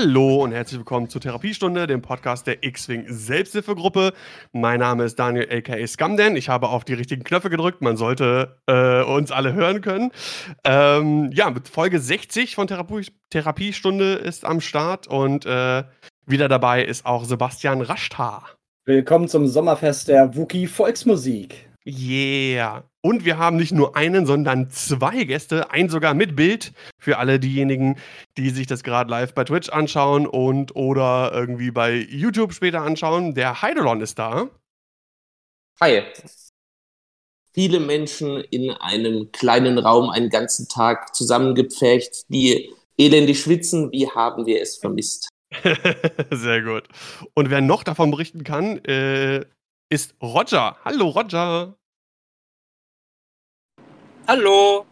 Hallo und herzlich willkommen zur Therapiestunde, dem Podcast der X-Wing Selbsthilfegruppe. Mein Name ist Daniel aka Scamden. Ich habe auf die richtigen Knöpfe gedrückt. Man sollte äh, uns alle hören können. Ähm, ja, mit Folge 60 von Therapie Therapiestunde ist am Start und äh, wieder dabei ist auch Sebastian Raschtar. Willkommen zum Sommerfest der Wookie Volksmusik. Yeah. Und wir haben nicht nur einen, sondern zwei Gäste, ein sogar mit Bild für alle diejenigen, die sich das gerade live bei Twitch anschauen und oder irgendwie bei YouTube später anschauen. Der Heidelon ist da. Hi. Viele Menschen in einem kleinen Raum einen ganzen Tag zusammengepfercht, die elendig schwitzen. Wie haben wir es vermisst? Sehr gut. Und wer noch davon berichten kann, äh, ist Roger. Hallo Roger. Hallo.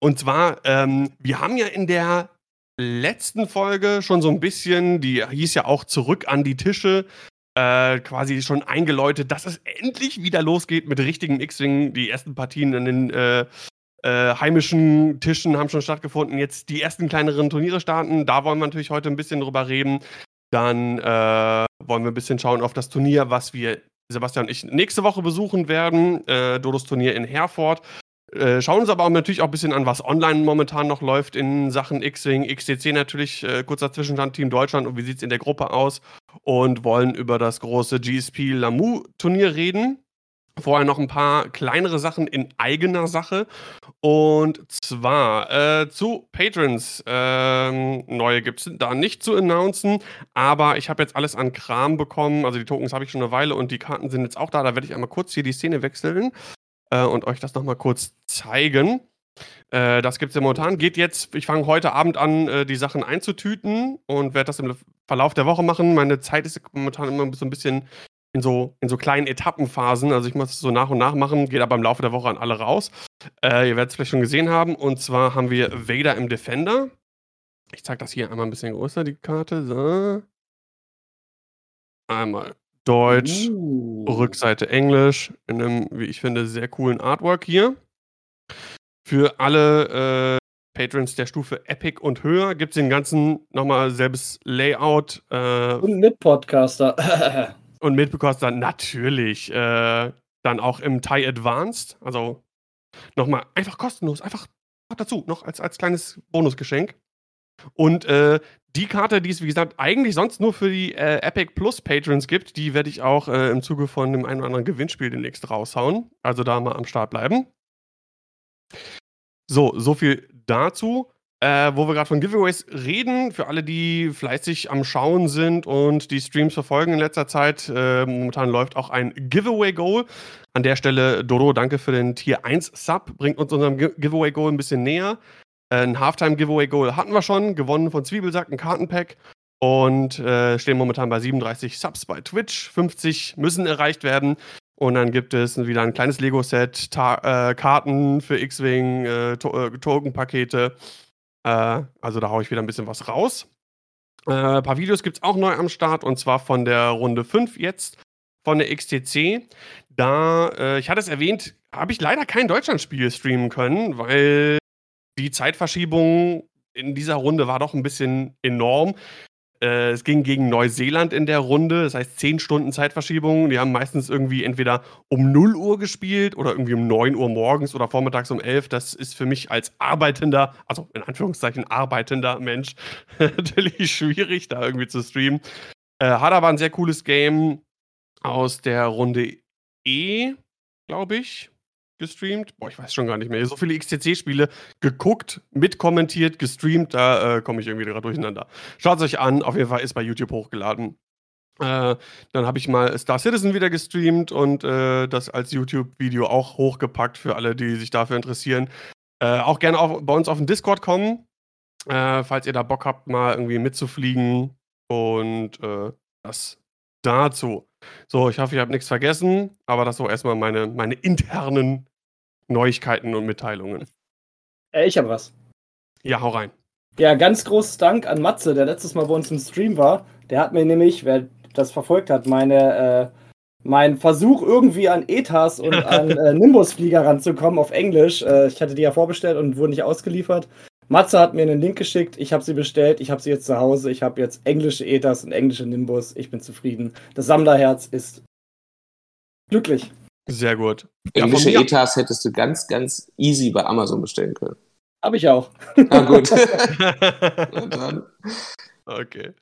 Und zwar, ähm, wir haben ja in der letzten Folge schon so ein bisschen, die hieß ja auch zurück an die Tische, äh, quasi schon eingeläutet, dass es endlich wieder losgeht mit richtigen X-Wing. Die ersten Partien an den äh, äh, heimischen Tischen haben schon stattgefunden. Jetzt die ersten kleineren Turniere starten. Da wollen wir natürlich heute ein bisschen drüber reden. Dann äh, wollen wir ein bisschen schauen auf das Turnier, was wir Sebastian und ich nächste Woche besuchen werden. Äh, Dodos Turnier in Herford. Äh, schauen uns aber auch natürlich auch ein bisschen an, was online momentan noch läuft in Sachen X-Wing, XTC natürlich, äh, kurzer Zwischenstand Team Deutschland und wie sieht es in der Gruppe aus und wollen über das große GSP Lamu Turnier reden. Vorher noch ein paar kleinere Sachen in eigener Sache. Und zwar äh, zu Patrons. Ähm, neue gibt es da nicht zu announcen, aber ich habe jetzt alles an Kram bekommen. Also die Tokens habe ich schon eine Weile und die Karten sind jetzt auch da. Da werde ich einmal kurz hier die Szene wechseln äh, und euch das nochmal kurz zeigen. Äh, das gibt es ja momentan. Geht jetzt, ich fange heute Abend an, äh, die Sachen einzutüten und werde das im Verlauf der Woche machen. Meine Zeit ist momentan immer so ein bisschen in so, in so kleinen Etappenphasen. Also ich muss es so nach und nach machen, geht aber im Laufe der Woche an alle raus. Äh, ihr werdet es vielleicht schon gesehen haben. Und zwar haben wir Vader im Defender. Ich zeige das hier einmal ein bisschen größer, die Karte. So. Einmal Deutsch, uh. Rückseite Englisch, in einem, wie ich finde, sehr coolen Artwork hier. Für alle äh, Patrons der Stufe Epic und höher gibt es den ganzen nochmal selbes Layout. Äh, und mit Podcaster. Und mitbekommst dann natürlich äh, dann auch im Thai Advanced. Also nochmal einfach kostenlos, einfach dazu, noch als, als kleines Bonusgeschenk. Und äh, die Karte, die es wie gesagt eigentlich sonst nur für die äh, Epic Plus Patrons gibt, die werde ich auch äh, im Zuge von dem einen oder anderen Gewinnspiel demnächst raushauen. Also da mal am Start bleiben. So, so viel dazu. Äh, wo wir gerade von Giveaways reden, für alle, die fleißig am Schauen sind und die Streams verfolgen in letzter Zeit, äh, momentan läuft auch ein Giveaway-Goal. An der Stelle, Dodo, danke für den Tier 1 Sub, bringt uns unserem Giveaway-Goal ein bisschen näher. Äh, ein Halftime-Giveaway-Goal hatten wir schon, gewonnen von Zwiebelsack, ein Kartenpack und äh, stehen momentan bei 37 Subs bei Twitch. 50 müssen erreicht werden. Und dann gibt es wieder ein kleines Lego-Set, äh, Karten für X-Wing, äh, to Token-Pakete äh, also da haue ich wieder ein bisschen was raus. Äh, ein paar Videos gibt es auch neu am Start und zwar von der Runde 5 jetzt von der XTC. Da, äh, ich hatte es erwähnt, habe ich leider kein Deutschlandspiel streamen können, weil die Zeitverschiebung in dieser Runde war doch ein bisschen enorm. Äh, es ging gegen Neuseeland in der Runde, das heißt 10 Stunden Zeitverschiebung. Die haben meistens irgendwie entweder um 0 Uhr gespielt oder irgendwie um 9 Uhr morgens oder vormittags um 11. Das ist für mich als arbeitender, also in Anführungszeichen arbeitender Mensch natürlich schwierig, da irgendwie zu streamen. Äh, Hada war ein sehr cooles Game aus der Runde E, glaube ich gestreamt. Boah, ich weiß schon gar nicht mehr. So viele XTC-Spiele geguckt, mitkommentiert, gestreamt, da äh, komme ich irgendwie gerade durcheinander. Schaut es euch an, auf jeden Fall ist bei YouTube hochgeladen. Äh, dann habe ich mal Star Citizen wieder gestreamt und äh, das als YouTube-Video auch hochgepackt für alle, die sich dafür interessieren. Äh, auch gerne auf, bei uns auf den Discord kommen, äh, falls ihr da Bock habt, mal irgendwie mitzufliegen. Und äh, das dazu. So, ich hoffe, ich habe nichts vergessen, aber das so erstmal meine, meine internen Neuigkeiten und Mitteilungen. Äh, ich habe was. Ja, hau rein. Ja, ganz großes Dank an Matze, der letztes Mal bei uns im Stream war. Der hat mir nämlich, wer das verfolgt hat, meine, äh, meinen Versuch irgendwie an ETAs und an äh, Nimbus-Flieger ranzukommen auf Englisch. Äh, ich hatte die ja vorbestellt und wurden nicht ausgeliefert. Matze hat mir einen Link geschickt, ich habe sie bestellt, ich habe sie jetzt zu Hause, ich habe jetzt englische Ethas und englische Nimbus, ich bin zufrieden. Das Sammlerherz ist glücklich. Sehr gut. Englische ja, Ethas hättest du ganz, ganz easy bei Amazon bestellen können. Habe ich auch. Ah, gut. okay.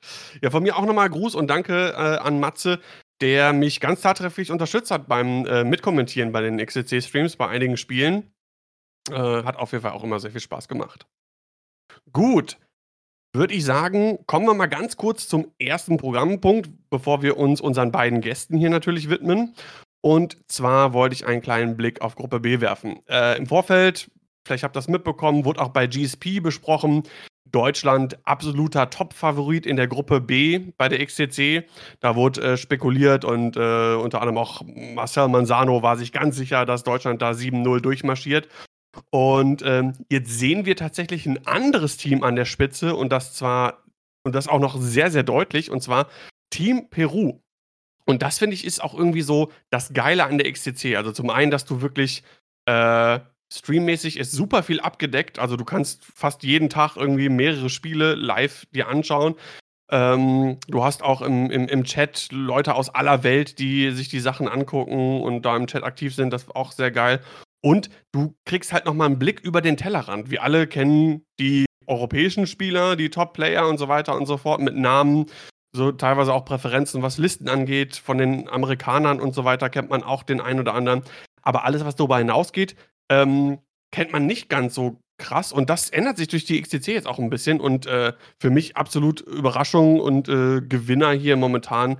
Ja, von mir auch nochmal Gruß und Danke äh, an Matze, der mich ganz tatkräftig unterstützt hat beim äh, Mitkommentieren bei den XCC-Streams, bei einigen Spielen. Äh, hat auf jeden Fall auch immer sehr viel Spaß gemacht. Gut. Würde ich sagen, kommen wir mal ganz kurz zum ersten Programmpunkt, bevor wir uns unseren beiden Gästen hier natürlich widmen. Und zwar wollte ich einen kleinen Blick auf Gruppe B werfen. Äh, Im Vorfeld, vielleicht habt ihr das mitbekommen, wurde auch bei GSP besprochen, Deutschland absoluter Top-Favorit in der Gruppe B bei der XCC. Da wurde äh, spekuliert und äh, unter anderem auch Marcel Manzano war sich ganz sicher, dass Deutschland da 7-0 durchmarschiert. Und ähm, jetzt sehen wir tatsächlich ein anderes Team an der Spitze und das zwar, und das auch noch sehr, sehr deutlich, und zwar Team Peru. Und das finde ich ist auch irgendwie so das Geile an der XCC. Also zum einen, dass du wirklich äh, streammäßig ist super viel abgedeckt. Also du kannst fast jeden Tag irgendwie mehrere Spiele live dir anschauen. Ähm, du hast auch im, im, im Chat Leute aus aller Welt, die sich die Sachen angucken und da im Chat aktiv sind. Das ist auch sehr geil. Und du kriegst halt nochmal einen Blick über den Tellerrand. Wir alle kennen die europäischen Spieler, die Top-Player und so weiter und so fort mit Namen, so teilweise auch Präferenzen, was Listen angeht. Von den Amerikanern und so weiter kennt man auch den einen oder anderen. Aber alles, was darüber hinausgeht, ähm, kennt man nicht ganz so krass. Und das ändert sich durch die XTC jetzt auch ein bisschen. Und äh, für mich absolut Überraschung und äh, Gewinner hier momentan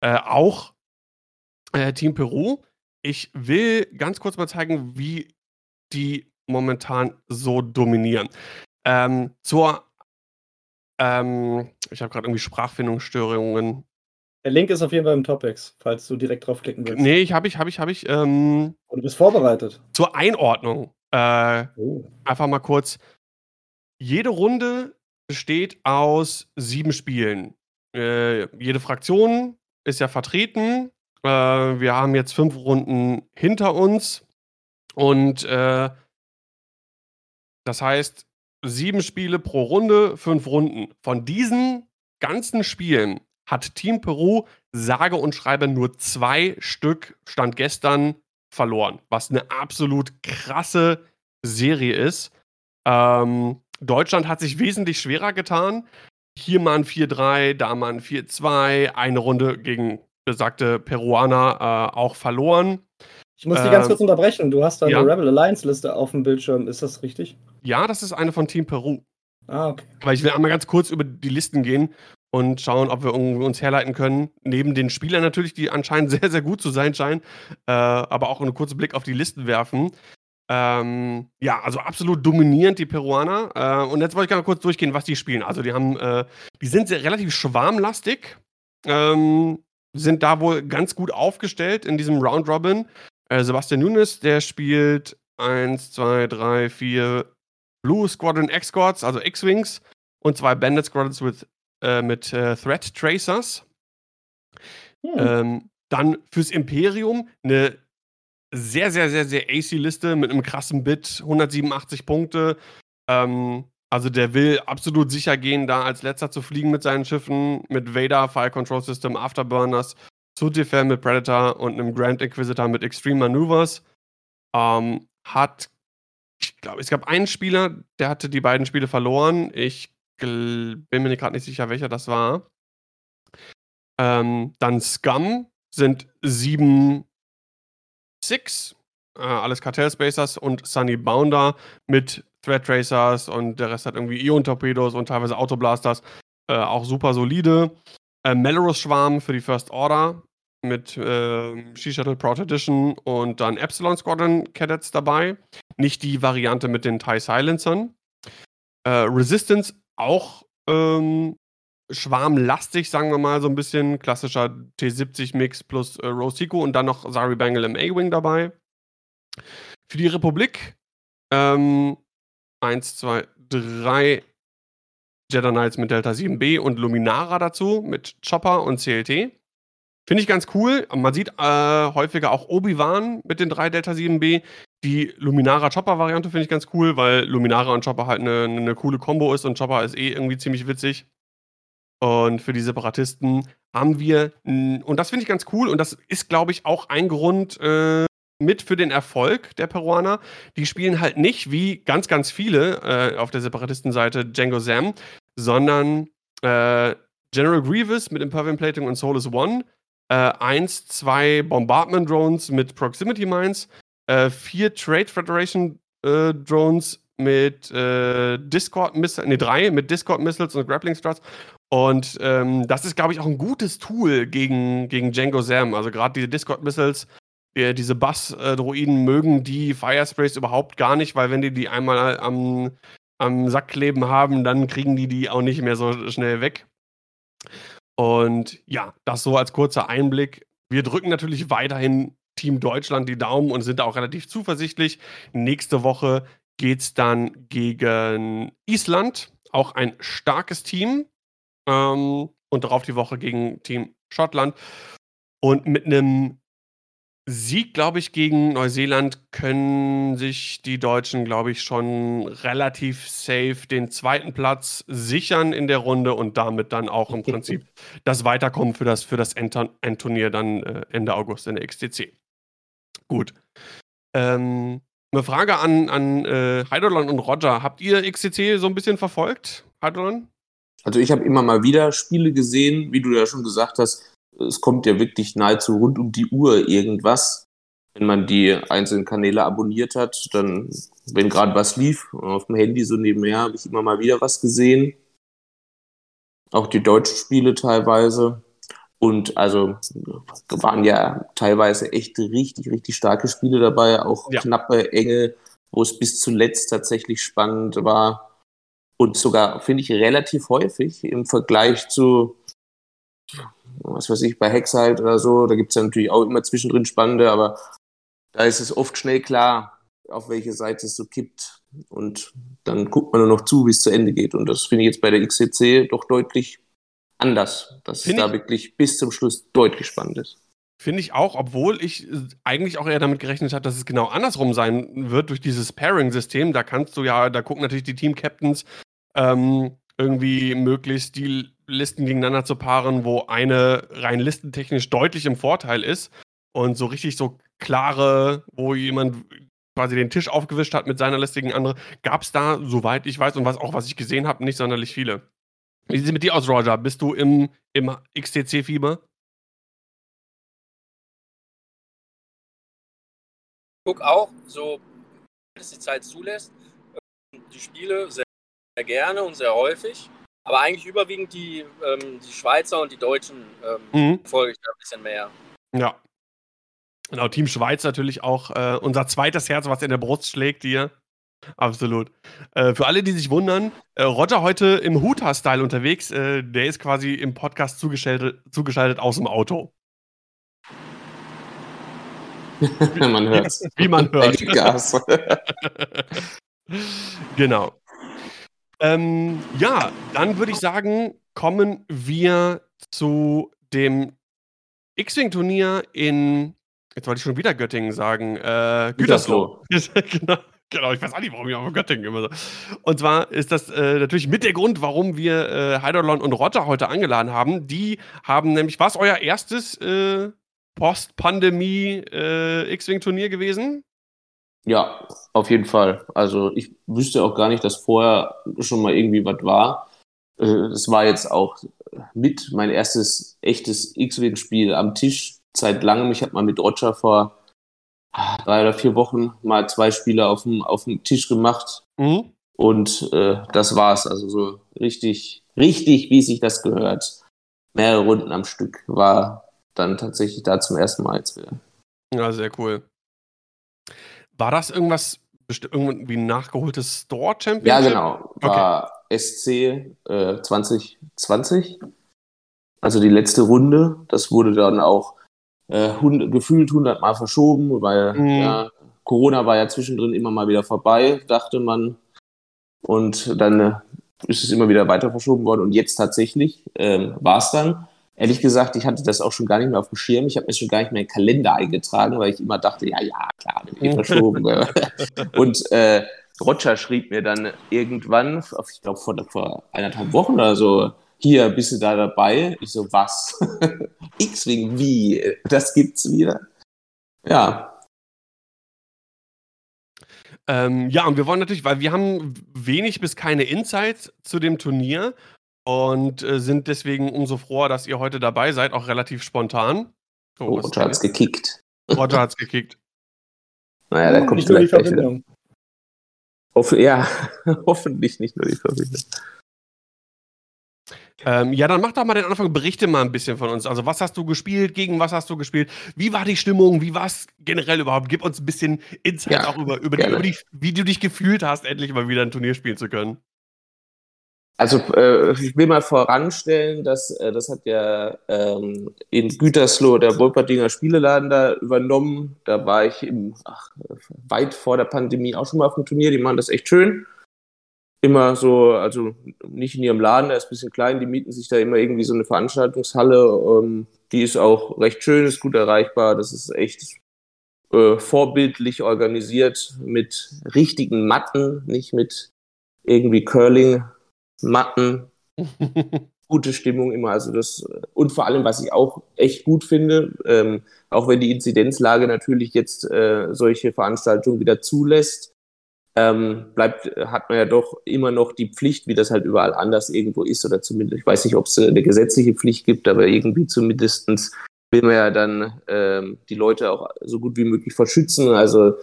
äh, auch äh, Team Peru. Ich will ganz kurz mal zeigen, wie die momentan so dominieren. Ähm, zur, ähm, ich habe gerade irgendwie Sprachfindungsstörungen. Der Link ist auf jeden Fall im Topics, falls du direkt draufklicken willst. Nee, ich habe ich, habe ich, habe ich. Ähm, Und du bist vorbereitet. Zur Einordnung. Äh, oh. Einfach mal kurz. Jede Runde besteht aus sieben Spielen. Äh, jede Fraktion ist ja vertreten äh, wir haben jetzt fünf Runden hinter uns und äh, das heißt sieben Spiele pro Runde, fünf Runden. Von diesen ganzen Spielen hat Team Peru sage und schreibe nur zwei Stück Stand gestern verloren, was eine absolut krasse Serie ist. Ähm, Deutschland hat sich wesentlich schwerer getan. Hier mal ein 4-3, da mal ein 4-2, eine Runde gegen besagte Peruaner äh, auch verloren. Ich muss dich ganz ähm, kurz unterbrechen. Du hast da ja. eine Rebel Alliance Liste auf dem Bildschirm. Ist das richtig? Ja, das ist eine von Team Peru. Ah, okay. Aber ich will einmal ganz kurz über die Listen gehen und schauen, ob wir uns herleiten können. Neben den Spielern natürlich, die anscheinend sehr, sehr gut zu sein scheinen, äh, aber auch einen kurzen Blick auf die Listen werfen. Ähm, ja, also absolut dominierend die Peruaner. Äh, und jetzt wollte ich gerne kurz durchgehen, was die spielen. Also die haben, äh, die sind sehr, relativ schwarmlastig. Ähm, sind da wohl ganz gut aufgestellt in diesem Round Robin. Äh, Sebastian Nunes, der spielt 1, 2, 3, 4 Blue Squadron X-Squads, also X-Wings, und zwei Bandit Squadrons with, äh, mit äh, Threat Tracers. Hm. Ähm, dann fürs Imperium eine sehr, sehr, sehr, sehr AC-Liste mit einem krassen Bit, 187 Punkte. Ähm, also der will absolut sicher gehen, da als letzter zu fliegen mit seinen Schiffen, mit Vader, Fire Control System, Afterburners, Sutifan mit Predator und einem Grand Inquisitor mit Extreme Maneuvers. Ähm, hat, ich glaube, es gab einen Spieler, der hatte die beiden Spiele verloren. Ich bin mir gerade nicht sicher, welcher das war. Ähm, dann Scum sind 7, 6, äh, alles Cartel-Spacers und Sunny Bounder mit Thread Tracers und der Rest hat irgendwie Ion-Torpedos und teilweise Autoblasters. Äh, auch super solide. Äh, Melrose Schwarm für die First Order mit äh, She-Shuttle Proud Edition und dann Epsilon Squadron Cadets dabei. Nicht die Variante mit den TIE Silencern. Äh, Resistance auch ähm, schwarmlastig, sagen wir mal, so ein bisschen. Klassischer T70-Mix plus äh, Rosico und dann noch Zari Bangle im A-Wing dabei. Für die Republik ähm, 1, 2, 3 Jedi Knights mit Delta 7B und Luminara dazu mit Chopper und CLT. Finde ich ganz cool. Man sieht äh, häufiger auch Obi-Wan mit den drei Delta 7B. Die Luminara Chopper Variante finde ich ganz cool, weil Luminara und Chopper halt eine, eine coole Kombo ist und Chopper ist eh irgendwie ziemlich witzig. Und für die Separatisten haben wir, und das finde ich ganz cool, und das ist, glaube ich, auch ein Grund äh, mit für den Erfolg der Peruaner. Die spielen halt nicht wie ganz, ganz viele äh, auf der Separatistenseite Django Sam, sondern äh, General Grievous mit Impervium Plating und Solus One, äh, eins, zwei Bombardment Drones mit Proximity Mines, äh, vier Trade Federation äh, Drones mit äh, Discord Missiles, ne, drei mit Discord Missiles und Grappling Struts. Und ähm, das ist, glaube ich, auch ein gutes Tool gegen, gegen Django Sam. Also gerade diese Discord Missiles, die, diese Bass-Droiden mögen die Firesprays überhaupt gar nicht, weil wenn die die einmal am, am Sack kleben haben, dann kriegen die die auch nicht mehr so schnell weg. Und ja, das so als kurzer Einblick. Wir drücken natürlich weiterhin Team Deutschland die Daumen und sind auch relativ zuversichtlich. Nächste Woche geht es dann gegen Island, auch ein starkes Team. Ähm, und darauf die Woche gegen Team Schottland. Und mit einem Sieg, glaube ich, gegen Neuseeland können sich die Deutschen, glaube ich, schon relativ safe den zweiten Platz sichern in der Runde und damit dann auch im Prinzip das Weiterkommen für das, für das Endturnier dann äh, Ende August in der XTC. Gut. Ähm, eine Frage an, an äh, Heidelon und Roger. Habt ihr XCC so ein bisschen verfolgt, Heidelon? Also ich habe immer mal wieder Spiele gesehen, wie du ja schon gesagt hast, es kommt ja wirklich nahezu rund um die Uhr irgendwas. Wenn man die einzelnen Kanäle abonniert hat, dann, wenn gerade was lief, auf dem Handy so nebenher, habe ich immer mal wieder was gesehen. Auch die deutschen Spiele teilweise. Und also waren ja teilweise echt richtig, richtig starke Spiele dabei, auch ja. knappe, enge, wo es bis zuletzt tatsächlich spannend war. Und sogar, finde ich, relativ häufig im Vergleich zu was weiß ich, bei Hexite oder so, da gibt es ja natürlich auch immer zwischendrin spannende, aber da ist es oft schnell klar, auf welche Seite es so kippt. Und dann guckt man nur noch zu, wie es zu Ende geht. Und das finde ich jetzt bei der XCC doch deutlich anders, dass find es da wirklich bis zum Schluss deutlich spannend ist. Finde ich auch, obwohl ich eigentlich auch eher damit gerechnet habe, dass es genau andersrum sein wird durch dieses Pairing-System. Da kannst du ja, da gucken natürlich die Team-Captains ähm, irgendwie möglichst die Listen gegeneinander zu paaren, wo eine rein listentechnisch deutlich im Vorteil ist und so richtig so klare, wo jemand quasi den Tisch aufgewischt hat mit seiner Liste gegen andere, gab es da, soweit ich weiß und was auch was ich gesehen habe, nicht sonderlich viele. Wie sieht es mit dir aus, Roger? Bist du im, im XTC-Fieber? guck auch, so es die Zeit zulässt, die Spiele sehr, sehr gerne und sehr häufig. Aber eigentlich überwiegend die, ähm, die Schweizer und die Deutschen ähm, mhm. folge ich da ein bisschen mehr. Ja. Genau, Team Schweiz natürlich auch äh, unser zweites Herz, was in der Brust schlägt hier. Absolut. Äh, für alle, die sich wundern, äh, Roger heute im Huta-Style unterwegs. Äh, der ist quasi im Podcast zugeschaltet, zugeschaltet aus dem Auto. man hört Wie man hört. Gas. genau. Ähm, ja, dann würde ich sagen, kommen wir zu dem X-Wing-Turnier in, jetzt wollte ich schon wieder Göttingen sagen, äh, Gütersloh. genau, genau, ich weiß auch nicht, warum ich auch Göttingen immer so. Und zwar ist das äh, natürlich mit der Grund, warum wir äh, Heidelon und Roger heute angeladen haben. Die haben nämlich, was euer erstes äh, Post-Pandemie äh, X-Wing-Turnier gewesen? Ja, auf jeden Fall. Also ich wüsste auch gar nicht, dass vorher schon mal irgendwie was war. Äh, es war jetzt auch mit mein erstes echtes X-Wing-Spiel am Tisch seit langem. Ich habe mal mit Roger vor drei oder vier Wochen mal zwei Spiele auf dem, auf dem Tisch gemacht. Mhm. Und äh, das war's. Also so richtig, richtig, wie sich das gehört. Mehrere Runden am Stück war dann tatsächlich da zum ersten Mal jetzt wieder. Ja, sehr cool. War das irgendwas, irgendwie ein nachgeholtes Store Championship? Ja, genau. War okay. SC äh, 2020. Also die letzte Runde. Das wurde dann auch äh, hund, gefühlt hundertmal verschoben, weil mhm. ja, Corona war ja zwischendrin immer mal wieder vorbei, dachte man. Und dann äh, ist es immer wieder weiter verschoben worden. Und jetzt tatsächlich ähm, war es dann. ehrlich gesagt, ich hatte das auch schon gar nicht mehr auf dem Schirm. Ich habe mir schon gar nicht mehr in den Kalender eingetragen, weil ich immer dachte, ja, ja, klar, wird eh verschoben. und äh, Roger schrieb mir dann irgendwann, ich glaube vor, vor eineinhalb Wochen oder so, hier, bist du da dabei? Ich so, was? X-Wing, wie? Das gibt's wieder? Ja. Ähm, ja, und wir wollen natürlich, weil wir haben wenig bis keine Insights zu dem Turnier und äh, sind deswegen umso froher, dass ihr heute dabei seid, auch relativ spontan. Oh, oh Roger hat's gekickt. Roger hat's gekickt. Naja, da kommt vielleicht gleich wieder. Hoff ja, hoffentlich nicht nur die Verbindung. Ähm, ja, dann mach doch mal den Anfang, berichte mal ein bisschen von uns. Also, was hast du gespielt, gegen was hast du gespielt, wie war die Stimmung, wie war es generell überhaupt? Gib uns ein bisschen Insight ja, auch über, über, die, über die, wie du dich gefühlt hast, endlich mal wieder ein Turnier spielen zu können. Also äh, ich will mal voranstellen, dass äh, das hat ja ähm, in Gütersloh der Wolperdinger Spieleladen da übernommen. Da war ich im, ach, weit vor der Pandemie auch schon mal auf dem Turnier. Die machen das echt schön immer so, also nicht in ihrem Laden, der ist ein bisschen klein, die mieten sich da immer irgendwie so eine Veranstaltungshalle. Ähm, die ist auch recht schön, ist gut erreichbar. Das ist echt äh, vorbildlich organisiert mit richtigen Matten, nicht mit irgendwie Curling-Matten. Gute Stimmung immer. Also das, und vor allem, was ich auch echt gut finde, ähm, auch wenn die Inzidenzlage natürlich jetzt äh, solche Veranstaltungen wieder zulässt, ähm, bleibt, hat man ja doch immer noch die Pflicht, wie das halt überall anders irgendwo ist, oder zumindest, ich weiß nicht, ob es eine gesetzliche Pflicht gibt, aber irgendwie zumindestens will man ja dann ähm, die Leute auch so gut wie möglich verschützen. Also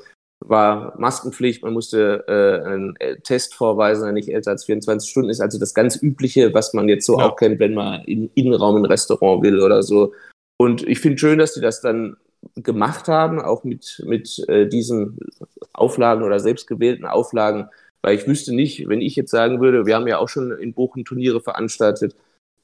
war Maskenpflicht, man musste äh, einen Test vorweisen, der nicht älter als 24 Stunden ist. Also das ganz Übliche, was man jetzt so ja. auch kennt, wenn man in Innenraum in ein Restaurant will oder so. Und ich finde schön, dass die das dann gemacht haben, auch mit, mit äh, diesen Auflagen oder selbstgewählten Auflagen, weil ich wüsste nicht, wenn ich jetzt sagen würde, wir haben ja auch schon in Bochum Turniere veranstaltet,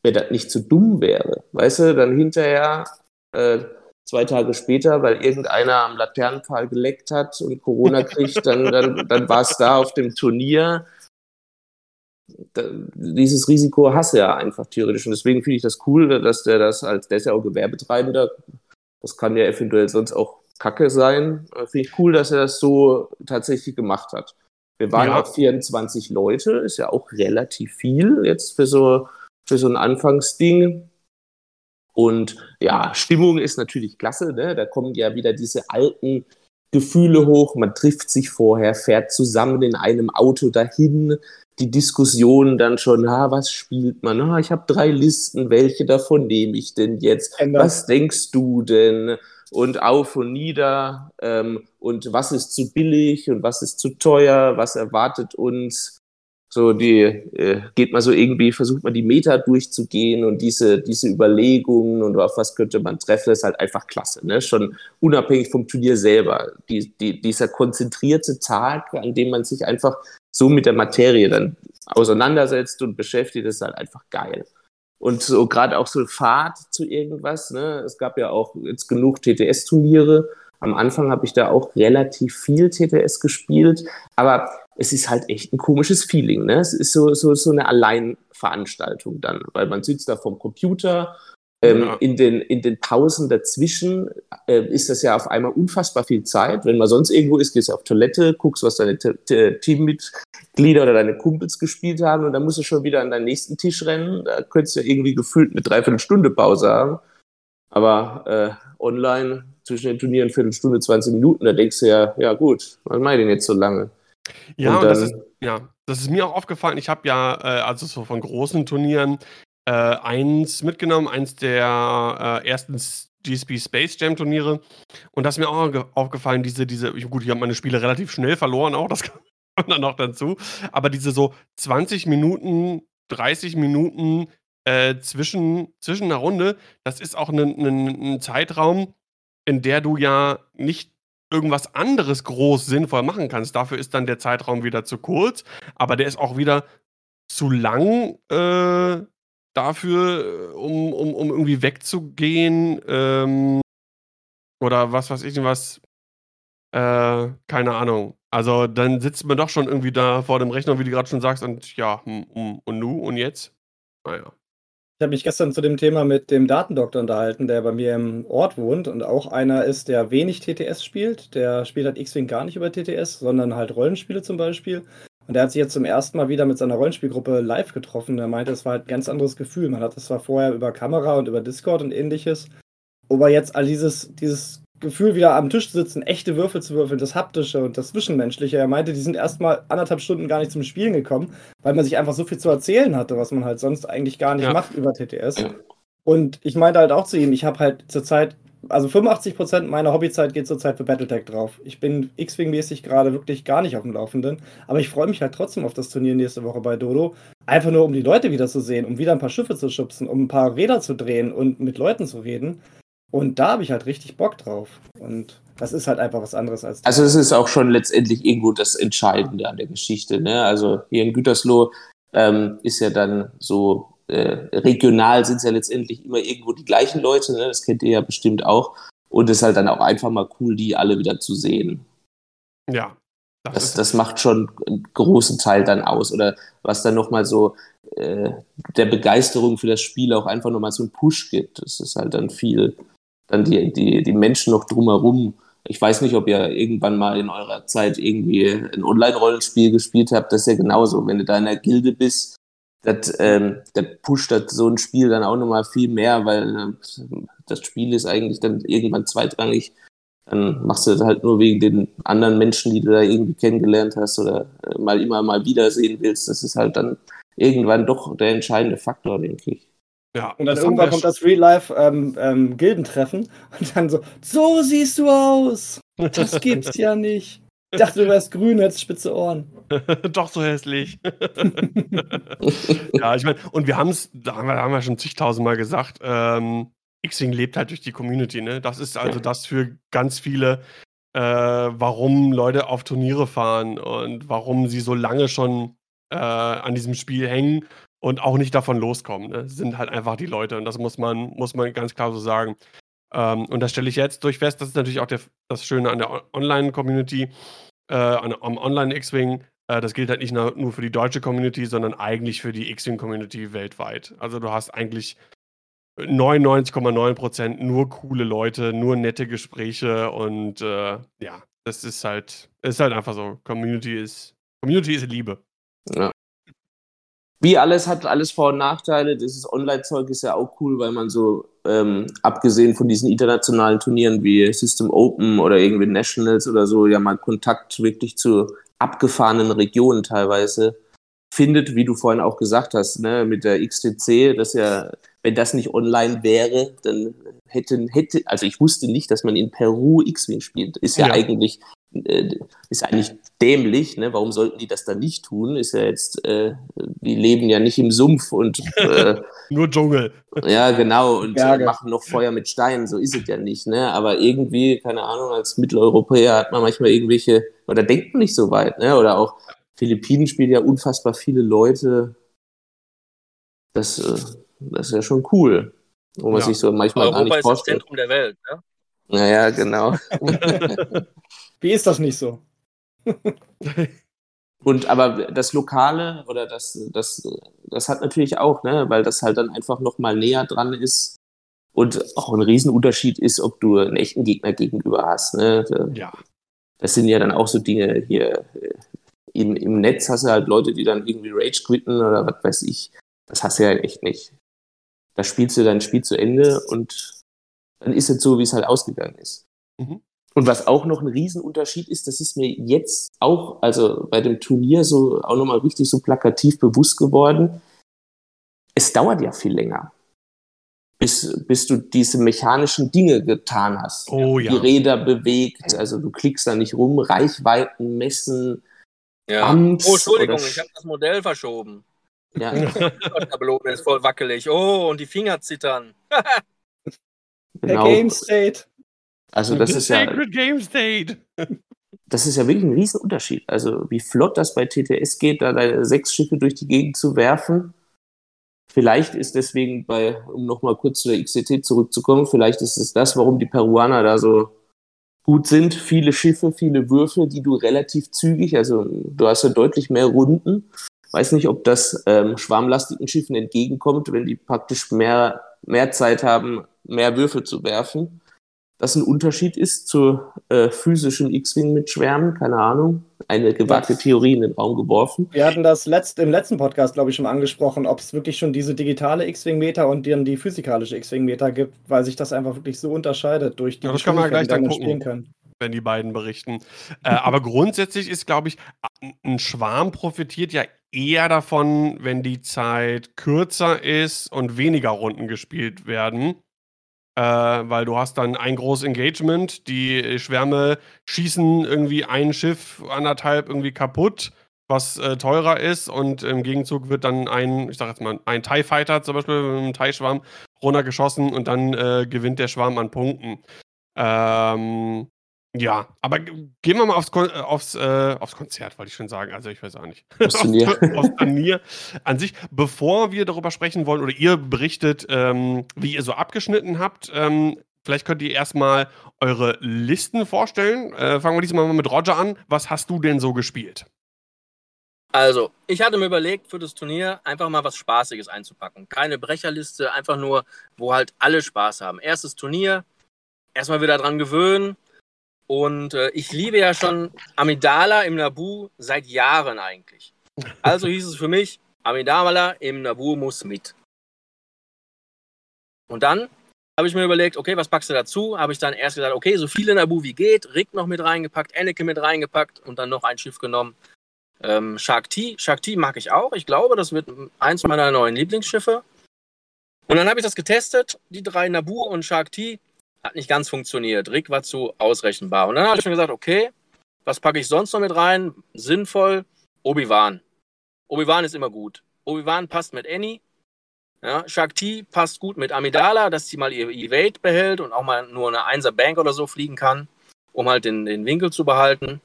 wer das nicht zu so dumm wäre. Weißt du, dann hinterher, äh, zwei Tage später, weil irgendeiner am Laternenpfahl geleckt hat und Corona kriegt, dann, dann, dann war es da auf dem Turnier. Da, dieses Risiko hasse ja einfach theoretisch. Und deswegen finde ich das cool, dass der das als, der ist ja auch Gewerbetreibender, das kann ja eventuell sonst auch Kacke sein. Finde ich cool, dass er das so tatsächlich gemacht hat. Wir waren ja. auch 24 Leute, ist ja auch relativ viel jetzt für so, für so ein Anfangsding. Und ja, Stimmung ist natürlich klasse, ne? Da kommen ja wieder diese alten Gefühle hoch. Man trifft sich vorher, fährt zusammen in einem Auto dahin. Die Diskussion dann schon, ha, was spielt man? Ah, ich habe drei Listen, welche davon nehme ich denn jetzt? Was denkst du denn? Und auf und nieder ähm, und was ist zu billig und was ist zu teuer, was erwartet uns. So die äh, geht man so irgendwie, versucht man die Meta durchzugehen und diese, diese Überlegungen und auf was könnte man treffen, ist halt einfach klasse. Ne? Schon unabhängig vom Turnier selber. Die, die, dieser konzentrierte Tag, an dem man sich einfach so mit der Materie dann auseinandersetzt und beschäftigt, ist halt einfach geil. Und so gerade auch so Fahrt zu irgendwas. Ne? Es gab ja auch jetzt genug TTS-Turniere. Am Anfang habe ich da auch relativ viel TTS gespielt, aber es ist halt echt ein komisches Feeling. Ne? Es ist so, so, so eine Alleinveranstaltung dann, weil man sitzt da vom Computer ähm, ja. in, den, in den Pausen dazwischen äh, ist das ja auf einmal unfassbar viel Zeit. Wenn man sonst irgendwo ist, gehst du auf Toilette, guckst, was deine Teammitglieder oder deine Kumpels gespielt haben und dann musst du schon wieder an deinen nächsten Tisch rennen. Da könntest du ja irgendwie gefühlt eine Dreiviertelstunde Pause haben. Aber äh, online zwischen den Turnieren Viertelstunde, 20 Minuten, da denkst du ja, ja gut, was mache ich denn jetzt so lange? Ja, und, und das ist, ja, das ist mir auch aufgefallen. Ich habe ja, äh, also so von großen Turnieren, äh, eins mitgenommen, eins der äh, ersten GSP Space Jam Turniere. Und das ist mir auch aufgefallen, diese, diese, gut, ich habe meine Spiele relativ schnell verloren, auch, das kommt dann noch dazu. Aber diese so 20 Minuten, 30 Minuten äh, zwischen, zwischen einer Runde, das ist auch ein Zeitraum, in der du ja nicht irgendwas anderes groß sinnvoll machen kannst. Dafür ist dann der Zeitraum wieder zu kurz, aber der ist auch wieder zu lang, äh, dafür, äh, um, um, um irgendwie wegzugehen ähm, oder was weiß ich was. Äh, keine Ahnung. Also dann sitzt man doch schon irgendwie da vor dem Rechner, wie du gerade schon sagst, und ja, hm, hm, und nu und jetzt? Naja. Ich habe mich gestern zu dem Thema mit dem Datendoktor unterhalten, der bei mir im Ort wohnt und auch einer ist, der wenig TTS spielt. Der spielt halt X-Wing gar nicht über TTS, sondern halt Rollenspiele zum Beispiel. Und der hat sich jetzt zum ersten Mal wieder mit seiner Rollenspielgruppe live getroffen. Er meinte, es war halt ein ganz anderes Gefühl. Man hat das zwar vorher über Kamera und über Discord und ähnliches, aber jetzt all dieses, dieses Gefühl, wieder am Tisch zu sitzen, echte Würfel zu würfeln, das Haptische und das Zwischenmenschliche. Er meinte, die sind erstmal anderthalb Stunden gar nicht zum Spielen gekommen, weil man sich einfach so viel zu erzählen hatte, was man halt sonst eigentlich gar nicht ja. macht über TTS. Und ich meinte halt auch zu ihm, ich habe halt zurzeit, also 85% meiner Hobbyzeit geht zurzeit für Battletech drauf. Ich bin X-Wing-mäßig gerade wirklich gar nicht auf dem Laufenden, aber ich freue mich halt trotzdem auf das Turnier nächste Woche bei Dodo. Einfach nur, um die Leute wieder zu sehen, um wieder ein paar Schiffe zu schubsen, um ein paar Räder zu drehen und mit Leuten zu reden. Und da habe ich halt richtig Bock drauf. Und das ist halt einfach was anderes als. Also, es ist auch schon letztendlich irgendwo das Entscheidende an der Geschichte. Ne? Also, hier in Gütersloh ähm, ist ja dann so äh, regional sind es ja letztendlich immer irgendwo die gleichen Leute. Ne? Das kennt ihr ja bestimmt auch. Und es ist halt dann auch einfach mal cool, die alle wieder zu sehen. Ja. Das, das, das macht schon einen großen Teil dann aus. Oder was dann nochmal so äh, der Begeisterung für das Spiel auch einfach nochmal so einen Push gibt. Das ist halt dann viel dann die, die, die Menschen noch drumherum. Ich weiß nicht, ob ihr irgendwann mal in eurer Zeit irgendwie ein Online-Rollenspiel gespielt habt. Das ist ja genauso. Wenn du da in der Gilde bist, das, ähm, das pusht das so ein Spiel dann auch nochmal viel mehr, weil äh, das Spiel ist eigentlich dann irgendwann zweitrangig. Dann machst du das halt nur wegen den anderen Menschen, die du da irgendwie kennengelernt hast oder äh, mal immer mal wiedersehen willst. Das ist halt dann irgendwann doch der entscheidende Faktor, denke ich. Ja, und dann irgendwann kommt das Real-Life ähm, ähm, Gildentreffen und dann so, so siehst du aus. Das gibt's ja nicht. Ich dachte, du wärst grün, hättest spitze Ohren. Doch so hässlich. ja, ich meine, und wir haben es, da haben wir, schon zigtausendmal gesagt, ähm, X-Wing lebt halt durch die Community, ne? Das ist also das für ganz viele, äh, warum Leute auf Turniere fahren und warum sie so lange schon äh, an diesem Spiel hängen und auch nicht davon loskommen. Ne? Sind halt einfach die Leute und das muss man, muss man ganz klar so sagen. Ähm, und das stelle ich jetzt durch fest. Das ist natürlich auch der, das Schöne an der Online-Community, äh, am Online-X-Wing. Äh, das gilt halt nicht nur für die deutsche Community, sondern eigentlich für die X-Wing-Community weltweit. Also du hast eigentlich 99,9% nur coole Leute, nur nette Gespräche und äh, ja, das ist halt, ist halt einfach so. Community ist, Community ist Liebe. Ja wie alles hat alles Vor- und Nachteile. Dieses Online-Zeug ist ja auch cool, weil man so, ähm, abgesehen von diesen internationalen Turnieren wie System Open oder irgendwie Nationals oder so, ja mal Kontakt wirklich zu abgefahrenen Regionen teilweise findet, wie du vorhin auch gesagt hast, ne, mit der XTC, dass ja, wenn das nicht online wäre, dann hätten, hätte, also ich wusste nicht, dass man in Peru X-Wing spielt. Ist ja, ja. eigentlich ist eigentlich dämlich. Ne? Warum sollten die das dann nicht tun? Ist ja jetzt, äh, die leben ja nicht im Sumpf und äh, nur Dschungel. Ja, genau, und ja, äh, machen noch Feuer mit Steinen, so ist es ja nicht. Ne? Aber irgendwie, keine Ahnung, als Mitteleuropäer hat man manchmal irgendwelche, oder denkt man nicht so weit, ne? Oder auch Philippinen spielen ja unfassbar viele Leute. Das, äh, das ist ja schon cool. Wo man ja. sich so manchmal Europa gar nicht vorstellt. Europa ist das Zentrum der Welt, ne? Naja, genau. Wie ist das nicht so? Und aber das Lokale oder das, das, das hat natürlich auch, ne, weil das halt dann einfach nochmal näher dran ist und auch ein Riesenunterschied ist, ob du einen echten Gegner gegenüber hast. Ne? Ja. Das sind ja dann auch so Dinge hier. Äh, Im, Im Netz hast du halt Leute, die dann irgendwie Rage quitten oder was weiß ich. Das hast du ja echt nicht. Da spielst du dein Spiel zu Ende und dann ist es so, wie es halt ausgegangen ist. Mhm. Und was auch noch ein Riesenunterschied ist, das ist mir jetzt auch, also bei dem Turnier so auch nochmal richtig so plakativ bewusst geworden. Es dauert ja viel länger, bis, bis du diese mechanischen Dinge getan hast. Oh, ja. Die Räder bewegt, also du klickst da nicht rum, Reichweiten messen. Ja. Bumps oh, Entschuldigung, ich habe das Modell verschoben. Ja. Das Tablone ist voll wackelig. Oh, und die Finger zittern. genau. Der Game State. Also das ist ja. Sacred Game State. Das ist ja wirklich ein Riesenunterschied. Also wie flott das bei TTS geht, da deine sechs Schiffe durch die Gegend zu werfen. Vielleicht ist deswegen bei, um nochmal kurz zu der XCT zurückzukommen, vielleicht ist es das, warum die Peruaner da so gut sind. Viele Schiffe, viele Würfe, die du relativ zügig, also du hast ja deutlich mehr Runden Weiß nicht, ob das ähm, schwarmlastigen Schiffen entgegenkommt, wenn die praktisch mehr, mehr Zeit haben, mehr Würfel zu werfen. Das ein Unterschied ist zu äh, physischen X-Wing mit Schwärmen, keine Ahnung. Eine gewagte ja. Theorie in den Raum geworfen. Wir hatten das letzt, im letzten Podcast, glaube ich, schon mal angesprochen, ob es wirklich schon diese digitale X-Wing-Meter und dann die physikalische X-Wing-Meter gibt, weil sich das einfach wirklich so unterscheidet durch die ja, das kann man gleich dann gucken. Können wenn die beiden berichten. Äh, aber grundsätzlich ist, glaube ich, ein Schwarm profitiert ja eher davon, wenn die Zeit kürzer ist und weniger Runden gespielt werden. Äh, weil du hast dann ein großes Engagement, die Schwärme schießen irgendwie ein Schiff anderthalb irgendwie kaputt, was äh, teurer ist und im Gegenzug wird dann ein, ich sag jetzt mal, ein TIE Fighter zum Beispiel mit einem TIE Schwarm runtergeschossen und dann äh, gewinnt der Schwarm an Punkten. Ähm, ja, aber gehen wir mal aufs, Kon äh, aufs, äh, aufs Konzert, wollte ich schon sagen. Also ich weiß auch nicht. Aufs Turnier. aufs Turnier an sich. Bevor wir darüber sprechen wollen oder ihr berichtet, ähm, wie ihr so abgeschnitten habt, ähm, vielleicht könnt ihr erstmal eure Listen vorstellen. Äh, fangen wir diesmal mal mit Roger an. Was hast du denn so gespielt? Also, ich hatte mir überlegt, für das Turnier einfach mal was Spaßiges einzupacken. Keine Brecherliste, einfach nur, wo halt alle Spaß haben. Erstes Turnier, erstmal wieder dran gewöhnen und äh, ich liebe ja schon Amidala im Nabu seit Jahren eigentlich. Also hieß es für mich, Amidala im Nabu muss mit. Und dann habe ich mir überlegt, okay, was packst du dazu? Habe ich dann erst gesagt, okay, so viele Nabu wie geht, Rick noch mit reingepackt, Anakin mit reingepackt und dann noch ein Schiff genommen. Ähm, Shark T. Mag ich auch. Ich glaube, das wird eins meiner neuen Lieblingsschiffe. Und dann habe ich das getestet, die drei Nabu und Shark T. Hat nicht ganz funktioniert. Rick war zu ausrechenbar. Und dann habe ich mir gesagt, okay, was packe ich sonst noch mit rein? Sinnvoll. Obi-Wan. Obi-Wan ist immer gut. Obi-Wan passt mit Annie. Ja, Shakti passt gut mit Amidala, dass sie mal ihr Evade behält und auch mal nur eine 1er Bank oder so fliegen kann, um halt den, den Winkel zu behalten.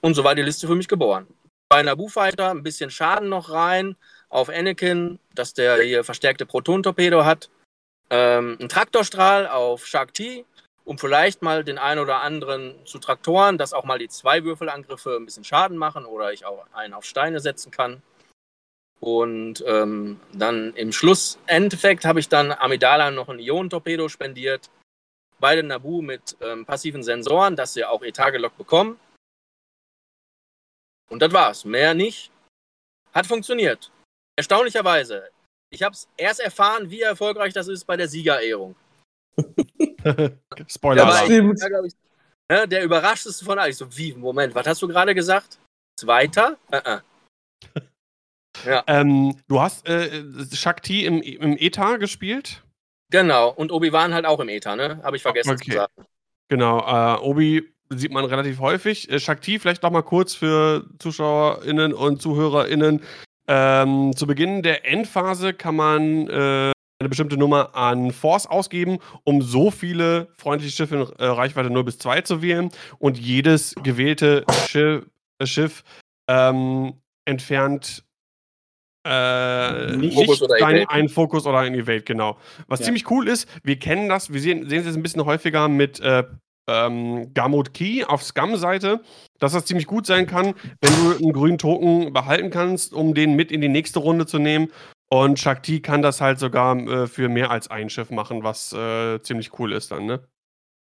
Und so war die Liste für mich geboren. Bei Naboo Fighter ein bisschen Schaden noch rein auf Anakin, dass der hier verstärkte Proton-Torpedo hat ähm, einen Traktorstrahl auf Shark T, um vielleicht mal den einen oder anderen zu Traktoren, dass auch mal die zwei Würfelangriffe ein bisschen Schaden machen oder ich auch einen auf Steine setzen kann. Und ähm, dann im Schlussendeffekt habe ich dann Amidala noch ein Ionentorpedo spendiert. Beide Nabu mit ähm, passiven Sensoren, dass sie auch Etagelock bekommen. Und das war's. Mehr nicht. Hat funktioniert. Erstaunlicherweise. Ich habe es erst erfahren, wie erfolgreich das ist bei der Siegerehrung. Spoiler. Der, ich, der, ich, ja, der überraschteste von allen. Ich so, wie, Moment, was hast du gerade gesagt? Zweiter? Uh -uh. Ja. Ähm, du hast äh, Shakti im, im ETA gespielt? Genau, und Obi-Wan halt auch im ETA, ne? Habe ich vergessen okay. zu sagen. Genau, äh, Obi sieht man relativ häufig. Äh, Shakti, vielleicht noch mal kurz für ZuschauerInnen und ZuhörerInnen. Ähm, zu Beginn der Endphase kann man äh, eine bestimmte Nummer an Force ausgeben, um so viele freundliche Schiffe in äh, Reichweite 0 bis 2 zu wählen. Und jedes gewählte Schiff, äh, Schiff ähm, entfernt äh, nicht Fokus ein, einen Fokus oder ein Evade, genau. Was ja. ziemlich cool ist, wir kennen das, wir sehen, sehen es jetzt ein bisschen häufiger mit äh, ähm, Gamut Key auf Scum-Seite, dass das ziemlich gut sein kann, wenn du einen grünen Token behalten kannst, um den mit in die nächste Runde zu nehmen. Und Shakti kann das halt sogar äh, für mehr als ein Schiff machen, was äh, ziemlich cool ist dann, ne?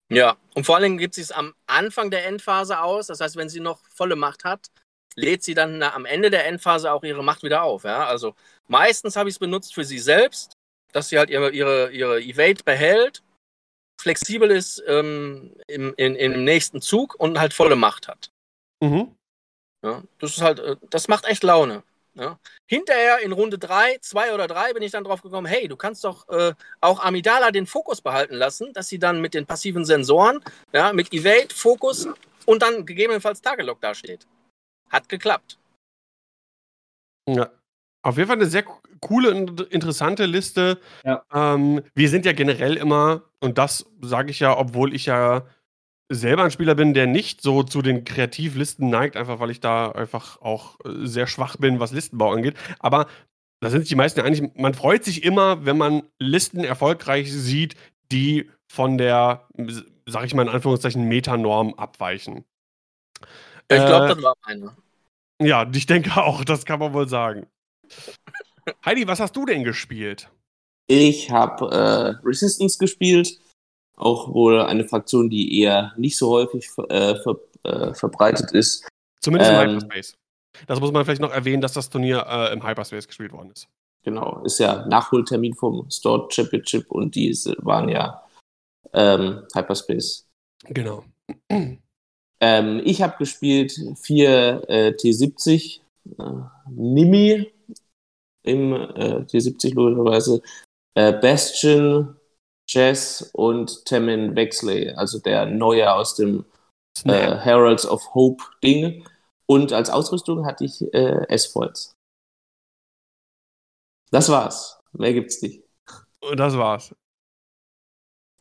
Ja, und vor allem gibt sie es am Anfang der Endphase aus. Das heißt, wenn sie noch volle Macht hat, lädt sie dann na, am Ende der Endphase auch ihre Macht wieder auf. Ja? Also meistens habe ich es benutzt für sie selbst, dass sie halt ihre, ihre, ihre Evade behält flexibel ist ähm, im, in, im nächsten Zug und halt volle Macht hat. Mhm. Ja, das ist halt, äh, das macht echt Laune. Ja. Hinterher in Runde 3, 2 oder 3 bin ich dann drauf gekommen, hey, du kannst doch äh, auch Amidala den Fokus behalten lassen, dass sie dann mit den passiven Sensoren, ja, mit Evade, Fokus und dann gegebenenfalls Tagelock dasteht. Hat geklappt. Ja. Auf jeden Fall eine sehr coole und interessante Liste. Ja. Ähm, wir sind ja generell immer, und das sage ich ja, obwohl ich ja selber ein Spieler bin, der nicht so zu den Kreativlisten neigt, einfach weil ich da einfach auch äh, sehr schwach bin, was Listenbau angeht. Aber da sind sich die meisten eigentlich, man freut sich immer, wenn man Listen erfolgreich sieht, die von der, sag ich mal in Anführungszeichen, Metanorm abweichen. Ich glaube, äh, das war eine. Ja, ich denke auch, das kann man wohl sagen. Heidi, was hast du denn gespielt? Ich habe äh, Resistance gespielt, auch wohl eine Fraktion, die eher nicht so häufig äh, ver äh, verbreitet ist. Zumindest ähm, im Hyperspace. Das muss man vielleicht noch erwähnen, dass das Turnier äh, im Hyperspace gespielt worden ist. Genau, ist ja Nachholtermin vom Store Championship und die waren ja ähm, Hyperspace. Genau. Ähm, ich habe gespielt vier äh, T70 äh, Nimi im äh, T70 logischerweise. Äh, Bastion, Jazz und Temin Wexley, also der Neue aus dem äh, Heralds of Hope Ding. Und als Ausrüstung hatte ich äh, S-Foils. Das war's. Mehr gibt's nicht. Das war's.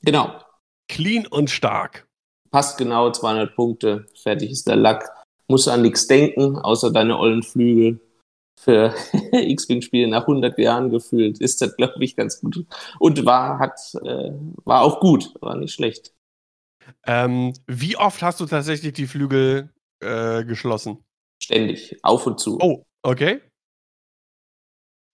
Genau. Clean und stark. Passt genau, 200 Punkte. Fertig ist der Lack. Muss an nichts denken, außer deine ollen Flügel. Für X-Wing-Spiele nach 100 Jahren gefühlt ist das, glaube ich, ganz gut. Und war, hat, äh, war auch gut, war nicht schlecht. Ähm, wie oft hast du tatsächlich die Flügel äh, geschlossen? Ständig, auf und zu. Oh, okay.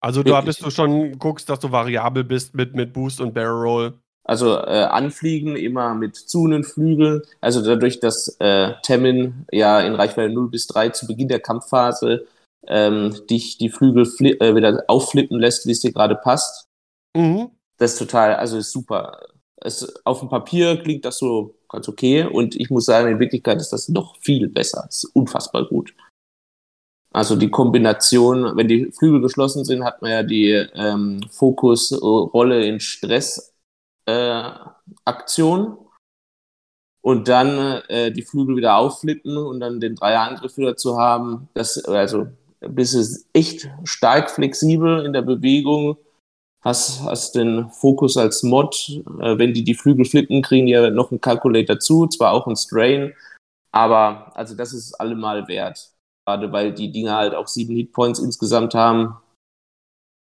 Also Wirklich? da bist du schon, guckst, dass du variabel bist mit, mit Boost und Barrel Roll. Also äh, anfliegen immer mit zuhenden Flügeln. Also dadurch, dass äh, Temin ja in Reichweite 0 bis 3 zu Beginn der Kampfphase ähm, dich die Flügel äh, wieder aufflippen lässt, wie es dir gerade passt. Mhm. Das ist total, also ist super. Es, auf dem Papier klingt das so ganz okay und ich muss sagen, in Wirklichkeit ist das noch viel besser. Es ist unfassbar gut. Also die Kombination, wenn die Flügel geschlossen sind, hat man ja die ähm, Fokusrolle in Stress äh, und dann äh, die Flügel wieder aufflippen und dann den Dreierangriff wieder zu haben, das also bist du echt stark flexibel in der Bewegung, hast, hast den Fokus als Mod, äh, wenn die die Flügel flippen, kriegen die ja noch einen Calculator zu, zwar auch ein Strain, aber also das ist allemal wert. Gerade weil die Dinger halt auch sieben Hitpoints insgesamt haben,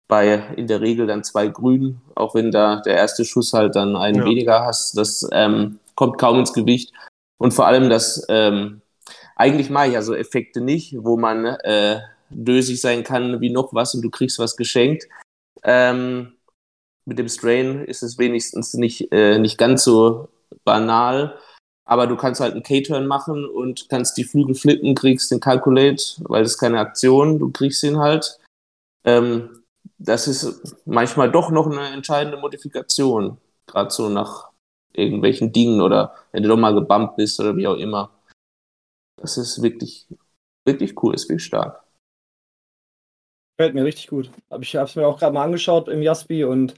bei in der Regel dann zwei Grün, auch wenn da der erste Schuss halt dann einen ja. weniger hast. Das ähm, kommt kaum ins Gewicht. Und vor allem das, ähm, eigentlich mache ich ja so Effekte nicht, wo man äh, dösig sein kann wie noch was und du kriegst was geschenkt. Ähm, mit dem Strain ist es wenigstens nicht, äh, nicht ganz so banal. Aber du kannst halt einen K-Turn machen und kannst die Flügel flippen, kriegst den Calculate, weil das ist keine Aktion, du kriegst ihn halt. Ähm, das ist manchmal doch noch eine entscheidende Modifikation. Gerade so nach irgendwelchen Dingen oder wenn du doch mal gebumpt bist oder wie auch immer. Das ist wirklich, wirklich cool, ist wirklich stark. Fällt mir richtig gut. Ich habe es mir auch gerade mal angeschaut im Jaspi und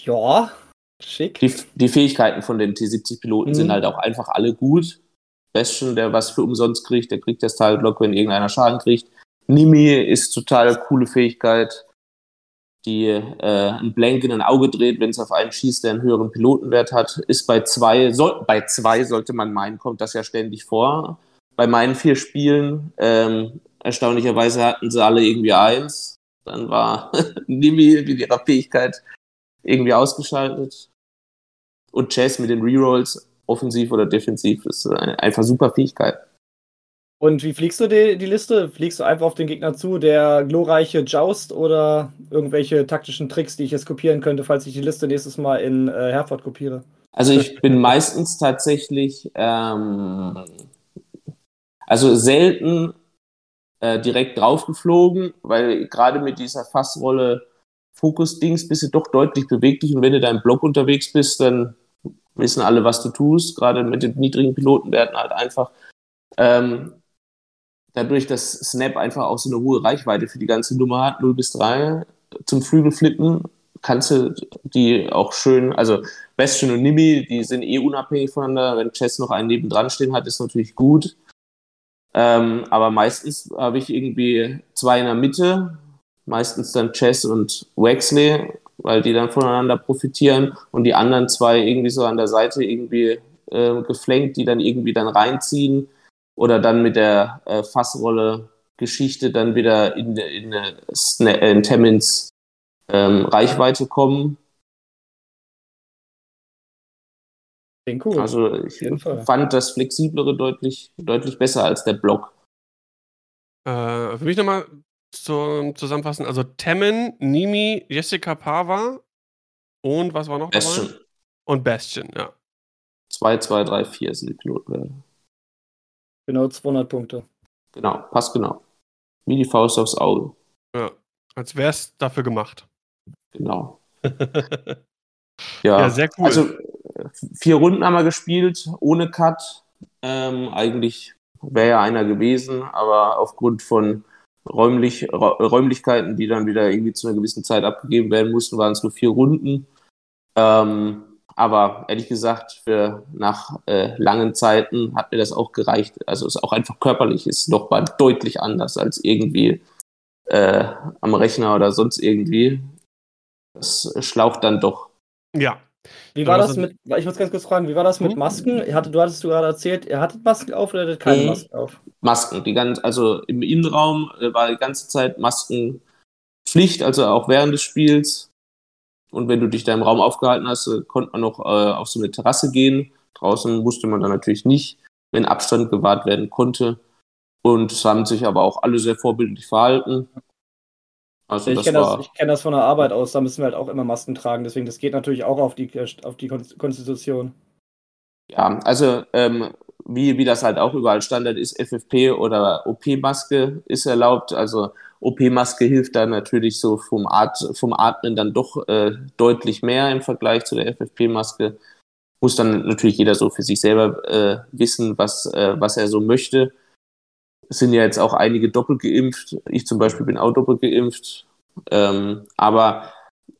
ja, schick. Die, die Fähigkeiten von den T70-Piloten mhm. sind halt auch einfach alle gut. Bastion, der was für umsonst kriegt, der kriegt das Teilblock, wenn irgendeiner Schaden kriegt. Nimi ist total coole Fähigkeit die äh, ein Blank in ein Auge dreht, wenn es auf einen schießt, der einen höheren Pilotenwert hat, ist bei zwei, soll, bei zwei sollte man meinen, kommt das ja ständig vor. Bei meinen vier Spielen, ähm, erstaunlicherweise hatten sie alle irgendwie eins. Dann war Nimi mit ihrer Fähigkeit irgendwie ausgeschaltet. Und Chess mit den Rerolls, offensiv oder defensiv, ist einfach super Fähigkeit. Und wie fliegst du die, die Liste? Fliegst du einfach auf den Gegner zu, der glorreiche Joust oder irgendwelche taktischen Tricks, die ich jetzt kopieren könnte, falls ich die Liste nächstes Mal in äh, Herford kopiere? Also ich bin meistens tatsächlich, ähm, also selten äh, direkt draufgeflogen, weil gerade mit dieser Fassrolle Fokus-Dings bist du doch deutlich beweglich und wenn du da im Block unterwegs bist, dann wissen alle, was du tust, gerade mit den niedrigen Pilotenwerten halt einfach. Ähm, dadurch, dass Snap einfach auch so eine hohe Reichweite für die ganze Nummer hat, 0 bis 3 zum Flügelflippen, kannst du die auch schön, also Bastion und Nimi, die sind eh unabhängig voneinander. Wenn Chess noch einen nebendran stehen hat, ist natürlich gut. Ähm, aber meistens habe ich irgendwie zwei in der Mitte, meistens dann Chess und Wexley, weil die dann voneinander profitieren und die anderen zwei irgendwie so an der Seite irgendwie äh, geflankt, die dann irgendwie dann reinziehen oder dann mit der äh, Fassrolle Geschichte dann wieder in, in, in, in Temmins ähm, Reichweite kommen. Cool. Also ich fand das Flexiblere deutlich, deutlich besser als der Block. Äh, für mich nochmal zum Zusammenfassen. Also Temmen, Nimi, Jessica Pava und was war noch Bastion. dabei? Und Bastion, ja. 2, 2, 3, 4 sind die Pilotenwerte. Genau 200 Punkte. Genau, passt genau. Wie die Faust aufs Auge. Ja. Als wäre es dafür gemacht. Genau. Ja, Ja, sehr cool. Also vier Runden haben wir gespielt, ohne Cut. Ähm, eigentlich wäre ja einer gewesen, aber aufgrund von räumlich, Räumlichkeiten, die dann wieder irgendwie zu einer gewissen Zeit abgegeben werden mussten, waren es nur vier Runden. Ähm, aber ehrlich gesagt, für nach äh, langen Zeiten hat mir das auch gereicht. Also es ist auch einfach körperlich ist noch mal deutlich anders als irgendwie äh, am Rechner oder sonst irgendwie. Das schlaucht dann doch. ja. Wie Ja, war das sind- mit, ich muss ganz kurz fragen, wie war das mit Hm? Masken? Du hattest du gerade erzählt, ihr hattet Masken auf oder hattet keine. Masken auf? Masken. Die ganz, also im Innenraum äh, war die ganze Zeit Maskenpflicht, also auch während des Spiels. Und wenn du dich da im Raum aufgehalten hast, äh, konnte man noch äh, auf so eine Terrasse gehen. Draußen musste man dann natürlich nicht, wenn Abstand gewahrt werden konnte. Und es haben sich aber auch alle sehr vorbildlich verhalten. Also ich kenne das, kenn das von der Arbeit aus, da müssen wir halt auch immer Masken tragen, deswegen das geht natürlich auch auf die, auf die Kon- Konstitution. Ja, also ähm, wie, wie das halt auch überall Standard ist, FFP oder OP-Maske ist erlaubt. Also OP-Maske hilft dann natürlich so vom, At vom Atmen dann doch äh, deutlich mehr im Vergleich zu der FFP-Maske. Muss dann natürlich jeder so für sich selber äh, wissen, was, äh, was er so möchte. Es sind ja jetzt auch einige doppelt geimpft. Ich zum Beispiel bin auch doppelt geimpft. Ähm, aber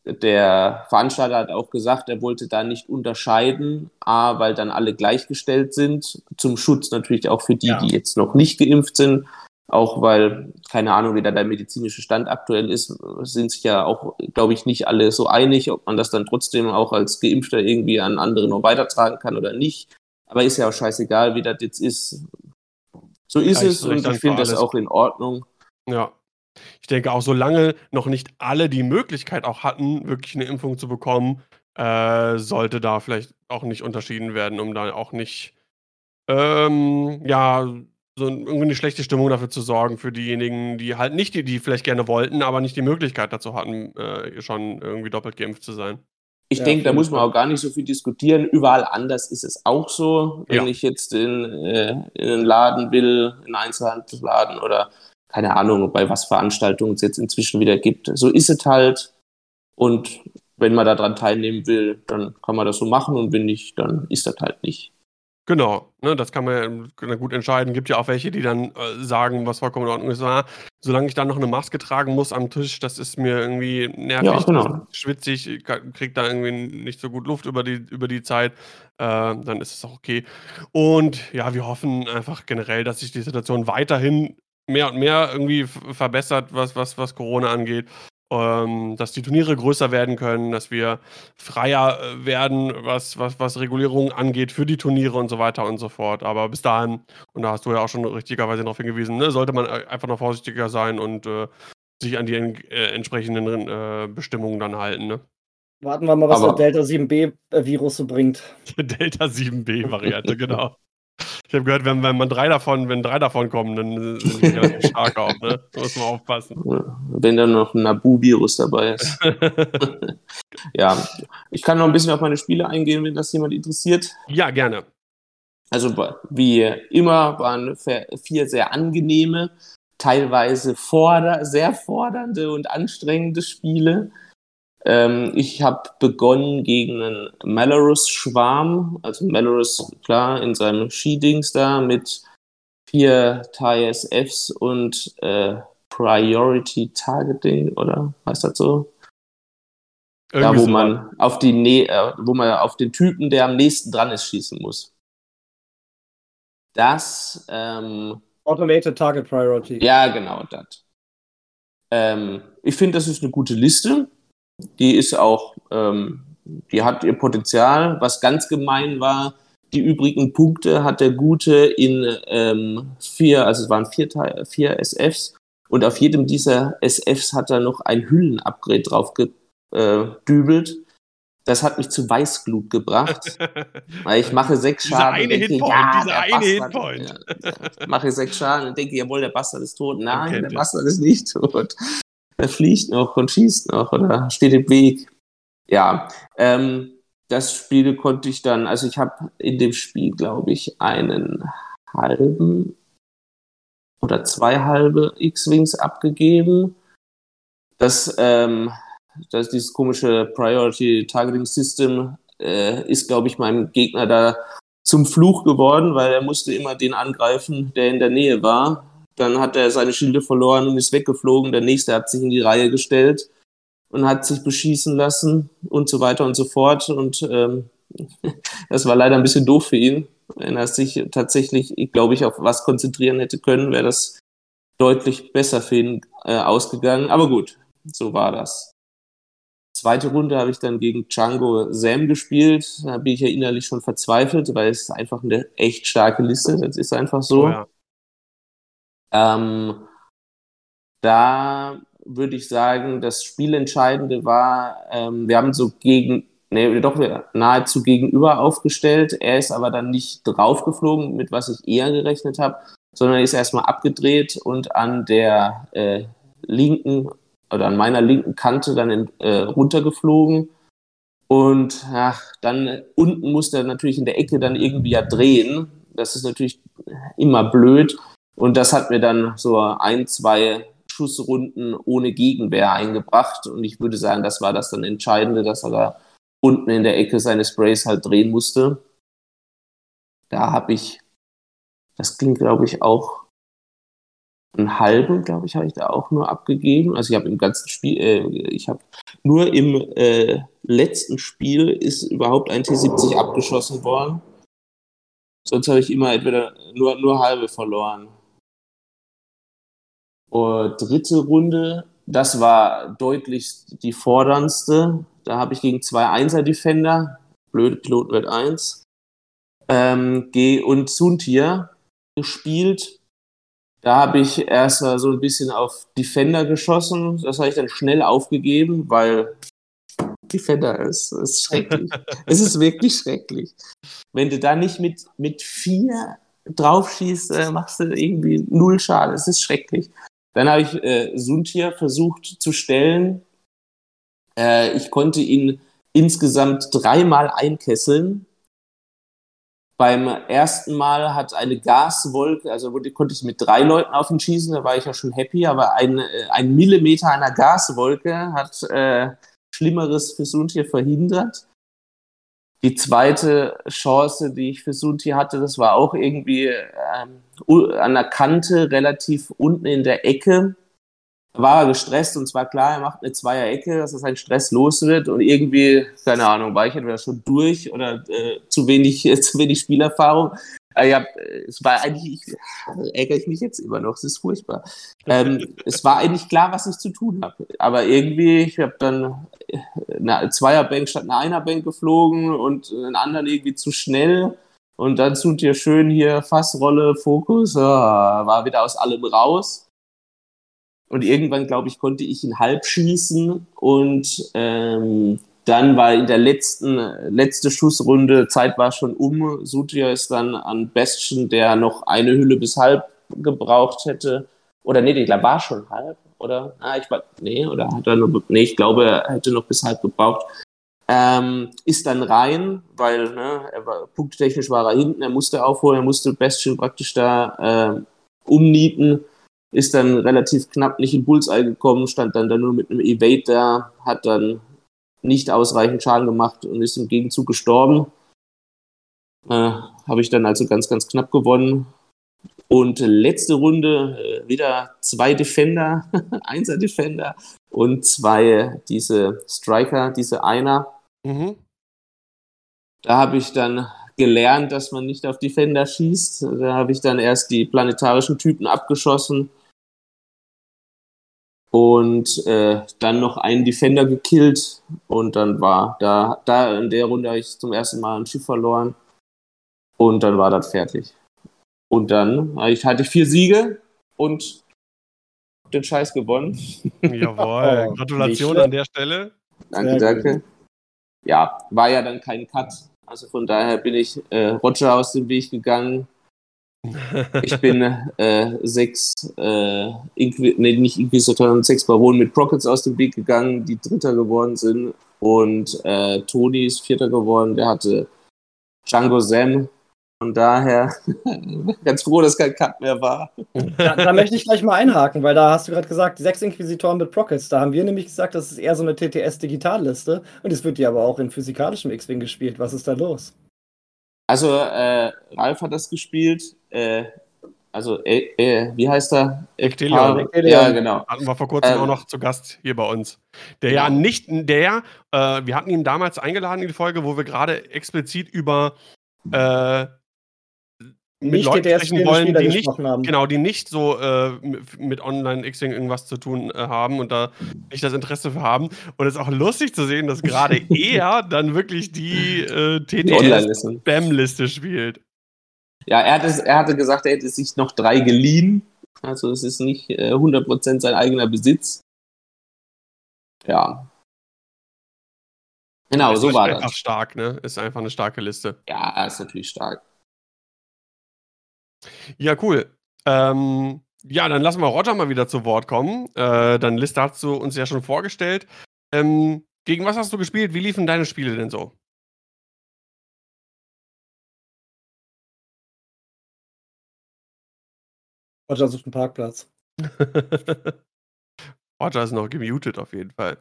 der Veranstalter hat auch gesagt, er wollte da nicht unterscheiden, A, weil dann alle gleichgestellt sind, zum Schutz natürlich auch für die, Ja. die jetzt noch nicht geimpft sind, auch weil, keine Ahnung, wie da der medizinische Stand aktuell ist, sind sich ja auch, glaube ich, nicht alle so einig, ob man das dann trotzdem auch als Geimpfter irgendwie an andere noch weitertragen kann oder nicht. Aber ist ja auch scheißegal, wie das jetzt ist. So ist es und dann ich finde das alles. auch in Ordnung. Ja. Ich denke auch, solange noch nicht alle die Möglichkeit auch hatten, wirklich eine Impfung zu bekommen, äh, sollte da vielleicht auch nicht unterschieden werden, um da auch nicht, ähm, ja, so irgendwie eine schlechte Stimmung dafür zu sorgen für diejenigen, die halt nicht, die, die vielleicht gerne wollten, aber nicht die Möglichkeit dazu hatten, äh, schon irgendwie doppelt geimpft zu sein. Ich Ja, denke, da muss man auch gar nicht so viel diskutieren. Überall anders ist es auch so. Wenn Ja. ich jetzt in, äh, in einen Laden will, in einen Einzelhandelsladen oder keine Ahnung, bei was Veranstaltungen es jetzt inzwischen wieder gibt. So ist es halt. Und wenn man daran teilnehmen will, dann kann man das so machen und wenn nicht, dann ist das halt nicht. Genau, ne, das kann man ja gut entscheiden. Gibt ja auch welche, die dann äh, sagen, was vollkommen in Ordnung ist. Ah, solange ich dann noch eine Maske tragen muss am Tisch, das ist mir irgendwie nervig, Ja, genau. schwitzig, ich ka- krieg da irgendwie nicht so gut Luft über die, über die Zeit, äh, dann ist es auch okay. Und ja, wir hoffen einfach generell, dass sich die Situation weiterhin mehr und mehr irgendwie verbessert, was, was, was Corona angeht. Ähm, dass die Turniere größer werden können, dass wir freier äh, werden, was, was, was Regulierungen angeht für die Turniere und so weiter und so fort. Aber bis dahin, und da hast du ja auch schon richtigerweise darauf hingewiesen, ne, sollte man äh, einfach noch vorsichtiger sein und äh, sich an die en äh, entsprechenden äh, Bestimmungen dann halten. Ne? Warten wir mal, was Aber- der Delta 7b-Virus so bringt. Delta 7b-Variante, genau. Ich habe gehört, wenn, wenn man drei davon, wenn drei davon kommen, dann sind die relativ stark auch, ne? Da muss man aufpassen. Wenn dann noch ein Nabu-Virus dabei ist. ja, ich kann noch ein bisschen auf meine Spiele eingehen, wenn das jemand interessiert. ja, gerne. Also wie immer waren vier sehr angenehme, teilweise forder sehr fordernde und anstrengende Spiele. Ähm, ich habe begonnen gegen einen Malorus-Schwarm, also Malorus, klar, in seinem Skidings da mit vier TISFs und äh, Priority Targeting, oder heißt das so? Da, Irgendwie wo so. man auf die Nä äh, wo man auf den Typen, der am nächsten dran ist, schießen muss. Das, ähm, Automated Target Priority. ja, genau, das. Ähm, ich finde, das ist eine gute Liste. Die ist auch, ähm, die hat ihr Potenzial. Was ganz gemein war, die übrigen Punkte hat der Gute in ähm, vier, also es waren vier, vier SFs und auf jedem dieser SFs hat er noch ein Hüllenupgrade drauf gedübelt. das hat mich zu Weißglut gebracht. weil ich mache sechs Dieser Schaden. eine und denke, Hitpoint, ja, dieser der eine Bastard, Hitpoint. Ja. Mache sechs Schaden und denke, jawohl, der Bastard ist tot. Nein, der. Bastard ist nicht tot. Er fliegt noch und schießt noch oder steht im Weg. Ja, ähm, das Spiel konnte ich dann, also ich habe in dem Spiel, glaube ich, einen halben oder zwei halbe X-Wings abgegeben. Das, ähm, das dieses komische Priority Targeting System äh, ist, glaube ich, meinem Gegner da zum Fluch geworden, weil er musste immer den angreifen, der in der Nähe war. Dann hat er seine Schilde verloren und ist weggeflogen. Der nächste hat sich in die Reihe gestellt und hat sich beschießen lassen und so weiter und so fort. Und ähm, das war leider ein bisschen doof für ihn. Wenn er sich tatsächlich, glaube ich, auf was konzentrieren hätte können, wäre das deutlich besser für ihn äh, ausgegangen. Aber gut, so war das. Zweite Runde habe ich dann gegen Django Sam gespielt. Da bin ich ja innerlich schon verzweifelt, weil es ist einfach eine echt starke Liste. Das ist einfach so. Oh, ja. Ähm, da würde ich sagen, das Spielentscheidende war, ähm, wir haben so gegen, nee, doch nahezu gegenüber aufgestellt. Er ist aber dann nicht draufgeflogen, mit was ich eher gerechnet habe, sondern ist erstmal abgedreht und an der äh, linken oder an meiner linken Kante dann in, äh, runtergeflogen. Und ach, dann unten musste er natürlich in der Ecke dann irgendwie ja drehen. Das ist natürlich immer blöd. Und das hat mir dann so ein, zwei Schussrunden ohne Gegenwehr eingebracht. Und ich würde sagen, das war das dann Entscheidende, dass er da unten in der Ecke seine Sprays halt drehen musste. Da habe ich, das klingt glaube ich auch einen halben, glaube ich, habe ich da auch nur abgegeben. Also ich habe im ganzen Spiel, äh, ich habe nur im äh, letzten Spiel ist überhaupt ein T70 abgeschossen worden. Sonst habe ich immer entweder nur, nur halbe verloren. Und dritte Runde, das war deutlich die forderndste. Da habe ich gegen zwei Einser-Defender, blöde Piloten wird eins, ähm, G und Suntier gespielt. Da habe ich erst mal so ein bisschen auf Defender geschossen. Das habe ich dann schnell aufgegeben, weil Defender ist, ist schrecklich. es ist wirklich schrecklich. Wenn du da nicht mit, mit vier draufschießt, äh, machst du irgendwie null Schaden. Es ist schrecklich. Dann habe ich äh, Suntier versucht zu stellen. Äh, ich konnte ihn insgesamt dreimal einkesseln. Beim ersten Mal hat eine Gaswolke, also konnte ich mit drei Leuten auf ihn schießen, da war ich ja schon happy, aber ein, äh, ein Millimeter einer Gaswolke hat äh, Schlimmeres für Suntier verhindert. Die zweite Chance, die ich für Sunti hatte, das war auch irgendwie ähm, an der Kante, relativ unten in der Ecke. Da war er gestresst und zwar klar, er macht eine Zweier-Ecke, dass er seinen Stress los wird und irgendwie, keine Ahnung, war ich entweder schon durch oder äh, zu, wenig, äh, zu wenig Spielerfahrung. Äh, ja, es war eigentlich, ich, ärgere ich mich jetzt immer noch, es ist furchtbar. Ähm, es war eigentlich klar, was ich zu tun habe. Aber irgendwie, ich habe dann eine Zweierbank statt eine Einerbank geflogen und einen anderen irgendwie zu schnell. Und dann tut ihr schön hier Fassrolle, Fokus, ah, war wieder aus allem raus. Und irgendwann, glaube ich, konnte ich ihn halb schießen und ähm, dann war in der letzten letzte Schussrunde, Zeit war schon um. Sutia ist dann an Bestien, der noch eine Hülle bis halb gebraucht hätte. Oder nee, der war schon halb, oder? Ah, ich war, nee, oder hat er nur, nee, ich glaube, er hätte noch bis halb gebraucht. Ähm, ist dann rein, weil ne, er war, punkttechnisch war er hinten, er musste aufholen, er musste Bestien praktisch da äh, umnieten ist dann relativ knapp nicht in Bullseye gekommen, stand dann, dann nur mit einem Evade da, hat dann nicht ausreichend Schaden gemacht und ist im Gegenzug gestorben. Äh, Habe ich dann also ganz, ganz knapp gewonnen. Und letzte Runde äh, wieder zwei Defender, Einser Defender und zwei diese Striker, diese Einer. Mhm. Da habe ich dann gelernt, dass man nicht auf Defender schießt. Da habe ich dann erst die planetarischen Typen abgeschossen und äh, dann noch einen Defender gekillt und dann war da, da in der Runde habe ich zum ersten Mal ein Schiff verloren und dann war das fertig. Und dann ich hatte ich vier Siege und den Scheiß gewonnen. Jawohl, Oh, Gratulation an der Stelle. Danke, Sehr danke. Ja, war ja dann kein Cut. Also von daher bin ich äh, Roger aus dem Weg gegangen. Ich bin äh, sechs, äh, Inqui nee, nicht Inquisitoren, sechs Baronen mit Prockets aus dem Weg gegangen, die Dritter geworden sind. Und äh, Tony ist Vierter geworden, der hatte Django Sam. Von daher ganz froh, dass kein Cut mehr war. Da, da, möchte ich gleich mal einhaken, weil da hast du gerade gesagt, sechs Inquisitoren mit Prockets. Da haben wir nämlich gesagt, das ist eher so eine TTS-Digitalliste. Und es wird ja aber auch in physikalischem X-Wing gespielt. Was ist da los? Also, äh, Ralf hat das gespielt. Äh, also, äh, äh, wie heißt er? Ectelion. Ja, genau. Hatten wir vor kurzem ähm, auch noch zu Gast hier bei uns. Der ja, ja nicht, der, äh, wir hatten ihn damals eingeladen in die Folge, wo wir gerade explizit über äh, mit nicht Leuten sprechen wollen, die nicht, haben. genau, die nicht so äh, mit Online-Xing irgendwas zu tun äh, haben und da nicht das Interesse für haben. Und es ist auch lustig zu sehen, dass gerade er dann wirklich die äh, TTS-Spam-Liste spielt. Ja, er hatte, er hatte gesagt, er hätte sich noch drei geliehen. Also es ist nicht äh, 100% sein eigener Besitz. Ja. Genau, so war das. Ist einfach stark, ne? Ist einfach eine starke Liste. Ja, ist natürlich stark. Ja, cool. Ähm, ja, dann lassen wir Roger mal wieder zu Wort kommen. Äh, dann Liste hast du uns ja schon vorgestellt. Ähm, gegen was hast du gespielt? Wie liefen deine Spiele denn so? Roger sucht einen Parkplatz. Roger ist noch gemutet auf jeden Fall.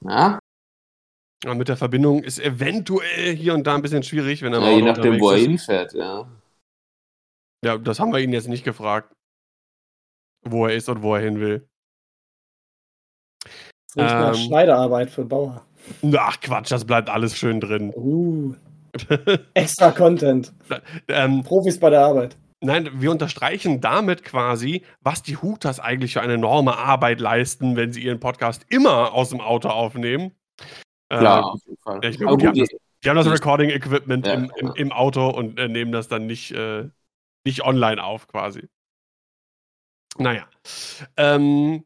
Ja? Ja, mit der Verbindung ist eventuell hier und da ein bisschen schwierig, wenn er ja, mal Je nachdem, wo er hinfährt, ja. Ja, das haben wir ihn jetzt nicht gefragt, wo er ist und wo er hin will. Das ist ähm, Schneiderarbeit für Bauer. Ach Quatsch, das bleibt alles schön drin. Uh, extra Content. ähm, Profis bei der Arbeit. Nein, wir unterstreichen damit quasi, was die Hutas eigentlich für eine enorme Arbeit leisten, wenn sie ihren Podcast immer aus dem Auto aufnehmen. Klar, äh, auf jeden Fall. Ja, ich glaube, die, haben das, die haben das Recording-Equipment ja, im, im, im, Auto und äh, nehmen das dann nicht, äh, nicht online auf, quasi. Naja. Ähm,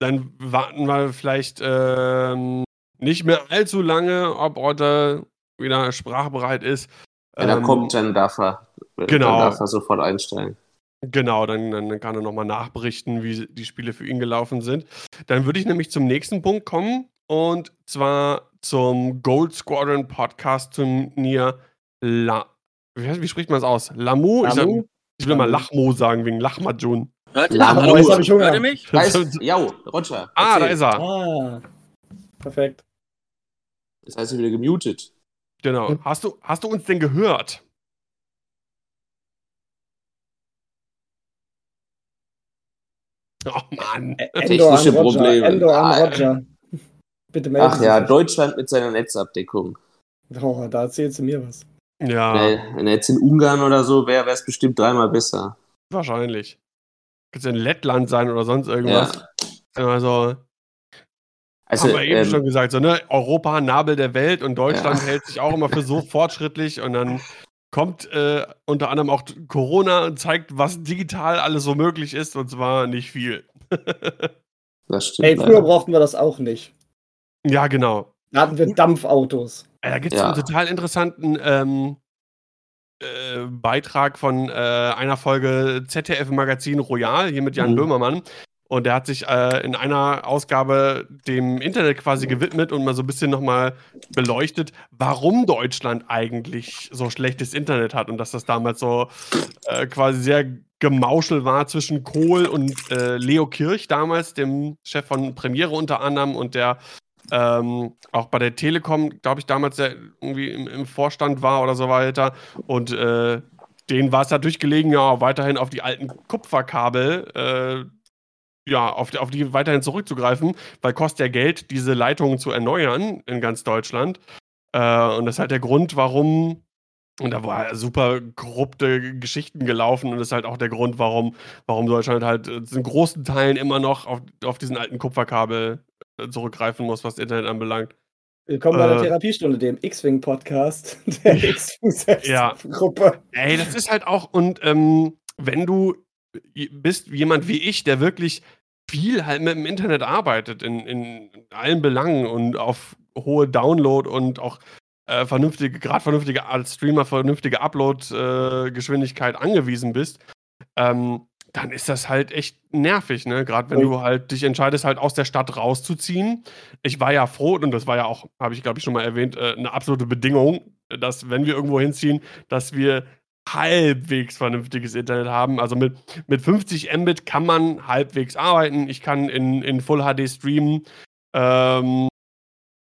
dann warten wir vielleicht ähm, nicht mehr allzu lange, ob Otter wieder sprachbereit ist. Wenn er ähm, kommt, dann darf er, genau. dann darf er sofort einstellen. Genau, dann, dann kann er nochmal nachberichten, wie die Spiele für ihn gelaufen sind. Dann würde ich nämlich zum nächsten Punkt kommen. Und zwar zum Gold Squadron Podcast Turnier La. Wie, wie spricht man es aus? Lamu? Lamu? Ich, sag, ich, will mal Lachmo sagen, wegen Lachmajun. Hört Lamu. Jetzt habe ich Hunger. Hört ihr mich? Da ist, ja, Roger. Ah, da ist er. Ah, perfekt. Das heißt, er wieder gemutet. Genau. Hast du, hast du uns denn gehört? Oh Mann. Technische Probleme. Endo an ah, Roger. Bitte melden Ach ja, Deutschland mit seiner Netzabdeckung. Oh, da erzählst du mir was. Ja. Wenn er jetzt in Ungarn oder so wäre, wäre es bestimmt dreimal besser. Wahrscheinlich. Könnte es in Lettland sein oder sonst irgendwas. Ja. Also, also, haben wir eben ähm, schon gesagt, so, ne? Europa, Nabel der Welt und Deutschland ja. hält sich auch immer für so fortschrittlich und dann kommt äh, unter anderem auch Corona und zeigt, was digital alles so möglich ist und zwar nicht viel. das stimmt. Hey, früher brauchten wir das auch nicht. Ja, genau. Da hatten wir Dampfautos. Da gibt es ja. einen total interessanten ähm, äh, Beitrag von äh, einer Folge ZDF Magazin Royal, hier mit Jan mhm. Böhmermann. Und der hat sich äh, in einer Ausgabe dem Internet quasi gewidmet und mal so ein bisschen nochmal beleuchtet, warum Deutschland eigentlich so schlechtes Internet hat und dass das damals so äh, quasi sehr gemauschel war zwischen Kohl und äh, Leo Kirch damals, dem Chef von Premiere unter anderem und der ähm, auch bei der Telekom, glaube ich, damals der irgendwie im, im, Vorstand war oder so weiter. Und äh, denen war es natürlich gelegen, ja, weiterhin auf die alten Kupferkabel, äh, ja, auf die, auf die weiterhin zurückzugreifen, weil kostet ja Geld, diese Leitungen zu erneuern in ganz Deutschland. Äh, und das ist halt der Grund, warum und da war super korrupte Geschichten gelaufen und das ist halt auch der Grund, warum, warum Deutschland halt äh, in großen Teilen immer noch auf, auf diesen alten Kupferkabel äh, zurückgreifen muss, was Internet anbelangt. Willkommen bei der äh, Therapiestunde, dem X-Wing-Podcast der X-Wing-Gruppe. Ja. Ey, das ist halt auch, und ähm, wenn du bist jemand wie ich, der wirklich viel halt mit dem Internet arbeitet in, in allen Belangen und auf hohe Download und auch äh, vernünftige, gerade vernünftige als Streamer vernünftige Upload-Geschwindigkeit äh, angewiesen bist, ähm, dann ist das halt echt nervig, ne? Gerade wenn du halt dich entscheidest, halt aus der Stadt rauszuziehen. Ich war ja froh, und das war ja auch, habe ich glaube ich schon mal erwähnt, äh, eine absolute Bedingung, dass wenn wir irgendwo hinziehen, dass wir halbwegs vernünftiges Internet haben. Also mit, mit 50 Mbit kann man halbwegs arbeiten. Ich kann in, in Full HD streamen. Ähm,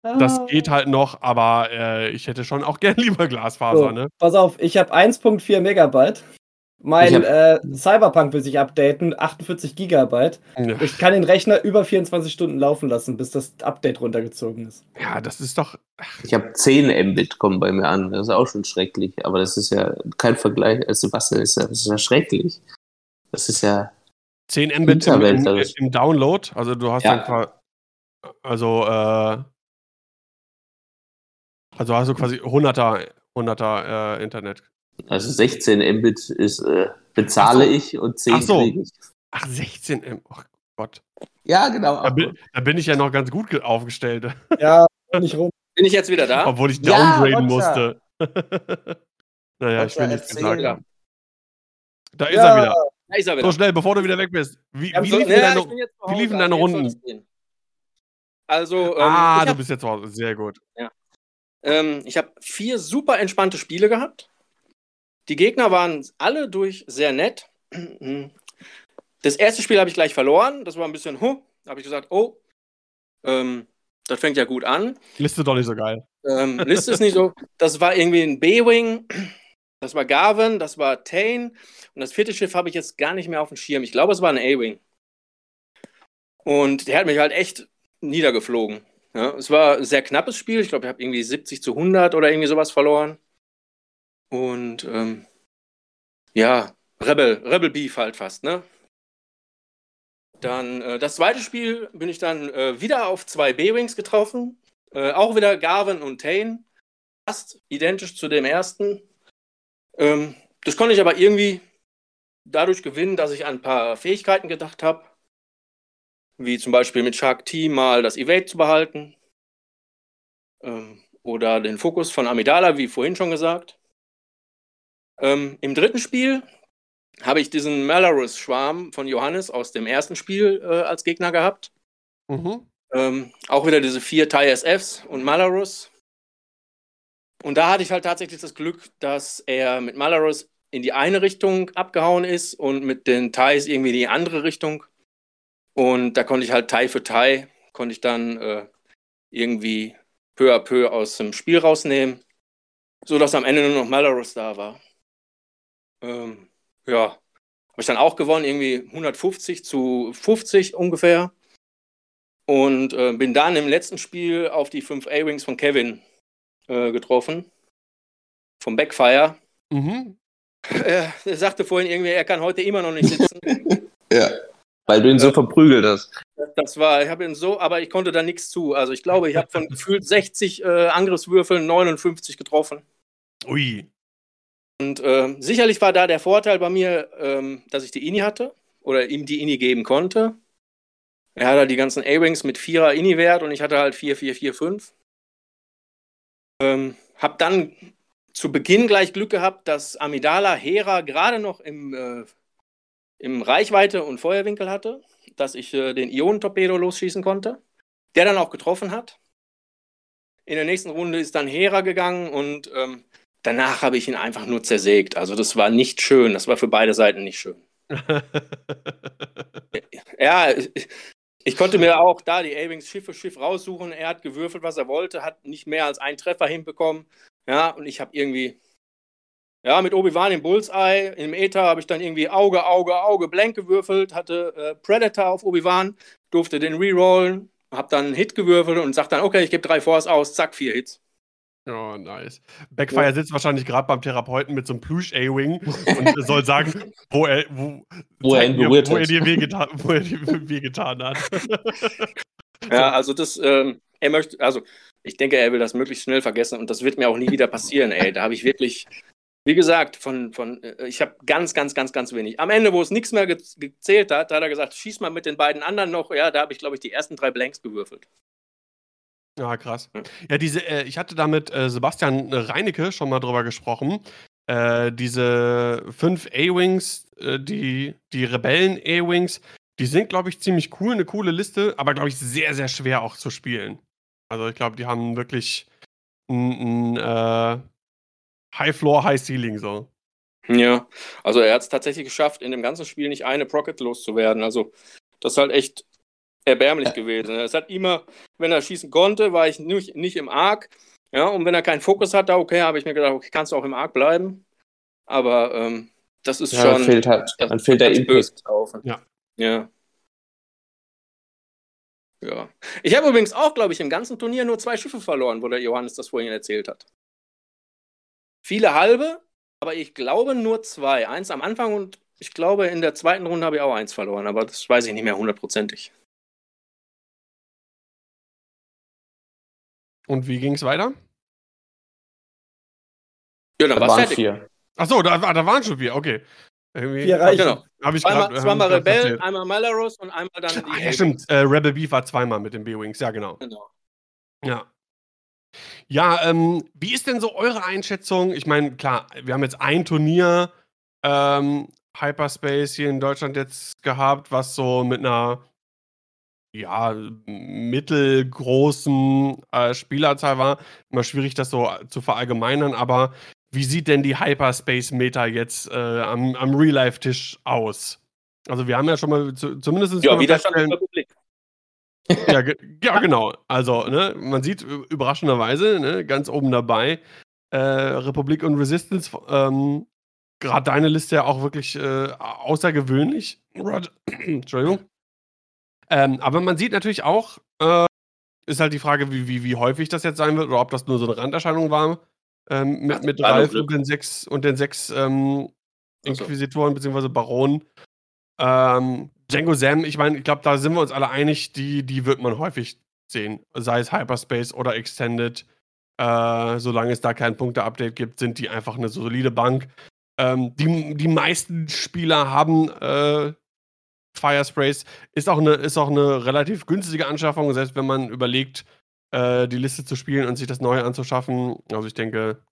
ah. Das geht halt noch, aber äh, ich hätte schon auch gern lieber Glasfaser. So, ne? Pass auf, ich habe 1.4 Megabyte. Mein hab, äh, Cyberpunk will sich updaten, 48 Gigabyte. Ja. Ich kann den Rechner über 24 Stunden laufen lassen, bis das Update runtergezogen ist. Ja, das ist doch. Ich habe 10 Mbit kommen bei mir an. Das ist auch schon schrecklich. Aber das ist ja kein Vergleich. Also, was ist das ist ja schrecklich. Das ist ja. 10 Mbit im, im, im, Download. Also, du hast ja. dann. Also, äh. Also hast du quasi 100er, 100er äh, Internet. Also 16 Mbit ist, äh, bezahle so. ich und 10 so. kriege ich. Ach, 16 Mbit. Oh Gott. Ja, genau. Da bin, da bin, ich ja noch ganz gut aufgestellt. Ja, bin ich rum. Bin ich jetzt wieder da? Obwohl ich downgraden ja, musste. naja, ich will nichts gesagt haben. Da ist ja. er wieder. Da ist er wieder. So schnell, bevor du wieder weg bist. Wie, wie, so, liefen, ne, deine, wie liefen deine Runden? Also, ähm, ah, du hab, bist jetzt zu Hause. Sehr gut. Ja. Ähm, ich habe vier super entspannte Spiele gehabt. Die Gegner waren alle durch sehr nett. Das erste Spiel habe ich gleich verloren. Das war ein bisschen, huh, da habe ich gesagt, oh, ähm, das fängt ja gut an. Liste doch nicht so geil. Ähm, Liste ist nicht so. Das war irgendwie ein B-Wing. Das war Garvin, das war Tane. Und das vierte Schiff habe ich jetzt gar nicht mehr auf dem Schirm. Ich glaube, es war ein A-Wing. Und der hat mich halt echt niedergeflogen. Ja, es war ein sehr knappes Spiel. Ich glaube, ich habe irgendwie 70 zu 100 oder irgendwie sowas verloren. Und ähm, ja, Rebel, Rebel Beef halt fast, ne? Dann äh, das zweite Spiel bin ich dann äh, wieder auf zwei B-Wings getroffen. Äh, auch wieder Garvin und Tane. Fast identisch zu dem ersten. Ähm, das konnte ich aber irgendwie dadurch gewinnen, dass ich an ein paar Fähigkeiten gedacht habe. Wie zum Beispiel mit Shark T mal das Evade zu behalten. Ähm, oder den Fokus von Amidala, wie vorhin schon gesagt. Ähm, Im dritten Spiel habe ich diesen Malarus-Schwarm von Johannes aus dem ersten Spiel äh, als Gegner gehabt. Mhm. Ähm, auch wieder diese vier TIE SFs und Malarus. Und da hatte ich halt tatsächlich das Glück, dass er mit Malarus in die eine Richtung abgehauen ist und mit den TIEs irgendwie in die andere Richtung. Und da konnte ich halt TIE für TIE, konnte ich dann äh, irgendwie peu à peu aus dem Spiel rausnehmen, sodass am Ende nur noch Malarus da war. Ähm, ja, habe ich dann auch gewonnen, irgendwie 150 zu 50 ungefähr. Und äh, bin dann im letzten Spiel auf die 5 A-Wings von Kevin äh, getroffen. Vom Backfire. Mhm. Er, er sagte vorhin irgendwie, er kann heute immer noch nicht sitzen. ja, weil du ihn so verprügelt hast. Das war, ich habe ihn so, aber ich konnte da nichts zu. Also ich glaube, ich habe von gefühlt 60 äh, Angriffswürfeln 59 getroffen. Ui. Und äh, sicherlich war da der Vorteil bei mir, ähm, dass ich die INI hatte oder ihm die INI geben konnte. Er hat halt die ganzen A-Wings mit 4er INI-Wert und ich hatte halt 4, 4, 4, 5. Ähm, hab dann zu Beginn gleich Glück gehabt, dass Amidala Hera gerade noch im, äh, im Reichweite und Feuerwinkel hatte, dass ich äh, den Ionentorpedo losschießen konnte, der dann auch getroffen hat. In der nächsten Runde ist dann Hera gegangen und ähm, danach habe ich ihn einfach nur zersägt. Also das war nicht schön. Das war für beide Seiten nicht schön. ja, ich konnte mir auch da die A-Wings Schiff für Schiff raussuchen. Er hat gewürfelt, was er wollte, hat nicht mehr als einen Treffer hinbekommen. Ja, und ich habe irgendwie, ja, mit Obi-Wan im Bullseye, im Ether habe ich dann irgendwie Auge, Auge, Auge blank gewürfelt, hatte äh, Predator auf Obi-Wan, durfte den rerollen, habe dann einen Hit gewürfelt und sagte dann, okay, ich gebe drei Force aus, zack, vier Hits. Oh, nice. Backfire sitzt wahrscheinlich gerade beim Therapeuten mit so einem Plüsch-A-Wing und soll sagen, wo er, wo, wo er ihn berührt wo, er dir wehgetan, wo er dir wehgetan hat. ja, also das, ähm, er möchte, also ich denke, er will das möglichst schnell vergessen und das wird mir auch nie wieder passieren, ey. Da habe ich wirklich Wie gesagt, von, von, äh, ich habe ganz, ganz, ganz, ganz wenig. Am Ende, wo es nichts mehr ge gezählt hat, da hat er gesagt, schieß mal mit den beiden anderen noch. Ja, da habe ich, glaube ich, die ersten drei Blanks gewürfelt. Ja, krass. Ja, diese, äh, ich hatte da mit äh, Sebastian Reinecke schon mal drüber gesprochen. Äh, diese fünf A-Wings, äh, die, die Rebellen-A-Wings, die sind, glaube ich, ziemlich cool, eine coole Liste, aber, glaube ich, sehr, sehr schwer auch zu spielen. Also, ich glaube, die haben wirklich ein, ein äh, High Floor, High Ceiling so. Ja, also er hat es tatsächlich geschafft, in dem ganzen Spiel nicht eine Procket loszuwerden. Also, das ist halt echt erbärmlich gewesen. Es hat immer, wenn er schießen konnte, war ich nicht, nicht im Arc. Ja, und wenn er keinen Fokus hatte, okay, habe ich mir gedacht, okay, kannst du auch im Arc bleiben. Aber ähm, das ist Ja, schon. dann fehlt halt, das dann fehlt der böse gelaufen. Ja. Ja. Ja. Ich habe übrigens auch, glaube ich, im ganzen Turnier nur zwei Schiffe verloren, wo der Johannes das vorhin erzählt hat. Viele halbe, aber ich glaube nur zwei. Eins am Anfang und ich glaube, in der zweiten Runde habe ich auch eins verloren, aber das weiß ich nicht mehr hundertprozentig. Und wie ging es weiter? Ja, dann Da war es waren fertig. vier. Achso, da, ah, da waren schon vier, okay. Irgendwie Vier reichen. Genau. habe ich Zweimal, gerade. zweimal grad Rebell, erzählt. einmal Malaros und einmal dann die. Ah, ja, stimmt. Äh, Rebel Beef war zweimal mit den B-Wings, ja, genau. Genau. Ja. Ja, ähm, wie ist denn so eure Einschätzung? Ich meine, klar, wir haben jetzt ein Turnier ähm, Hyperspace hier in Deutschland jetzt gehabt, was so mit einer ja, mittelgroßen äh, Spielerzahl war. Immer schwierig, das so zu verallgemeinern, aber wie sieht denn die Hyperspace-Meta jetzt äh, am, am Real-Life-Tisch aus? Also wir haben ja schon mal zu, zumindest Ja, Widerstand der Republik. ja, ge ja, genau. Also, ne, man sieht überraschenderweise, ne, ganz oben dabei, äh, Republik und Resistance, ähm, gerade deine Liste ja auch wirklich äh, außergewöhnlich. Rod- Entschuldigung. Ähm, aber man sieht natürlich auch, äh, ist halt die Frage, wie, wie, wie häufig das jetzt sein wird oder ob das nur so eine Randerscheinung war. Ähm, mit, Ach, mit Ralf und den sechs und den sechs ähm. Inquisitoren bzw. Baronen. Ähm, Django Sam, ich meine, ich glaube, da sind wir uns alle einig, die, die wird man häufig sehen. Sei es Hyperspace oder Extended. Äh, solange es da kein Punkte-Update gibt, sind die einfach eine solide Bank. Ähm, die, die meisten Spieler haben äh, Fire Sprays. Ist auch, eine, ist auch eine relativ günstige Anschaffung, selbst wenn man überlegt, äh, die Liste zu spielen und sich das Neue anzuschaffen. Also ich denke,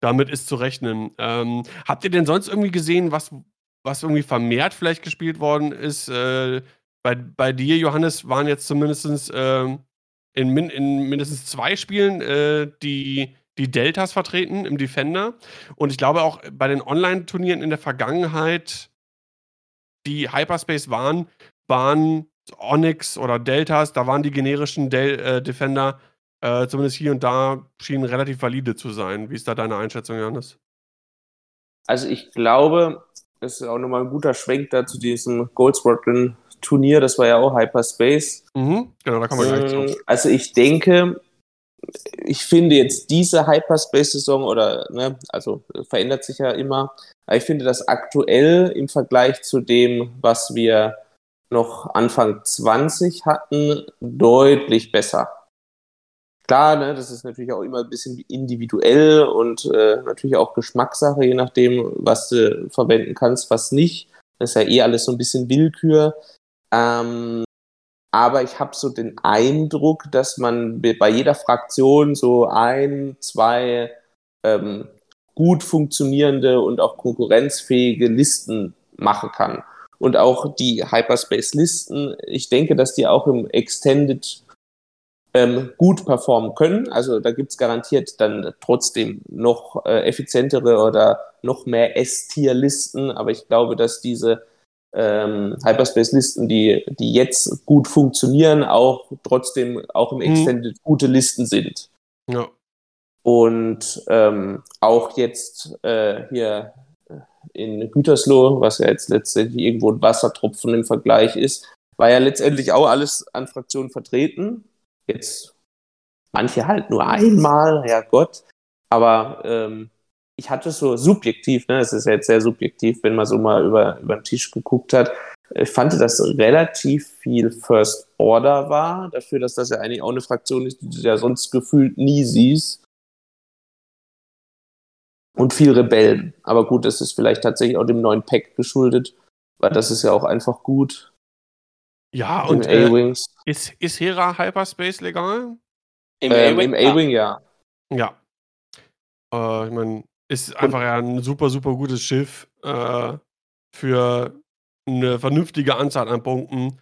damit ist zu rechnen. Ähm, habt ihr denn sonst irgendwie gesehen, was, was irgendwie vermehrt vielleicht gespielt worden ist? Äh, bei, bei dir, Johannes, waren jetzt zumindest ähm, in, min in mindestens zwei Spielen äh, die, die Deltas vertreten im Defender. Und ich glaube auch bei den Online-Turnieren in der Vergangenheit, die Hyperspace waren, waren Onyx oder Deltas, da waren die generischen Del äh, Defender äh, zumindest hier und da schienen relativ valide zu sein. Wie ist da deine Einschätzung, Johannes? Also ich glaube, das ist auch nochmal ein guter Schwenk da zu diesem Gold Squadron Turnier, das war ja auch Hyperspace. Mhm, genau, da kommen wir gleich zu. Also ich denke, ich finde jetzt diese Hyperspace-Saison oder, ne, also verändert sich ja immer, aber ich finde das aktuell im Vergleich zu dem, was wir noch Anfang 20 hatten, deutlich besser. Klar, ne, das ist natürlich auch immer ein bisschen individuell und äh, natürlich auch Geschmackssache, je nachdem, was du verwenden kannst, was nicht. Das ist ja eh alles so ein bisschen Willkür. Ähm, aber ich habe so den Eindruck, dass man bei jeder Fraktion so ein, zwei ähm, gut funktionierende und auch konkurrenzfähige Listen machen kann. Und auch die Hyperspace-Listen, ich denke, dass die auch im Extended ähm, gut performen können. Also da gibt's garantiert dann trotzdem noch äh, effizientere oder noch mehr S-Tier-Listen. Aber ich glaube, dass diese ähm, Hyperspace-Listen, die, die jetzt gut funktionieren, auch trotzdem auch im Mhm. Extended gute Listen sind. Ja. Und ähm, auch jetzt äh, hier in Gütersloh, was ja jetzt letztendlich irgendwo ein Wassertropfen im Vergleich ist, war ja letztendlich auch alles an Fraktionen vertreten. Jetzt manche halt nur einmal, Herrgott. Aber ähm, ich hatte so subjektiv, ne, es ist ja jetzt sehr subjektiv, wenn man so mal über, über den Tisch geguckt hat, ich fand, dass relativ viel First Order war, dafür, dass das ja eigentlich auch eine Fraktion ist, die du ja sonst gefühlt nie siehst. und viel Rebellen. Aber gut, das ist vielleicht tatsächlich auch dem neuen Pack geschuldet, weil das ist ja auch einfach gut. Ja, Im und äh, A-Wings. ist, ist Hera Hyperspace legal? Im Ähm, A-Wing, Im A-Wing ja. Ja. Äh, ich meine, ist einfach ja ein super, super gutes Schiff äh, für eine vernünftige Anzahl an Punkten.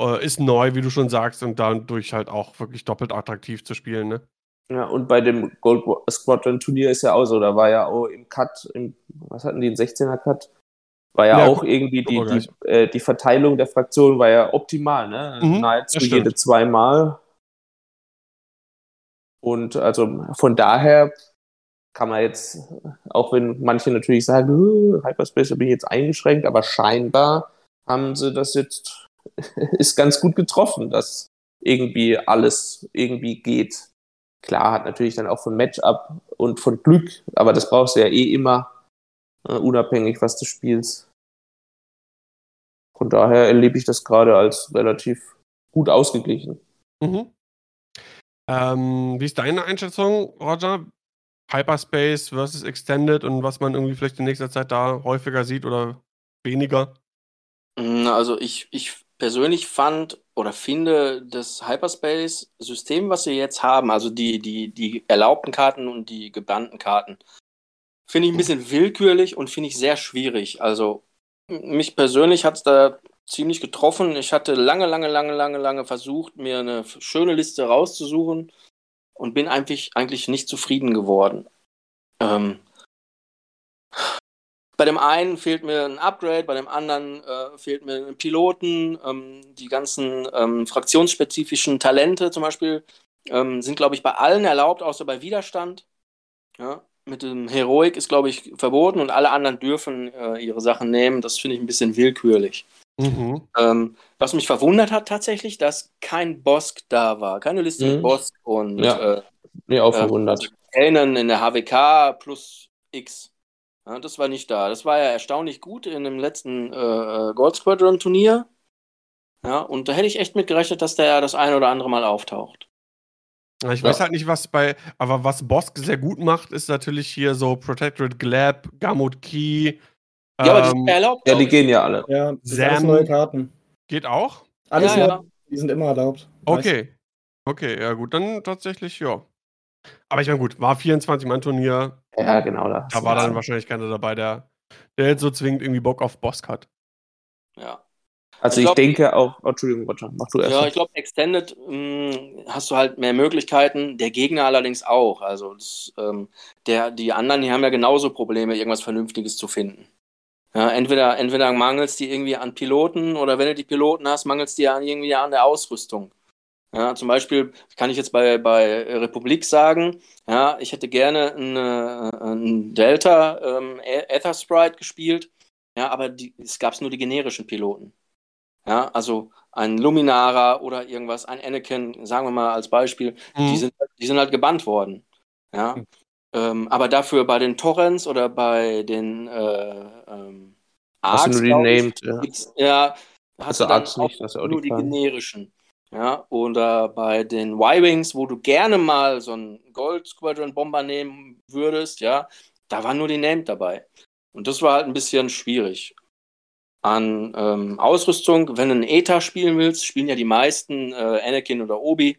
Äh, ist neu, wie du schon sagst, und dadurch halt auch wirklich doppelt attraktiv zu spielen, ne? Ja, und bei dem Gold Squadron Turnier ist ja auch so, da war ja auch im Cut, im, was hatten die, ein 16er Cut? War ja, Ja, auch irgendwie die, die, äh, die Verteilung der Fraktionen war ja optimal, ne? Mhm, Nahezu jede zweimal. Und also von daher kann man jetzt, auch wenn manche natürlich sagen, "Uh, Hyperspace da bin ich jetzt eingeschränkt, aber scheinbar haben sie das jetzt, ist ganz gut getroffen, dass irgendwie alles irgendwie geht. Klar, hat natürlich dann auch von Matchup und von Glück, aber das brauchst du ja eh immer, äh, unabhängig was du spielst. Von daher erlebe ich das gerade als relativ gut ausgeglichen. Mhm. Ähm, wie ist deine Einschätzung, Roger? Hyperspace versus Extended und was man irgendwie vielleicht in nächster Zeit da häufiger sieht oder weniger? Mm, Also ich, ich persönlich fand oder finde das Hyperspace-System, was wir jetzt haben, also die, die, die erlaubten Karten und die gebannten Karten, finde ich ein bisschen willkürlich und finde ich sehr schwierig. Also mich persönlich hat es da ziemlich getroffen. Ich hatte lange, lange, lange, lange, lange versucht, mir eine schöne Liste rauszusuchen und bin eigentlich, eigentlich nicht zufrieden geworden. Ähm, bei dem einen fehlt mir ein Upgrade, bei dem anderen äh, fehlt mir ein Piloten. Ähm, die ganzen ähm, fraktionsspezifischen Talente zum Beispiel ähm, sind, glaube ich, bei allen erlaubt, außer bei Widerstand. Ja, mit dem Heroic ist, glaube ich, verboten und alle anderen dürfen äh, ihre Sachen nehmen. Das finde ich ein bisschen willkürlich. Mhm. Ähm, was mich verwundert hat tatsächlich, dass kein Bosk da war. Keine Liste mit Mhm. Bosk und Ja. äh, Nee, auch äh, verwundert. Kanan in der HWK plus X. Ja, das war nicht da. Das war ja erstaunlich gut in dem letzten äh, Gold Squadron Turnier. Ja, und da hätte ich echt mit gerechnet, dass der das ein oder andere Mal auftaucht. Ich Ja. weiß halt nicht, was bei, aber was Bosk sehr gut macht, ist natürlich hier so Protectorate Glab, Gamut Key. Ja, aber die sind ja erlaubt. Ja, die ich. gehen ja alle. Ja, das Sam- neue Karten. geht auch? Alles Ja, ja. die sind immer erlaubt. Okay. Okay, ja gut, dann tatsächlich, ja. Aber ich meine, gut, war 24-Mann-Turnier, Ja, genau. Da, da war dann wahrscheinlich keiner dabei, der, der jetzt so zwingend irgendwie Bock auf Bosk hat. Ja. Also Ich ich, glaub- denke auch, oh, Entschuldigung, Roger, mach du erst. Ja, mal. ich glaube, Extended mh, hast du halt mehr Möglichkeiten, der Gegner allerdings auch. Also das, ähm, der, die anderen, die haben ja genauso Probleme, irgendwas Vernünftiges zu finden. Ja, entweder, entweder mangelst die irgendwie an Piloten oder wenn du die Piloten hast, mangelst die an irgendwie an der Ausrüstung. Ja, zum Beispiel kann ich jetzt bei, bei Republik sagen, ja, ich hätte gerne eine, einen Delta ähm, Ether Sprite gespielt, ja, aber die, es gab nur die generischen Piloten. Ja, also ein Luminara oder irgendwas, ein Anakin, sagen wir mal als Beispiel, die, Mhm. sind, die sind halt gebannt worden. Ja. Ähm, aber dafür bei den Torrents oder bei den äh, ähm, Hast du nur die named, ja. ja, hast Also du Arcs nicht, auch nur die die generischen. Ja, oder bei den Y-Wings, wo du gerne mal so einen Gold Squadron Bomber nehmen würdest, ja, da war nur die Named dabei. Und das war halt ein bisschen schwierig. An ähm, Ausrüstung, wenn du einen ETA spielen willst, spielen ja die meisten äh, Anakin oder Obi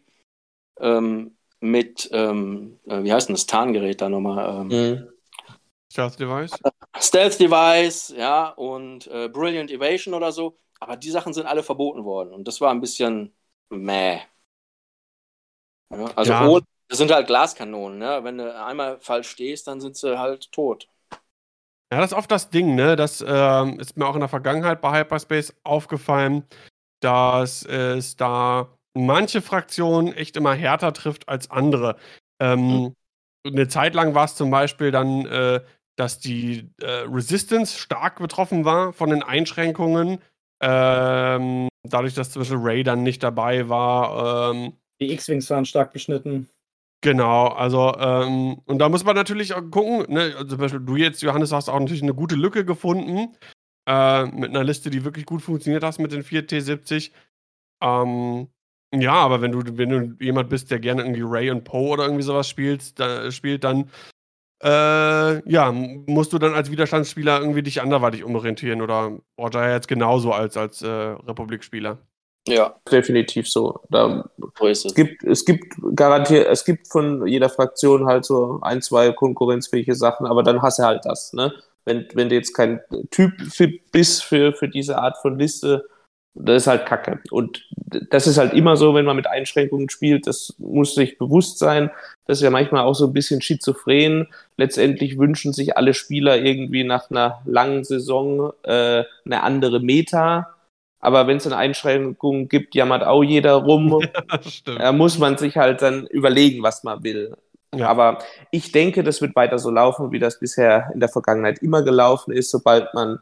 ähm, mit, ähm, äh, wie heißt denn das Tarngerät da nochmal? Ähm, Mhm. Stealth Device? Stealth Device, ja, und äh, Brilliant Evasion oder so. Aber die Sachen sind alle verboten worden. Und das war ein bisschen meh. Ja, also Ja. ohne, das sind halt Glaskanonen, ne? Wenn du einmal falsch stehst, dann sind sie halt tot. Ja, das ist oft das Ding, ne? Das ähm, ist mir auch in der Vergangenheit bei Hyperspace aufgefallen, dass es da manche Fraktionen echt immer härter trifft als andere. Ähm, Eine Zeit lang war es zum Beispiel dann, äh, dass die äh, Resistance stark betroffen war von den Einschränkungen. Ähm, dadurch, dass zum Beispiel Ray dann nicht dabei war. Ähm, Die X-Wings waren stark beschnitten. Genau, also, ähm, und da muss man natürlich auch gucken, ne, also zum Beispiel du jetzt, Johannes, hast auch natürlich eine gute Lücke gefunden, äh, mit einer Liste, die wirklich gut funktioniert hast mit den 4 T70. Ähm, ja, aber wenn du, wenn du jemand bist, der gerne irgendwie Ray und Poe oder irgendwie sowas spielst, da, spielt, dann äh, ja, musst du dann als Widerstandsspieler irgendwie dich anderweitig umorientieren oder Roger jetzt genauso als, als äh, Republikspieler? Ja, definitiv so. Da, so ist es. Es gibt, es gibt garantiert, es gibt von jeder Fraktion halt so ein, zwei konkurrenzfähige Sachen, aber dann hast du halt das, ne? Wenn, wenn du jetzt kein Typ für, bist für, für diese Art von Liste, das ist halt Kacke. Und das ist halt immer so, wenn man mit Einschränkungen spielt, das muss sich bewusst sein. Das ist ja manchmal auch so ein bisschen schizophren. Letztendlich wünschen sich alle Spieler irgendwie nach einer langen Saison äh, eine andere Meta aber wenn es eine Einschränkung gibt, jammert auch jeder rum. Ja, da muss man sich halt dann überlegen, was man will. Ja. Aber ich denke, das wird weiter so laufen, wie das bisher in der Vergangenheit immer gelaufen ist. Sobald man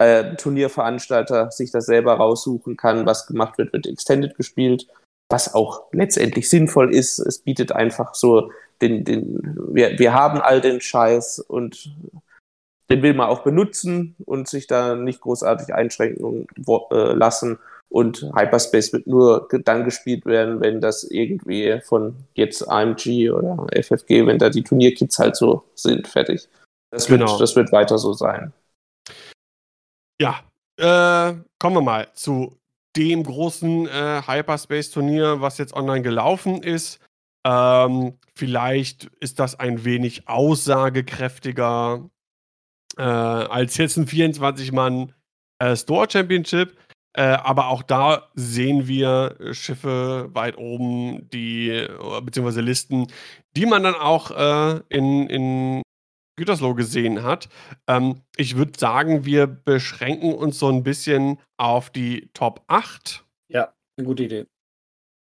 äh, Turnierveranstalter sich das selber raussuchen kann, was gemacht wird, wird Extended gespielt, was auch letztendlich sinnvoll ist. Es bietet einfach so den, den wir, wir haben all den Scheiß und den will man auch benutzen und sich da nicht großartig einschränken äh, lassen. Und Hyperspace wird nur dann gespielt werden, wenn das irgendwie von jetzt AMG oder FFG, wenn da die Turnierkits halt so sind, fertig. Das, genau. wird, das wird weiter so sein. Ja, äh, kommen wir mal zu dem großen äh, Hyperspace-Turnier, was jetzt online gelaufen ist. Ähm, vielleicht ist das ein wenig aussagekräftiger äh, als jetzt ein 24-Mann äh. Äh, aber auch da sehen wir Schiffe weit oben, die, äh, beziehungsweise Listen, die man dann auch in, in Gütersloh gesehen hat. Ähm, ich würde sagen, wir beschränken uns so ein bisschen auf die Top 8. Ja, eine gute Idee.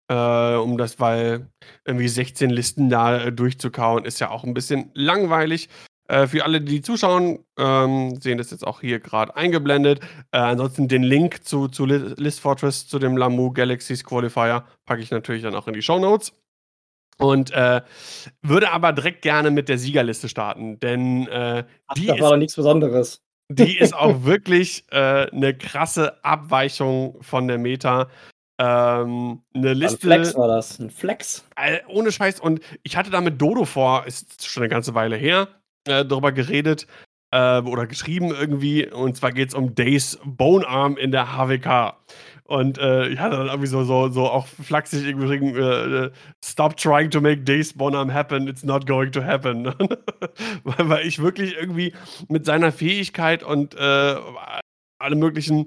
Äh, um das, weil irgendwie 16 Listen da äh, durchzukauen, ist ja auch ein bisschen langweilig. Äh, für alle, die zuschauen, ähm, sehen das jetzt auch hier gerade eingeblendet. Äh, ansonsten den Link zu, zu List Fortress, zu dem Lamu Galaxies Qualifier, packe ich natürlich dann auch in die Show Notes. Und äh, würde aber direkt gerne mit der Siegerliste starten, denn äh, Ach, die das war doch nichts Besonderes. Die ist auch wirklich äh, eine krasse Abweichung von der Meta. Ähm, eine Liste. Ein Flex war das, ein Flex. Äh, ohne Scheiß. Und ich hatte da mit Dodo vor, ist schon eine ganze Weile her, äh, darüber geredet äh, oder geschrieben irgendwie. Und zwar geht es um Days Bonearm in der HWK. Und äh, ich hatte dann irgendwie so, so, so auch flachsig irgendwie äh, Stop trying to make Days Bonham happen, it's not going to happen. weil, weil ich wirklich irgendwie mit seiner Fähigkeit und äh, allem möglichen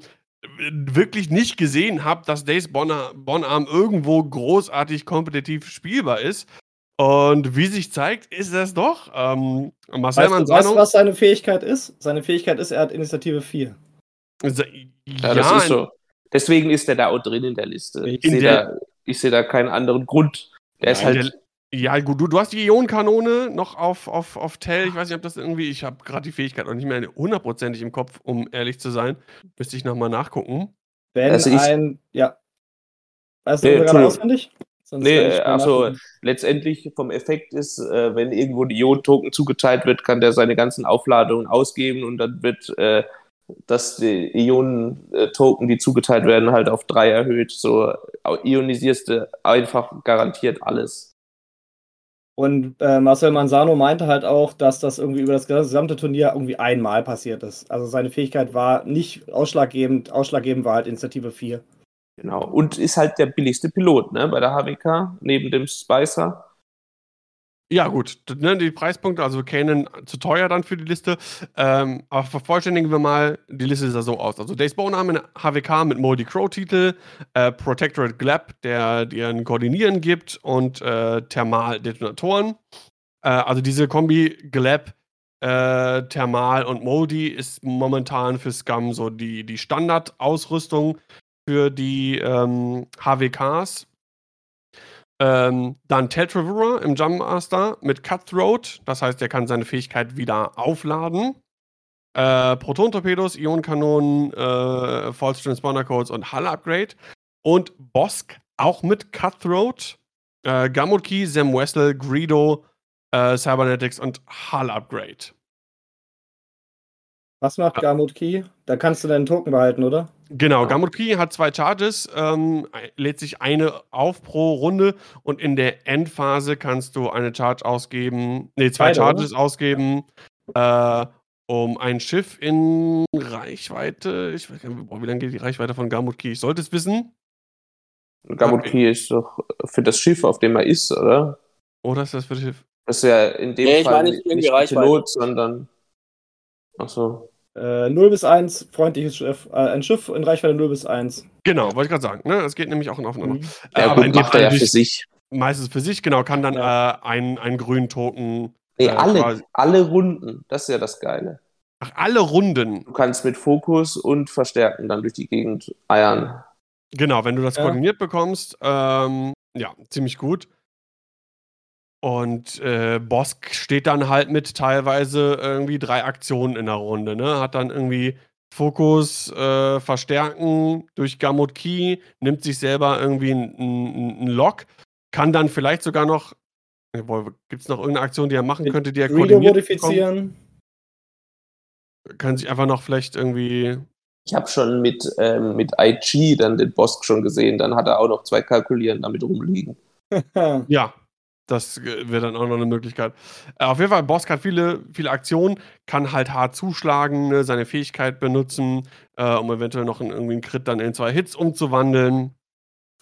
wirklich nicht gesehen habe, dass Days Bonarm irgendwo großartig kompetitiv spielbar ist. Und wie sich zeigt, ist es doch. Ähm, Marcel weißt, du, weißt du, was seine Fähigkeit ist? Seine Fähigkeit ist, er hat Initiative 4. Ja, ja das ist so. Deswegen ist er da auch drin in der Liste. Ich sehe da, seh da keinen anderen Grund. Der ist halt. Der, ja, gut, du, du hast die Ionenkanone noch auf, auf, auf Tell. Ich weiß nicht, ob das irgendwie. Ich habe gerade die Fähigkeit noch nicht mehr hundertprozentig im Kopf, um ehrlich zu sein. Müsste ich nochmal nachgucken. Wenn also ich, ein. Ja. Weißt du nee, gerade auswendig? Sonst nee, also letztendlich vom Effekt ist, äh, wenn irgendwo die Ion-Token zugeteilt wird, kann der seine ganzen Aufladungen ausgeben und dann wird äh, das die Ionen-Token, die zugeteilt werden, halt auf drei erhöht. So ionisierst du einfach garantiert alles. Und äh, Marcel Manzano meinte halt auch, dass das irgendwie über das gesamte Turnier irgendwie einmal passiert ist. Also seine Fähigkeit war nicht ausschlaggebend, ausschlaggebend war halt Initiative 4. Genau. Und ist halt der billigste Pilot, ne, bei der HWK, neben dem Spicer. Ja, gut. Ne, die Preispunkte, also Canon zu teuer dann für die Liste. Ähm, aber vervollständigen wir mal, die Liste ja so aus. Also Days Bone haben eine HWK mit Moldy Crow-Titel, äh, Protectorate Glab, der dir ein Koordinieren gibt und äh, Thermal-Detonatoren. Äh, also diese Kombi Glab, äh, Thermal und Moldy ist momentan für Scum so die, die Standardausrüstung für die ähm, HWKs. Ähm, dann Teltraverer im Jump Master mit Cutthroat, das heißt, er kann seine Fähigkeit wieder aufladen. Äh, Proton-Torpedos, Ionenkanonen, äh, False Transponder Codes und Hull Upgrade. Und Bosk auch mit Cutthroat, äh, Key, Sam Wessel, Greedo, äh, Cybernetics und Hull Upgrade. Was macht Gamut Key? Da kannst du deinen Token behalten, oder? Genau, Gamut Key hat zwei Charges, ähm, lädt sich eine auf pro Runde und in der Endphase kannst du eine Charge ausgeben, nee, zwei Beide, Charges ausgeben, äh, um ein Schiff in Reichweite, ich weiß gar nicht, boah, wie lange geht die Reichweite von Gamut Key? Ich sollte es wissen. Gamut Okay. Key ist doch für das Schiff, auf dem er ist, oder? Oder ist das für das Schiff? Das ist ja in dem Nee, ich Fall meine, nicht, nicht. Pilot, sondern. Achso. Äh, 0 bis 1, freundliches Schiff. Äh, ein Schiff in Reichweite 0 bis 1. Genau, wollte ich gerade sagen. Ne? Das geht nämlich auch aufeinander. Mhm. Äh, Ja, aber in gut, macht er ja für sich. meistens für sich, genau, kann dann Ja. äh, einen, einen grünen Token. Nee, äh, alle, quasi- alle Runden. Das ist ja das Geile. Ach, alle Runden. Du kannst mit Fokus und Verstärken dann durch die Gegend eiern. Genau, wenn du das Ja. koordiniert bekommst, ähm, ja, ziemlich gut. Und äh, Bosk steht dann halt mit teilweise irgendwie drei Aktionen in der Runde, ne? Hat dann irgendwie Fokus, äh, Verstärken durch Gamut Key, nimmt sich selber irgendwie einen Lock, kann dann vielleicht sogar noch. Gibt es noch irgendeine Aktion, die er machen könnte, die er koordiniert bekommt? modifizieren. Kann sich einfach noch vielleicht irgendwie. Ich habe schon mit, ähm, mit IG dann den Bosk schon gesehen. Dann hat er auch noch zwei Kalkulieren damit rumliegen. Ja, das äh, wäre dann auch noch eine Möglichkeit. Äh, auf jeden Fall, Bosk hat viele, viele Aktionen, kann halt hart zuschlagen, ne, seine Fähigkeit benutzen, äh, um eventuell noch in, irgendwie einen Crit dann in zwei Hits umzuwandeln.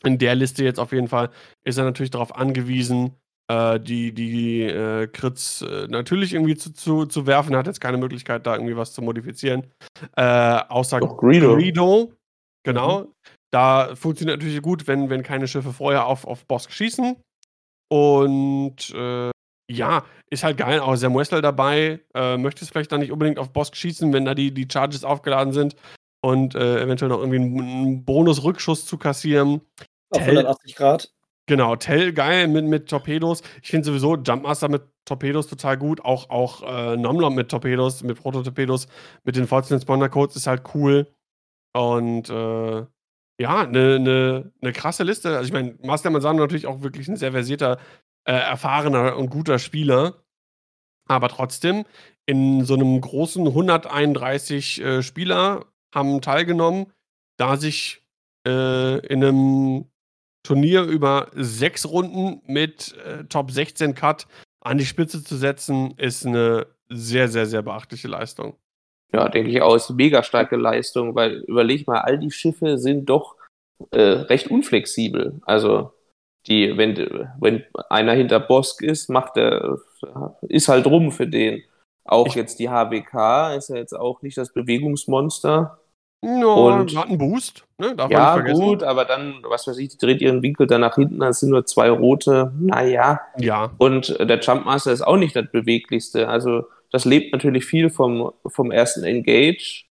In der Liste jetzt auf jeden Fall ist er natürlich darauf angewiesen, äh, die, die äh, Crits äh, natürlich irgendwie zu, zu, zu werfen. Er hat jetzt keine Möglichkeit, da irgendwie was zu modifizieren. Außer Doch, Greedo. Greedo. Genau. Da funktioniert natürlich gut, wenn, wenn keine Schiffe vorher auf, auf Bosk schießen. Und äh, ja, ist halt geil. Auch Sam Wessel dabei. Äh, möchtest vielleicht dann nicht unbedingt auf Bosk schießen, wenn da die, die Charges aufgeladen sind und äh, eventuell noch irgendwie einen, einen Bonus-Rückschuss zu kassieren. Auf Tell- 180 Grad. Genau, Tell geil mit, mit Torpedos. Ich finde sowieso Jumpmaster mit Torpedos total gut. Auch, auch äh, Nomlom mit Torpedos, mit Prototorpedos, mit den vollsten Spawner-Codes ist halt cool. Und äh, ja, eine ne, ne krasse Liste. Also ich meine, Master Manzano natürlich auch wirklich ein sehr versierter, äh, erfahrener und guter Spieler. Aber trotzdem, in so einem großen 131 äh, Spieler haben teilgenommen, da sich äh, in einem Turnier über sechs Runden mit äh, Top 16 Cut an die Spitze zu setzen, ist eine sehr, sehr, sehr beachtliche Leistung. Ja, denke ich eine mega starke Leistung, weil überleg mal, all die Schiffe sind doch äh, recht unflexibel. Also die, wenn, wenn einer hinter Bosk ist, macht er, ist halt rum für den. Auch Ich- jetzt die HWK ist ja jetzt auch nicht das Bewegungsmonster. Ja, Und- hat einen Boost, ne? Darf ja, gut, aber dann, was weiß ich, die dreht ihren Winkel dann nach hinten, dann sind nur zwei rote. Naja, Ja, und der Jumpmaster ist auch nicht das beweglichste. Also das lebt natürlich viel vom, vom ersten Engage.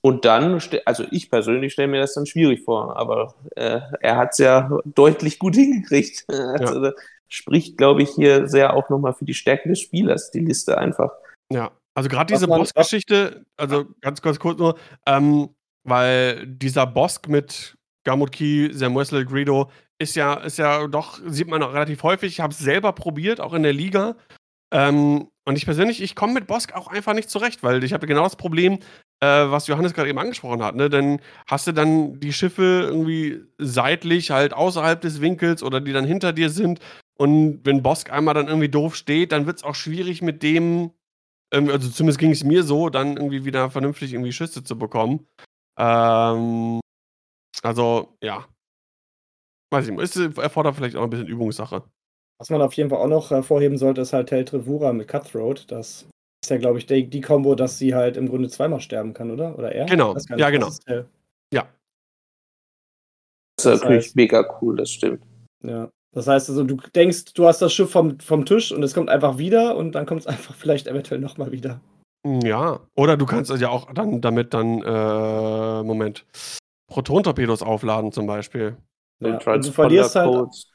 Und dann, also ich persönlich stelle mir das dann schwierig vor, aber äh, er hat es ja deutlich gut hingekriegt. Also das spricht, glaube ich, hier sehr auch nochmal für die Stärke des Spielers, die Liste einfach. ja. Also gerade diese Bosk-Geschichte, also ganz, ganz kurz nur, ähm, weil dieser Bosk mit Gamut Key, Sam Wessel, Greedo, ist ja, ist ja doch, sieht man auch relativ häufig. Ich habe es selber probiert, auch in der Liga. Ähm, und ich persönlich, ich komme mit Bosk auch einfach nicht zurecht, weil ich habe genau das Problem, äh, was Johannes gerade eben angesprochen hat. Ne? Dann hast du dann die Schiffe irgendwie seitlich halt außerhalb des Winkels oder die dann hinter dir sind. Und wenn Bosk einmal dann irgendwie doof steht, dann wird es auch schwierig mit dem, ähm, also zumindest ging es mir so, dann irgendwie wieder vernünftig irgendwie Schüsse zu bekommen. Ähm, also, ja. Weiß ich nicht, es erfordert vielleicht auch ein bisschen Übungssache. Was man auf jeden Fall auch noch hervorheben sollte, ist halt Tel Trevura mit Cutthroat. Das ist ja, glaube ich, die, die Kombo, dass sie halt im Grunde zweimal sterben kann, oder? Oder er? Genau. Ja, genau. ist Tel. Das ist Das natürlich heißt- mega cool, das stimmt. Ja. Das heißt also, du denkst, du hast das Schiff vom, vom Tisch und es kommt einfach wieder und dann kommt es einfach vielleicht eventuell nochmal wieder. Ja. Oder du kannst ja auch dann damit dann, äh, Moment, Proton-Torpedos aufladen zum Beispiel. Ja. Und Und du verlierst halt.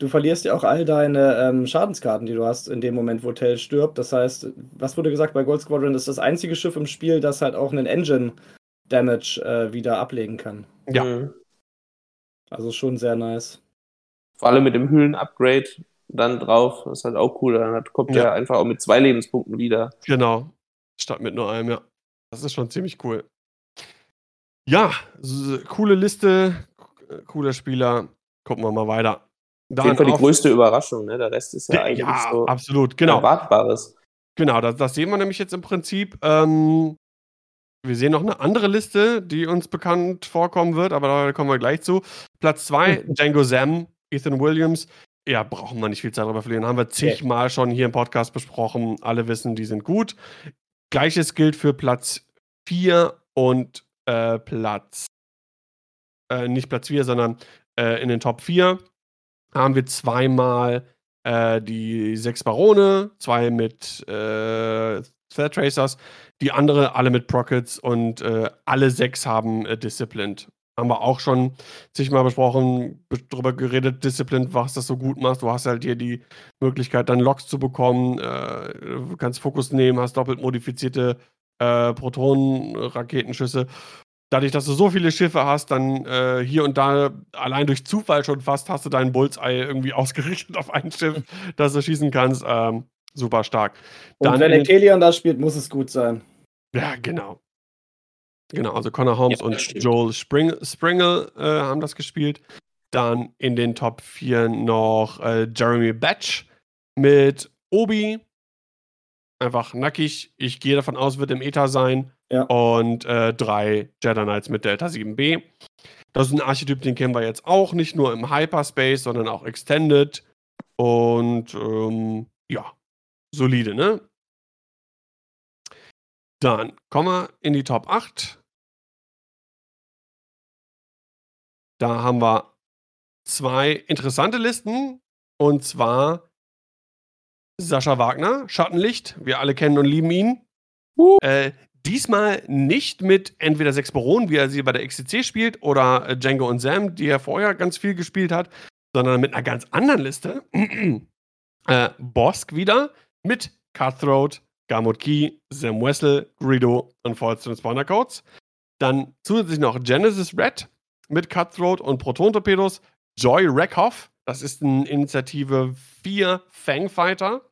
Du verlierst ja auch all deine ähm, Schadenskarten, die du hast in dem Moment, wo Tell stirbt. Das heißt, was wurde gesagt bei Gold Squadron, ist das einzige Schiff im Spiel, das halt auch einen Engine Damage äh, wieder ablegen kann. Ja. Mhm. Also schon sehr nice. Vor allem mit dem Hüllen-Upgrade dann drauf, das ist halt auch cool. Dann hat, kommt Ja. er einfach auch mit zwei Lebenspunkten wieder. Genau. statt mit nur einem, ja. Das ist schon ziemlich cool. Ja, coole Liste, cooler Spieler. Gucken wir mal weiter. Auf jeden Fall die größte Überraschung, ne? Der Rest ist ja, eigentlich ja, so absolut, genau. erwartbares. Genau, das, das, sehen wir nämlich jetzt im Prinzip. Ähm, wir sehen noch eine andere Liste, die uns bekannt vorkommen wird, aber da kommen wir gleich zu. Platz 2, Django Sam, Ethan Williams. Ja, brauchen wir nicht viel Zeit darüber verlieren. Haben wir zigmal okay. schon hier im Podcast besprochen. Alle wissen, die sind gut. Gleiches gilt für Platz 4 und äh, Platz. Äh, nicht Platz 4, sondern äh, in den Top 4 haben wir zweimal äh, die sechs Barone, zwei mit äh, Thread Tracers, die andere alle mit Prockets und äh, alle sechs haben äh, Disciplined. Haben wir auch schon zigmal besprochen, darüber geredet, Disciplined, was das so gut macht. Du hast halt hier die Möglichkeit, dann Loks zu bekommen, äh, kannst Fokus nehmen, hast doppelt modifizierte äh, Protonen-Raketenschüsse dadurch, dass du so viele Schiffe hast, dann äh, hier und da allein durch Zufall schon fast hast du deinen Bullseye irgendwie ausgerichtet auf ein Schiff, das du schießen kannst. Ähm, super stark. Dann und wenn Ekelion das spielt, muss es gut sein. Ja, genau. Genau, also Connor Holmes ja, und Joel Spring Springle äh, haben das gespielt. Dann in den Top 4 noch äh, Jeremy Batch mit Obi. Einfach nackig. Ich gehe davon aus, wird im Ether sein. Ja. Und äh, drei Jedi Knights mit Delta 7b. Das ist ein Archetyp, den kennen wir jetzt auch, nicht nur im Hyperspace, sondern auch Extended. Und ähm, ja, solide, ne? Dann kommen wir in die Top 8. Da haben wir zwei interessante Listen. Und zwar Sascha Wagner, Schattenlicht. Wir alle kennen und lieben ihn. Uh. Äh, Diesmal nicht mit entweder sechs Baronen, wie er sie bei der XCC spielt, oder äh, Django und Sam, die er vorher ganz viel gespielt hat, sondern mit einer ganz anderen Liste. äh, Bosk wieder mit Cutthroat, Garmut Key, Sam Wessel, Greedo und False Spawner Codes. Dann zusätzlich noch Genesis Red mit Cutthroat und Proton-Torpedos. Joy Reckhoff, das ist eine Initiative 4 Fangfighter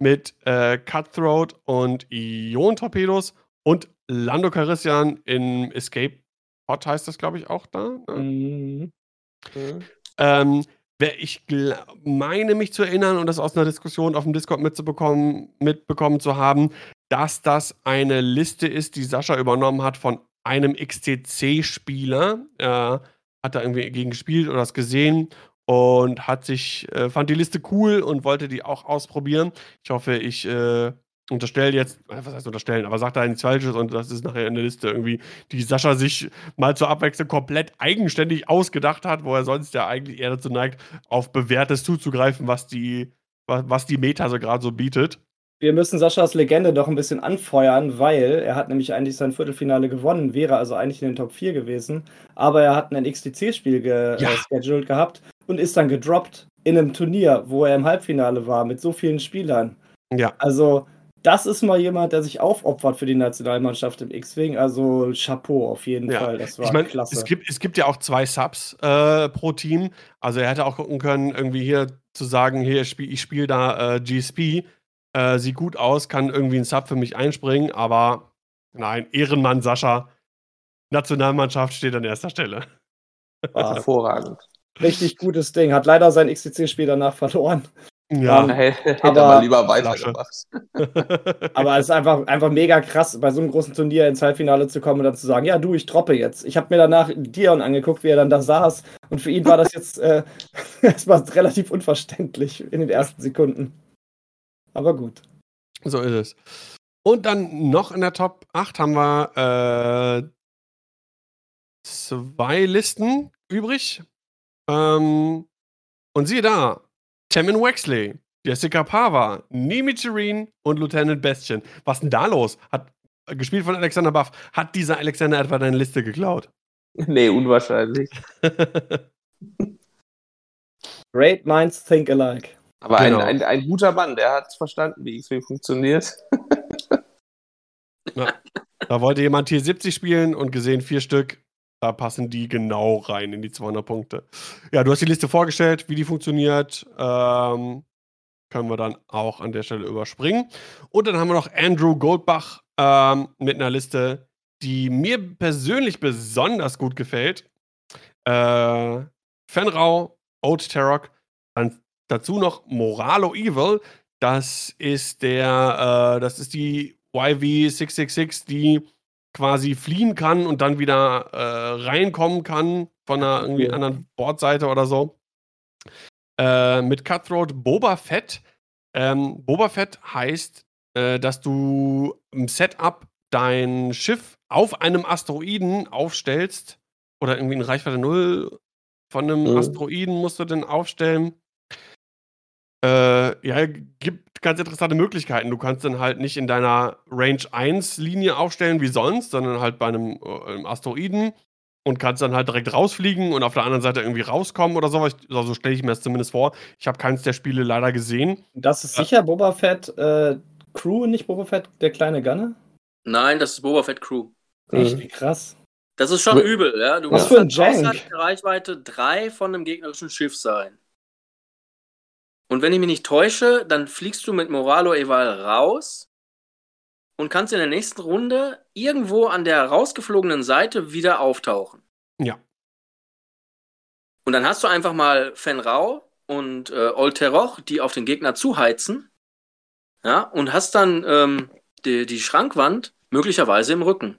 mit äh, Cutthroat und Ion-Torpedos und Lando Carissian in Escape Pod heißt das, glaube ich, auch da. Ne? Mhm. Mhm. Ähm, ich meine mich zu erinnern und das aus einer Diskussion auf dem Discord mitzubekommen, mitbekommen zu haben, dass das eine Liste ist, die Sascha übernommen hat von einem XTC-Spieler. Er hat da irgendwie gegen gespielt oder das gesehen und hat sich, äh, fand die Liste cool und wollte die auch ausprobieren. Ich hoffe, ich äh, unterstelle jetzt, äh, was heißt unterstellen, aber sagt da nichts Falsches und das ist nachher in der Liste irgendwie, die Sascha sich mal zur Abwechslung komplett eigenständig ausgedacht hat, wo er sonst ja eigentlich eher dazu neigt, auf Bewährtes zuzugreifen, was die, was die Meta so gerade so bietet. Wir müssen Saschas Legende doch ein bisschen anfeuern, weil er hat nämlich eigentlich sein Viertelfinale gewonnen, wäre also eigentlich in den Top 4 gewesen, aber er hat ein XTC-Spiel gescheduled ja. gehabt und ist dann gedroppt in einem Turnier, wo er im Halbfinale war, mit so vielen Spielern. Ja. Also das ist mal jemand, der sich aufopfert für die Nationalmannschaft im X-Wing. Also Chapeau auf jeden ja. Fall. Das war ich mein, klasse. Es gibt, es gibt ja auch zwei Subs äh, pro Team. Also er hätte auch gucken können, irgendwie hier zu sagen, hier ich spiele spiel da äh, GSP, äh, sieht gut aus, kann irgendwie ein Sub für mich einspringen, aber nein, Ehrenmann Sascha, Nationalmannschaft steht an erster Stelle. Hervorragend. Richtig gutes Ding. Hat leider sein XCC-Spiel danach verloren. Ja, um, hätte aber, man lieber weitergemacht. aber es ist einfach, einfach mega krass, bei so einem großen Turnier ins Halbfinale zu kommen und dann zu sagen, ja du, ich droppe jetzt. Ich habe mir danach Dion angeguckt, wie er dann da saß und für ihn war das jetzt äh, erstmal relativ unverständlich in den ersten Sekunden. Aber gut. So ist es. Und dann noch in der Top 8 haben wir äh, zwei Listen übrig. Ähm, und siehe da, Tamin Wexley, Jessica Pava, Nimi Chirin und Lieutenant Bestien. Was denn da los? Hat äh, gespielt von Alexander Buff. Hat dieser Alexander etwa deine Liste geklaut? Nee, unwahrscheinlich. Great minds think alike. Aber genau. ein, ein, ein, guter Mann, der hat verstanden, wie X-Wing funktioniert. Na, da wollte jemand hier 70 spielen und gesehen vier Stück. Da passen die genau rein in die 200 Punkte. Ja, du hast die Liste vorgestellt, wie die funktioniert. Ähm, können wir dann auch an der Stelle überspringen. Und dann haben wir noch Andrew Goldbach ähm, mit einer Liste, die mir persönlich besonders gut gefällt. Äh, Fenrau, Old Tarok, dann dazu noch Moralo Evil. Das ist der, äh, das ist die YV666, die quasi fliehen kann und dann wieder äh, reinkommen kann von einer irgendwie anderen Bordseite oder so. Äh, mit Cutthroat Boba Fett. Ähm, Boba Fett heißt, äh, dass du im Setup dein Schiff auf einem Asteroiden aufstellst oder irgendwie in Reichweite 0 von einem Mhm. Asteroiden musst du den aufstellen. Äh, ja, gibt ganz interessante Möglichkeiten. Du kannst dann halt nicht in deiner Range 1 Linie aufstellen wie sonst, sondern halt bei einem, äh, einem Asteroiden und kannst dann halt direkt rausfliegen und auf der anderen Seite irgendwie rauskommen oder so. Ich, also so stelle ich mir das zumindest vor. Ich habe keins der Spiele leider gesehen. Das ist sicher Boba Fett äh, Crew, nicht Boba Fett, der kleine Gunner? Nein, das ist Boba Fett Crew. Echt, Mhm. wie krass. Das ist schon übel, ja. Du Was musst für ein halt Jank. Reichweite 3 von einem gegnerischen Schiff sein. Und wenn ich mich nicht täusche, dann fliegst du mit Moralo Eval raus und kannst in der nächsten Runde irgendwo an der rausgeflogenen Seite wieder auftauchen. Ja. Und dann hast du einfach mal Fenrau und äh, Olteroch, die auf den Gegner zuheizen. Ja, und hast dann ähm, die, die Schrankwand möglicherweise im Rücken.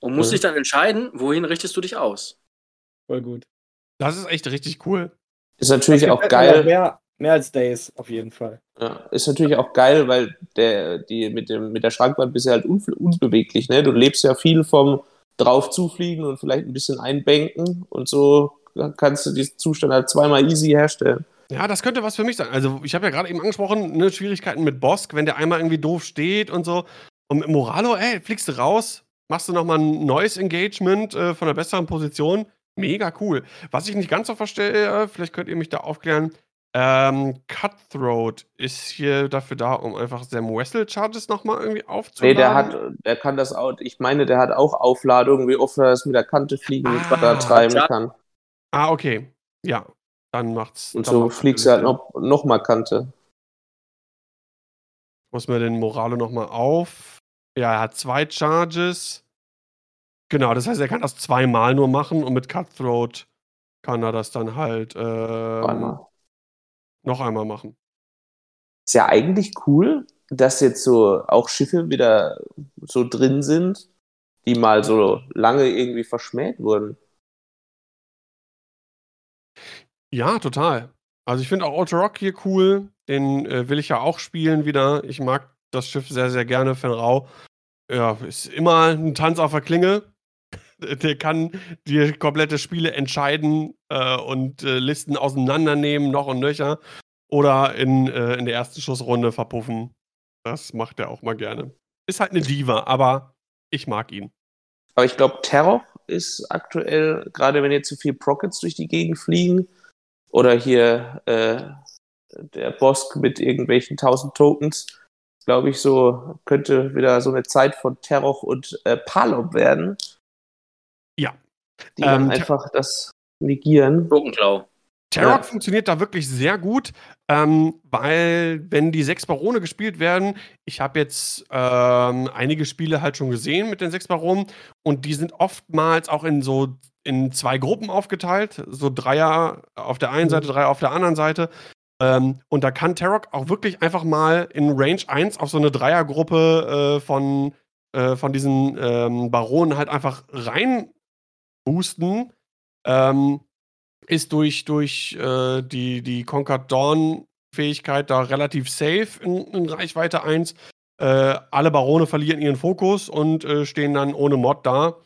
Und musst Mhm. dich dann entscheiden, wohin richtest du dich aus. Voll gut. Das ist echt richtig cool. Ist natürlich auch geil. Mehr, mehr als Days, auf jeden Fall. Ja, ist natürlich auch geil, weil der, die, mit, dem, mit der Schrankwand bist du halt un, unbeweglich. Ne? Du lebst ja viel vom drauf zufliegen und vielleicht ein bisschen einbänken und so kannst du diesen Zustand halt zweimal easy herstellen. Ja, das könnte was für mich sein. Also, ich habe ja gerade eben angesprochen, ne, Schwierigkeiten mit Bosk, wenn der einmal irgendwie doof steht und so. Und mit Moralo, ey, fliegst du raus, machst du nochmal ein neues Engagement äh, von einer besseren Position. Mega cool. Was ich nicht ganz so verstehe, äh, vielleicht könnt ihr mich da aufklären. Ähm, Cutthroat ist hier dafür da, um einfach Sam Wessel Charges nochmal irgendwie aufzuladen. Nee, der hat, der kann das auch, ich meine, der hat auch Aufladung, wie oft er das mit der Kante fliegen er Ah, treiben ja. kann. Ah, okay. Ja, dann macht's. Und dann so macht's fliegst du halt noch, noch mal Kante. muss mir den Moralo nochmal auf. Ja, er hat zwei Charges. Genau, das heißt, er kann das zweimal nur machen und mit Cutthroat kann er das dann halt ähm, Einmal. Noch einmal machen. Ist ja eigentlich cool, dass jetzt so auch Schiffe wieder so drin sind, die mal so lange irgendwie verschmäht wurden. Ja, total. Also ich finde auch Auto Rock hier cool. Den äh, will ich ja auch spielen wieder. Ich mag das Schiff sehr, sehr gerne. Fenrau ja, ist immer ein Tanz auf der Klinge. Der kann die komplette Spiele entscheiden äh, und äh, Listen auseinandernehmen, noch und nöcher. Oder in, äh, in der ersten Schussrunde verpuffen. Das macht er auch mal gerne. Ist halt eine Diva, aber ich mag ihn. Aber ich glaube, Terror ist aktuell, gerade wenn jetzt zu viel Prockets durch die Gegend fliegen, oder hier äh, der Bosk mit irgendwelchen 1000 Tokens, glaube ich, so könnte wieder so eine Zeit von Terror und äh, Palop werden. Ja. Die Ähm, einfach das negieren. Gurkenklau. Tarok Ja. funktioniert da wirklich sehr gut, ähm, weil wenn die sechs Barone gespielt werden, ich habe jetzt ähm, einige Spiele halt schon gesehen mit den sechs Baronen und die sind oftmals auch in so in zwei Gruppen aufgeteilt, so Dreier auf der einen Mhm. Seite, Dreier auf der anderen Seite. Ähm, und da kann Tarok auch wirklich einfach mal in Range 1 auf so eine Dreiergruppe äh, von, äh, von diesen ähm, Baronen halt einfach rein boosten. Ähm, ist durch, durch äh, die, die Conquered Dawn-Fähigkeit da relativ safe in, in Reichweite 1. Äh, alle Barone verlieren ihren Fokus und äh, stehen dann ohne Mod da.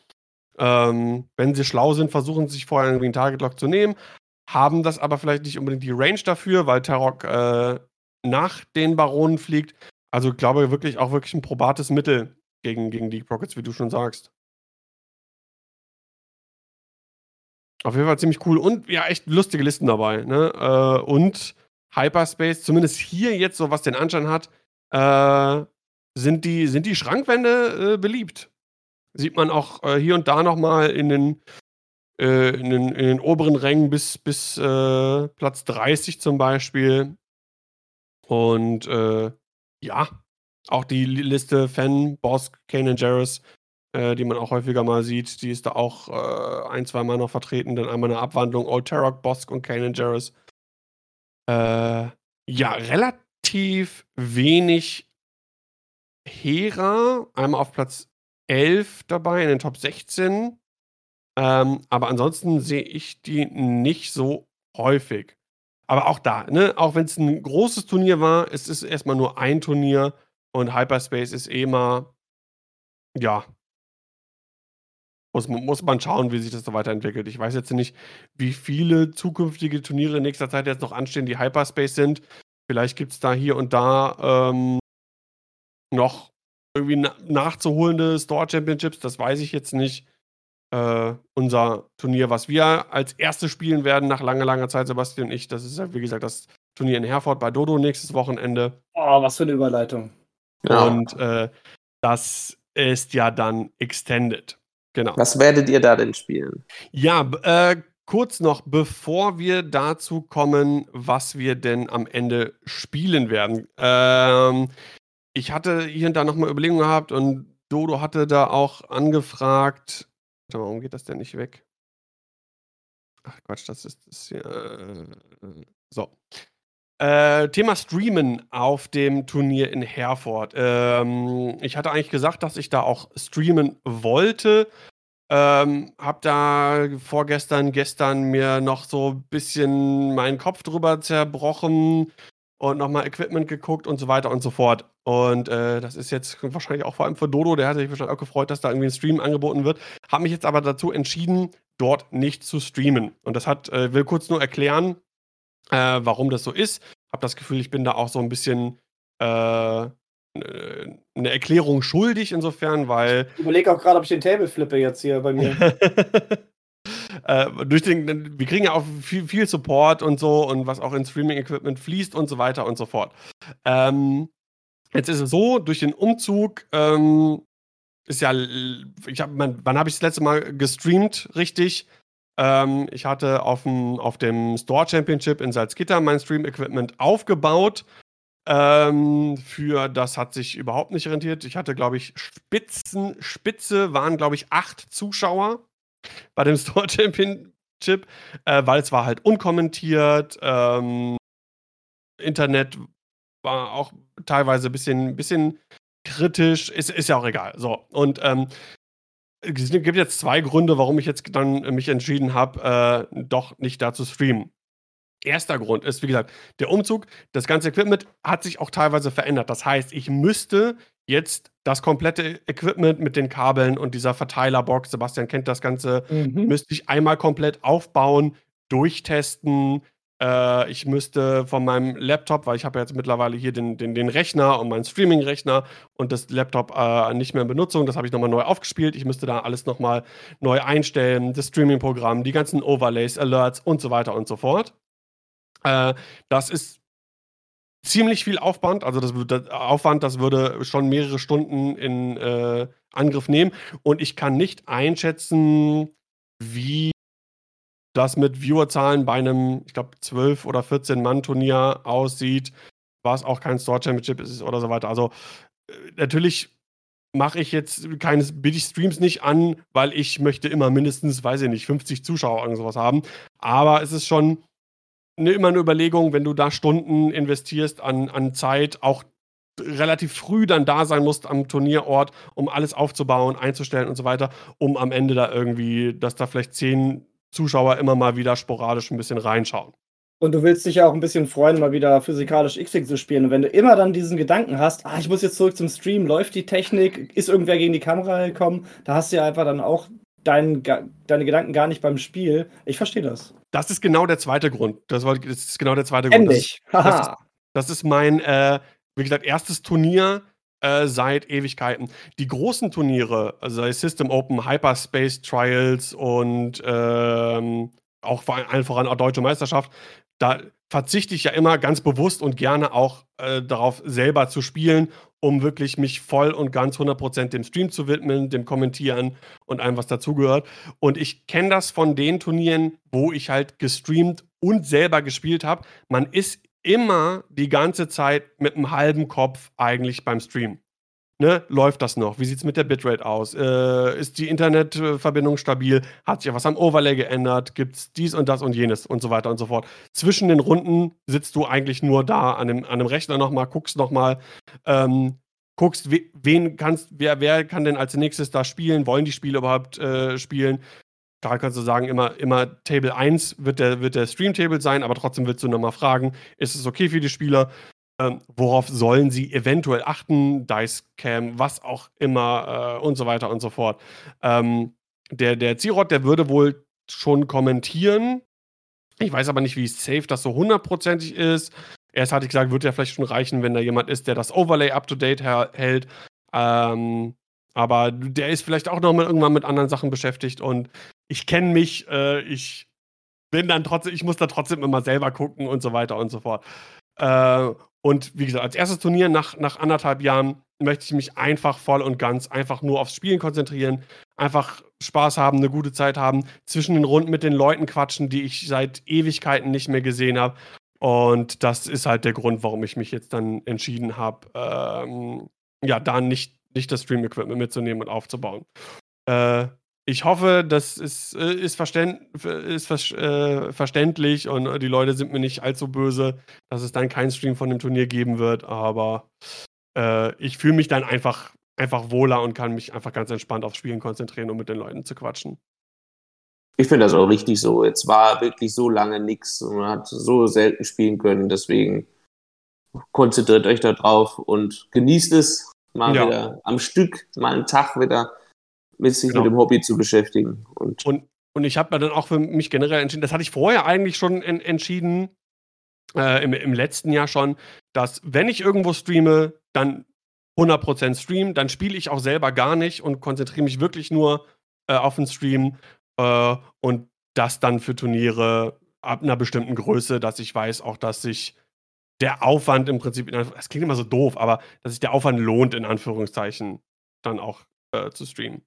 Ähm, wenn sie schlau sind, versuchen sie sich vorher irgendwie einen Target-Lock zu nehmen, haben das aber vielleicht nicht unbedingt die Range dafür, weil Tarok äh, nach den Baronen fliegt. Also ich glaube wirklich auch wirklich ein probates Mittel gegen, gegen die Rockets, wie du schon sagst. Auf jeden Fall ziemlich cool und ja, echt lustige Listen dabei. Ne? Äh, und Hyperspace, zumindest hier jetzt, so was den Anschein hat, äh, sind, die, sind die Schrankwände äh, beliebt. Sieht man auch äh, hier und da nochmal in den, äh, in, den, in den oberen Rängen bis, bis äh, Platz 30 zum Beispiel. Und ja, auch die Liste Fan, Boss, Kane und Jarrus, äh, die man auch häufiger mal sieht, die ist da auch äh, ein, zwei Mal noch vertreten. Dann einmal eine Abwandlung, Old Tarok, Bosk und Kane und Jarrus. Äh, ja, relativ wenig Hera, einmal auf Platz 11 dabei in den Top 16. Ähm, aber ansonsten sehe ich die nicht so häufig. Aber auch da, ne, auch wenn es ein großes Turnier war, es ist erstmal nur ein Turnier und Hyperspace ist eh mal, ja, muss, muss man schauen, wie sich das so weiterentwickelt. Ich weiß jetzt nicht, wie viele zukünftige Turniere in nächster Zeit jetzt noch anstehen, die Hyperspace sind. Vielleicht gibt es da hier und da ähm, noch irgendwie na nachzuholende Store Championships, das weiß ich jetzt nicht. Äh, unser Turnier, was wir als erstes spielen werden nach langer, langer Zeit, Sebastian und ich, das ist ja, wie gesagt, das Turnier in Herford bei Dodo nächstes Wochenende. Oh, was für eine Überleitung. Ja. Und äh, das ist ja dann Extended. Genau. Was werdet ihr da denn spielen? Ja, äh, kurz noch, bevor wir dazu kommen, was wir denn am Ende spielen werden. Ähm, ich hatte hier und da nochmal Überlegungen gehabt und Dodo hatte da auch angefragt. Warte mal, warum geht das denn nicht weg? Ach Quatsch, das ist das hier. Äh, so. Äh, Thema Streamen auf dem Turnier in Herford. Ähm, ich hatte eigentlich gesagt, dass ich da auch streamen wollte. Ähm, hab da vorgestern, gestern mir noch so ein bisschen meinen Kopf drüber zerbrochen und nochmal Equipment geguckt und so weiter und so fort. Und äh, das ist jetzt wahrscheinlich auch vor allem für Dodo, der hat sich wahrscheinlich auch gefreut, dass da irgendwie ein Stream angeboten wird. Hab mich jetzt aber dazu entschieden, dort nicht zu streamen. Und das hat, äh, will kurz nur erklären, äh, warum das so ist. Hab das Gefühl, ich bin da auch so ein bisschen äh, eine Erklärung schuldig insofern, weil. Ich überlege auch gerade, ob ich den Table flippe jetzt hier bei mir. äh, durch den, wir kriegen ja auch viel, viel, Support und so und was auch in Streaming-Equipment fließt und so weiter und so fort. Ähm, jetzt ist es so, durch den Umzug ähm, ist ja, ich hab, wann habe ich das letzte Mal gestreamt, richtig? Ähm, ich hatte auf dem, auf dem Store Championship in Salzgitter mein Stream-Equipment aufgebaut. Ähm, für das hat sich überhaupt nicht rentiert. Ich hatte, glaube ich, Spitzen, Spitze waren, glaube ich, acht Zuschauer bei dem Store Championship, äh, weil es war halt unkommentiert. Ähm, Internet war auch teilweise ein bisschen, bisschen kritisch. Ist, ist ja auch egal. So, und ähm, es gibt jetzt zwei Gründe, warum ich jetzt dann mich entschieden habe, äh, doch nicht da zu streamen. Erster Grund ist, wie gesagt, der Umzug. Das ganze Equipment hat sich auch teilweise verändert. Das heißt, ich müsste jetzt das komplette Equipment mit den Kabeln und dieser Verteilerbox, Sebastian kennt das Ganze, mhm. müsste ich einmal komplett aufbauen, durchtesten. Äh, ich müsste von meinem Laptop, weil ich habe jetzt mittlerweile hier den, den, den Rechner und meinen Streaming-Rechner und das Laptop äh, nicht mehr in Benutzung, das habe ich nochmal neu aufgespielt. Ich müsste da alles nochmal neu einstellen, das Streaming-Programm, die ganzen Overlays, Alerts und so weiter und so fort. Äh, das ist ziemlich viel Aufwand. Also das, das, Aufwand, das würde schon mehrere Stunden in äh, Angriff nehmen. Und ich kann nicht einschätzen, wie das mit Viewerzahlen bei einem, ich glaube, 12 oder 14 Mann-Turnier aussieht, was auch kein Store Championship ist oder so weiter. Also äh, natürlich mache ich jetzt keine biete ich Streams nicht an, weil ich möchte immer mindestens, weiß ich nicht, 50 Zuschauer oder sowas haben. Aber es ist schon ne, immer eine Überlegung, wenn du da Stunden investierst an, an Zeit, auch relativ früh dann da sein musst am Turnierort, um alles aufzubauen, einzustellen und so weiter, um am Ende da irgendwie, dass da vielleicht zehn Zuschauer immer mal wieder sporadisch ein bisschen reinschauen. Und du willst dich ja auch ein bisschen freuen, mal wieder physikalisch X-Wing zu spielen. Und wenn du immer dann diesen Gedanken hast, ah, ich muss jetzt zurück zum Stream, läuft die Technik, ist irgendwer gegen die Kamera gekommen, da hast du ja einfach dann auch dein, deine Gedanken gar nicht beim Spiel. Ich verstehe das. Das ist genau der zweite Grund. Das, war, das ist genau der zweite Grund. Endlich. Das, das, ist, das ist mein, äh, wie gesagt, erstes Turnier äh, seit Ewigkeiten. Die großen Turniere, also System Open, Hyperspace Trials und ähm, auch voran auch Deutsche Meisterschaft, da verzichte ich ja immer ganz bewusst und gerne auch äh, darauf selber zu spielen, um wirklich mich voll und ganz 100% dem Stream zu widmen, dem Kommentieren und allem, was dazugehört. Und ich kenne das von den Turnieren, wo ich halt gestreamt und selber gespielt habe. Man ist immer die ganze Zeit mit einem halben Kopf eigentlich beim Stream. Ne, läuft das noch? Wie sieht es mit der Bitrate aus? Äh, ist die Internetverbindung stabil? Hat sich was am Overlay geändert? Gibt es dies und das und jenes und so weiter und so fort? Zwischen den Runden sitzt du eigentlich nur da an dem, an einem Rechner nochmal, guckst nochmal, ähm, guckst, we, wen kannst, wer, wer kann denn als nächstes da spielen? Wollen die Spiele überhaupt äh, spielen? Klar kannst du sagen, immer, immer Table 1 wird der, wird der Stream-Table sein, aber trotzdem willst du nochmal fragen, ist es okay für die Spieler? Ähm, worauf sollen sie eventuell achten? Dicecam, was auch immer äh, und so weiter und so fort. Ähm, der, der Zirot, der würde wohl schon kommentieren. Ich weiß aber nicht, wie safe das so hundertprozentig ist. Erst hatte ich gesagt, würde ja vielleicht schon reichen, wenn da jemand ist, der das Overlay up to date hält. Ähm, aber der ist vielleicht auch noch mal irgendwann mit anderen Sachen beschäftigt und ich kenne mich, äh, ich bin dann trotzdem, ich muss da trotzdem immer selber gucken und so weiter und so fort. Äh, und wie gesagt, als erstes Turnier nach, nach anderthalb Jahren möchte ich mich einfach voll und ganz einfach nur aufs Spielen konzentrieren, einfach Spaß haben, eine gute Zeit haben, zwischen den Runden mit den Leuten quatschen, die ich seit Ewigkeiten nicht mehr gesehen habe. Und das ist halt der Grund, warum ich mich jetzt dann entschieden habe, ähm, ja, da nicht, nicht das Stream-Equipment mitzunehmen und aufzubauen. Äh, ich hoffe, das ist, äh, ist, verständ, ist äh, verständlich und die Leute sind mir nicht allzu böse, dass es dann keinen Stream von dem Turnier geben wird, aber äh, ich fühle mich dann einfach, einfach wohler und kann mich einfach ganz entspannt aufs Spielen konzentrieren, um mit den Leuten zu quatschen. Ich finde das auch richtig so. Jetzt war wirklich so lange nichts und man hat so selten spielen können, deswegen konzentriert euch da drauf und genießt es mal ja. wieder am Stück, mal einen Tag wieder mit sich genau. mit dem Hobby zu beschäftigen. Und, und, und ich habe dann auch für mich generell entschieden, das hatte ich vorher eigentlich schon en entschieden, äh, im, im letzten Jahr schon, dass wenn ich irgendwo streame, dann 100% Stream, dann spiele ich auch selber gar nicht und konzentriere mich wirklich nur äh, auf den Stream äh, und das dann für Turniere ab einer bestimmten Größe, dass ich weiß auch, dass sich der Aufwand im Prinzip, das klingt immer so doof, aber dass sich der Aufwand lohnt, in Anführungszeichen, dann auch äh, zu streamen.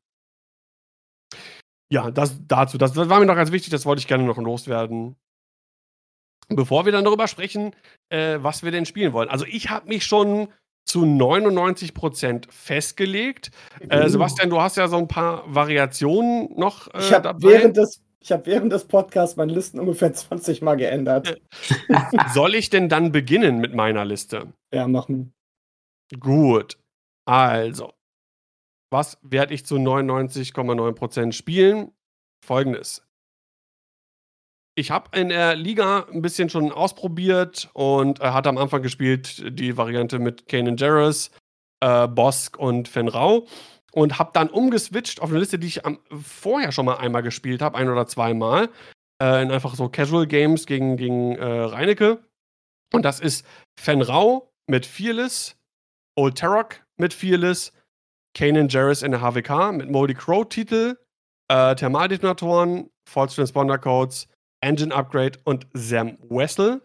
Ja, das dazu. Das, das war mir noch ganz wichtig, das wollte ich gerne noch loswerden. Bevor wir dann darüber sprechen, äh, was wir denn spielen wollen. Also ich habe mich schon zu 99% festgelegt. Äh, uh. Sebastian, du hast ja so ein paar Variationen noch äh, ich dabei. Während des, ich habe während des Podcasts meine Listen ungefähr 20 Mal geändert. Soll ich denn dann beginnen mit meiner Liste? Ja, machen. Gut. Also, was werde ich zu 99,9% spielen? Folgendes. Ich habe in der Liga ein bisschen schon ausprobiert und äh, hatte am Anfang gespielt die Variante mit Kanan Jarrus, äh, Bosk und Fenrau und habe dann umgeswitcht auf eine Liste, die ich am, vorher schon mal einmal gespielt habe, ein oder zweimal, äh, in einfach so Casual Games gegen, gegen äh, Reinecke. Und das ist Fenrau mit Fearless, Old Tarok mit Fearless, Kanan Jarrus in der HWK mit Moldy Crow-Titel, äh, Thermaldetonatoren, False Transponder Codes, Engine Upgrade und Sam Wessel.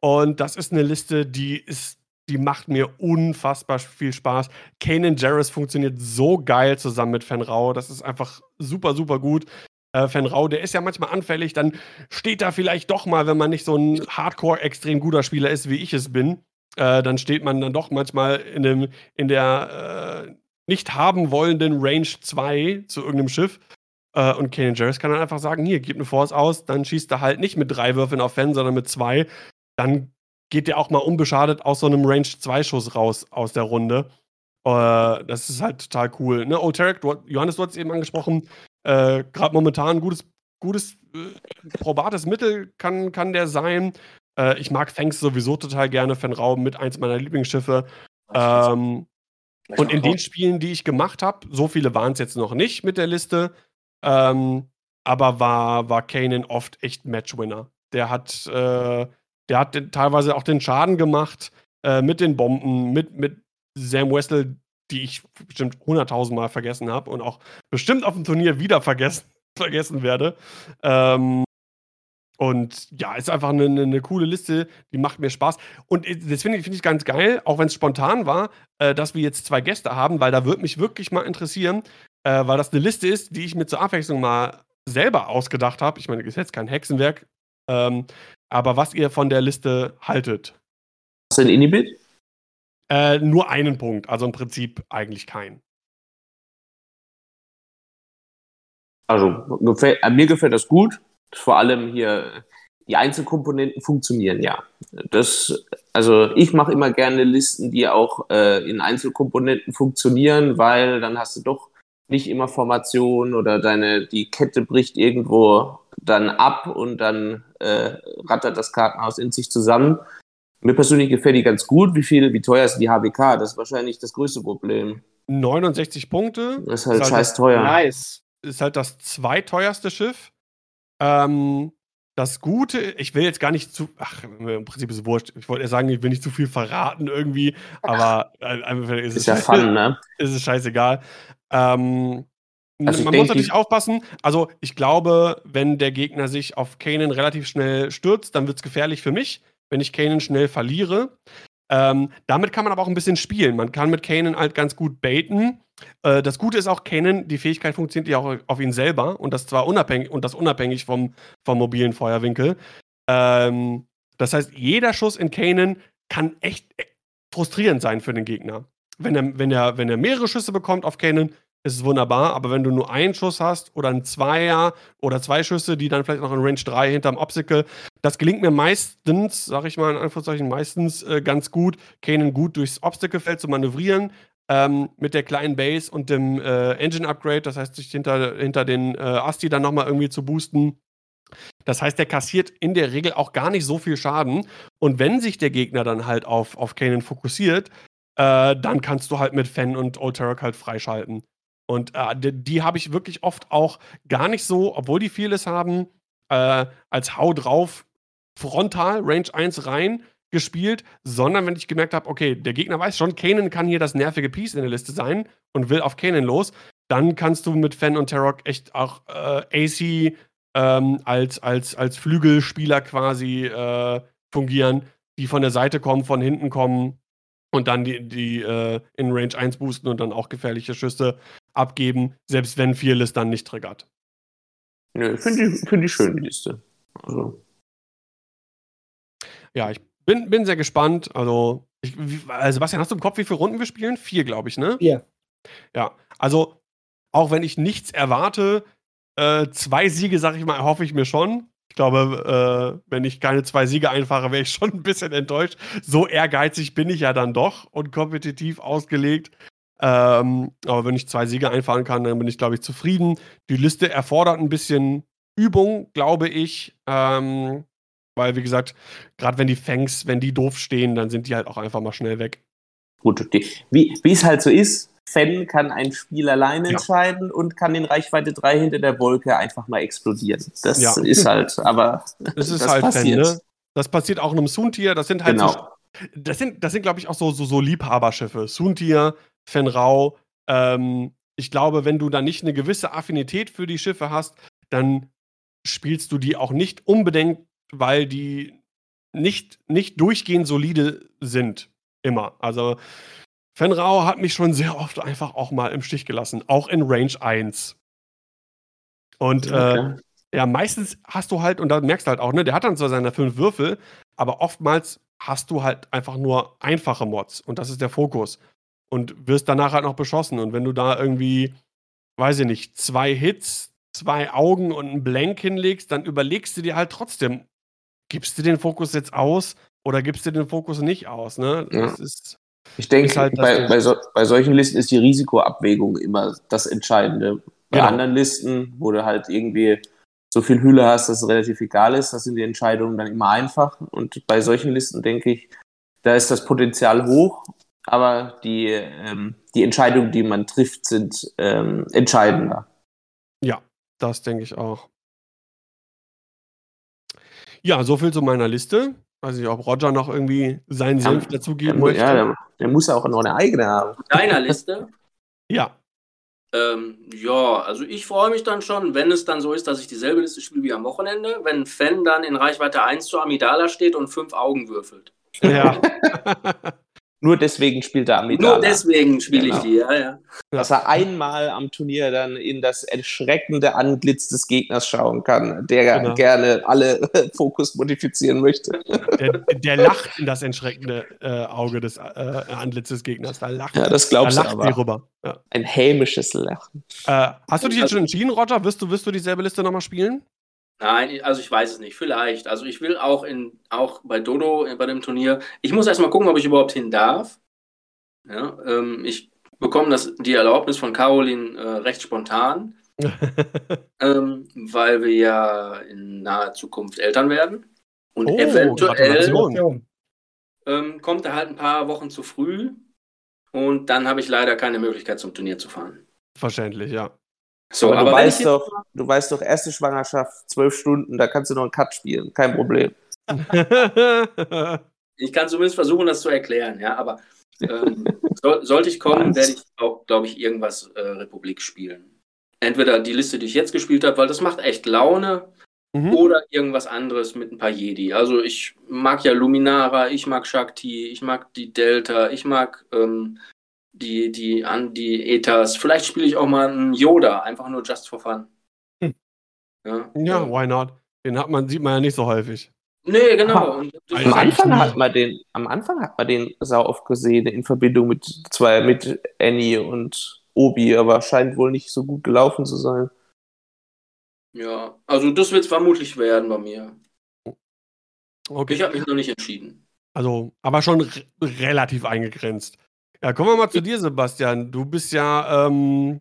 Und das ist eine Liste, die ist, die macht mir unfassbar viel Spaß. Kanan Jarrus funktioniert so geil zusammen mit Fenrau. Das ist einfach super, super gut. Äh, Fenrau, der ist ja manchmal anfällig, dann steht da vielleicht doch mal, wenn man nicht so ein Hardcore extrem guter Spieler ist, wie ich es bin, äh, dann steht man dann doch manchmal in, dem, in der äh, nicht haben wollenden Range 2 zu irgendeinem Schiff. Äh, und Kanan Jarrus kann dann einfach sagen: Hier, gib eine Force aus, dann schießt er halt nicht mit drei Würfeln auf Fan, sondern mit zwei. Dann geht der auch mal unbeschadet aus so einem Range 2-Schuss raus aus der Runde. Äh, das ist halt total cool. Ne? Old Tarek, du, Johannes, du hast es eben angesprochen, äh, gerade momentan gutes, gutes, äh, probates Mittel kann, kann der sein. Äh, ich mag Fangs sowieso total gerne, Fenraum mit eins meiner Lieblingsschiffe. Ähm, und in den Spielen, die ich gemacht habe, so viele waren es jetzt noch nicht mit der Liste, ähm, aber war, war Kanan oft echt Matchwinner. Der hat, äh, der hat den, teilweise auch den Schaden gemacht äh, mit den Bomben, mit, mit Sam Wessel, die ich bestimmt 100.000 Mal vergessen habe und auch bestimmt auf dem Turnier wieder vergessen, vergessen werde. Ähm, und ja, ist einfach eine, eine, coole Liste, die macht mir Spaß. Und das finde ich, find ich ganz geil, auch wenn es spontan war, äh, dass wir jetzt zwei Gäste haben, weil da würde mich wirklich mal interessieren, äh, weil das eine Liste ist, die ich mir zur Abwechslung mal selber ausgedacht habe. Ich meine, das ist jetzt kein Hexenwerk, Ähm, aber was ihr von der Liste haltet. Hast du ein Inhibit? Äh, nur einen Punkt, also im Prinzip eigentlich keinen. Also gefällt, äh, mir gefällt das gut. Vor allem hier die Einzelkomponenten funktionieren ja. Das, also ich mache immer gerne Listen, die auch äh, in Einzelkomponenten funktionieren, weil dann hast du doch nicht immer Formation oder deine die Kette bricht irgendwo dann ab und dann äh, rattert das Kartenhaus in sich zusammen. Mir persönlich gefällt die ganz gut. Wie viel, wie teuer ist die HBK? Das ist wahrscheinlich das größte Problem. 69 Punkte. Das ist halt Ist halt scheiß das- teuer. Nice. Ist halt das zweiteuerste Schiff. Ähm, das Gute, ich will jetzt gar nicht zu, ach, im Prinzip ist es wurscht. Ich wollte eher sagen, ich will nicht zu viel verraten irgendwie, aber einfach ist, Ist es ja fun, ne? ist es scheißegal. Ähm, Also man muss natürlich aufpassen. Also, ich glaube, wenn der Gegner sich auf Kanan relativ schnell stürzt, dann wird es gefährlich für mich, wenn ich Kanan schnell verliere. Ähm, damit kann man aber auch ein bisschen spielen. Man kann mit Kanan halt ganz gut baiten. Äh, das Gute ist auch, Kanan, die Fähigkeit funktioniert ja auch auf ihn selber und das zwar unabhängig und das unabhängig vom, vom mobilen Feuerwinkel. Ähm, das heißt, jeder Schuss in Kanan kann echt äh, frustrierend sein für den Gegner. Wenn er, wenn er, wenn er mehrere Schüsse bekommt auf Kanan, ist es wunderbar, aber wenn du nur einen Schuss hast oder ein Zweier oder zwei Schüsse, die dann vielleicht noch in Range 3 hinterm Obstacle, das gelingt mir meistens, sag ich mal in Anführungszeichen, meistens äh, ganz gut, Kanan gut durchs Obstacle-Feld zu manövrieren, ähm, mit der kleinen Base und dem äh, Engine-Upgrade, das heißt, sich hinter, hinter den äh, Asti dann nochmal irgendwie zu boosten. Das heißt, der kassiert in der Regel auch gar nicht so viel Schaden. Und wenn sich der Gegner dann halt auf, auf Kanan fokussiert, äh, dann kannst du halt mit Fen und Old Turok halt freischalten. Und äh, die, die habe ich wirklich oft auch gar nicht so, obwohl die vieles haben, äh, als Hau drauf frontal, Range 1 rein gespielt, sondern wenn ich gemerkt habe, okay, der Gegner weiß schon, Kanan kann hier das nervige Piece in der Liste sein und will auf Kanan los, dann kannst du mit Fen und Tarok echt auch äh, AC ähm, als, als, als Flügelspieler quasi äh, fungieren, die von der Seite kommen, von hinten kommen und dann die, die äh, in Range 1 boosten und dann auch gefährliche Schüsse abgeben, selbst wenn Fearless dann nicht triggert. Nö, finde ich, find ich schön, die Liste. Also, Ja, ich bin, bin sehr gespannt. Also, ich, also, Sebastian, hast du im Kopf, wie viele Runden wir spielen? Vier, glaube ich, ne? Vier. Ja, also, auch wenn ich nichts erwarte, äh, zwei Siege, sag ich mal, hoffe ich mir schon. Ich glaube, äh, wenn ich keine zwei Siege einfahre, wäre ich schon ein bisschen enttäuscht. So ehrgeizig bin ich ja dann doch und kompetitiv ausgelegt. Ähm, aber wenn ich zwei Siege einfahren kann, dann bin ich, glaube ich, zufrieden. Die Liste erfordert ein bisschen Übung, glaube ich. Ähm, weil, wie gesagt, gerade wenn die Fangs, wenn die doof stehen, dann sind die halt auch einfach mal schnell weg. gut, die, wie es halt so ist, Fan kann ein Spiel alleine Ja. entscheiden und kann in Reichweite 3 hinter der Wolke einfach mal explodieren. Das Ja. ist halt, aber Das ist Das halt passiert. Fan, ne? Das passiert auch in einem Soontier. Das sind halt so genau. Das sind, das sind glaube ich, auch so, so, so Liebhaberschiffe. Suntier, Fenrau. Ähm, ich glaube, wenn du da nicht eine gewisse Affinität für die Schiffe hast, dann spielst du die auch nicht unbedingt, weil die nicht, nicht durchgehend solide sind. Immer. Also, Fenrau hat mich schon sehr oft einfach auch mal im Stich gelassen. Auch in Range 1. Und äh, Okay. ja, meistens hast du halt, und da merkst du halt auch, ne, der hat dann zwar seine fünf Würfel, aber oftmals hast du halt einfach nur einfache Mods und das ist der Fokus. Und wirst danach halt noch beschossen. Und wenn du da irgendwie, weiß ich nicht, zwei Hits, zwei Augen und einen Blank hinlegst, dann überlegst du dir halt trotzdem, gibst du den Fokus jetzt aus oder gibst du den Fokus nicht aus, ne? Ja. Das ist, Ich denke, halt bei, bei, so, bei solchen Listen ist die Risikoabwägung immer das Entscheidende. Bei Genau. anderen Listen, wo du halt irgendwie so viel Hülle hast, dass es relativ egal ist, das sind die Entscheidungen dann immer einfach. Und bei solchen Listen denke ich, da ist das Potenzial hoch, aber die, ähm, die Entscheidungen, die man trifft, sind ähm, entscheidender. das denke ich auch. Ja, so viel zu meiner Liste. Weiß nicht, ob Roger noch irgendwie seinen Ja, Senf dazugeben möchte. ja, der, der muss ja auch noch eine eigene haben. Deiner Liste. ja. Ähm, ja, also ich freue mich dann schon, wenn es dann so ist, dass ich dieselbe Liste spiele wie am Wochenende, wenn Fan dann in Reichweite 1 zu Amidala steht und fünf Augen würfelt. Ja. Nur deswegen spielt er Amidala. Nur deswegen spiele genau. ich die, ja, ja. Dass er einmal am Turnier dann in das erschreckende Antlitz des Gegners schauen kann, der genau. gerne alle Fokus modifizieren möchte. Der, der, lacht in das erschreckende äh, Auge des äh, Antlitz des Gegners. Da lacht, ja, das glaubst da lacht du aber. rüber. Ja. Ein hämisches Lachen. Äh, hast du dich jetzt schon entschieden, Roger? Wirst du, wirst du dieselbe Liste nochmal spielen? Nein, also ich weiß es nicht. Vielleicht. Also ich will auch in auch bei Dodo bei dem Turnier. Ich muss erstmal gucken, ob ich überhaupt hin darf. Ja, ähm, ich bekomme das, die Erlaubnis von Caroline äh, recht spontan, ähm, weil wir ja in naher Zukunft Eltern werden. Und oh, eventuell ähm, kommt er halt ein paar Wochen zu früh. Und dann habe ich leider keine Möglichkeit zum Turnier zu fahren. Verständlich, ja. So, aber, aber du, weißt doch, du weißt doch, erste Schwangerschaft, zwölf Stunden, da kannst du noch einen Cut spielen, kein Problem. ich kann zumindest versuchen, das zu erklären, ja, aber ähm, so, sollte ich kommen, werde ich auch, glaube ich, irgendwas äh, Republik spielen. Entweder die Liste, die ich jetzt gespielt habe, weil das macht echt Laune, mhm. oder irgendwas anderes mit ein paar Jedi. Also ich mag ja Luminara, ich mag Shakti, ich mag die Delta, ich mag ähm, die, die, an die Ethers. Vielleicht spiele ich auch mal einen Yoda, einfach nur just for fun. Hm. Ja, ja, why not? Den hat man, sieht man ja nicht so häufig. Nee, genau. am, Anfang hat man den, am Anfang hat man den sau oft gesehen in Verbindung mit zwei, mit Annie und Obi, aber scheint wohl nicht so gut gelaufen zu sein. Ja, also das wird es vermutlich werden bei mir. Okay. Ich habe mich noch nicht entschieden. Also, aber schon relativ eingegrenzt. Ja, kommen wir mal zu dir, Sebastian. Du bist ja ähm,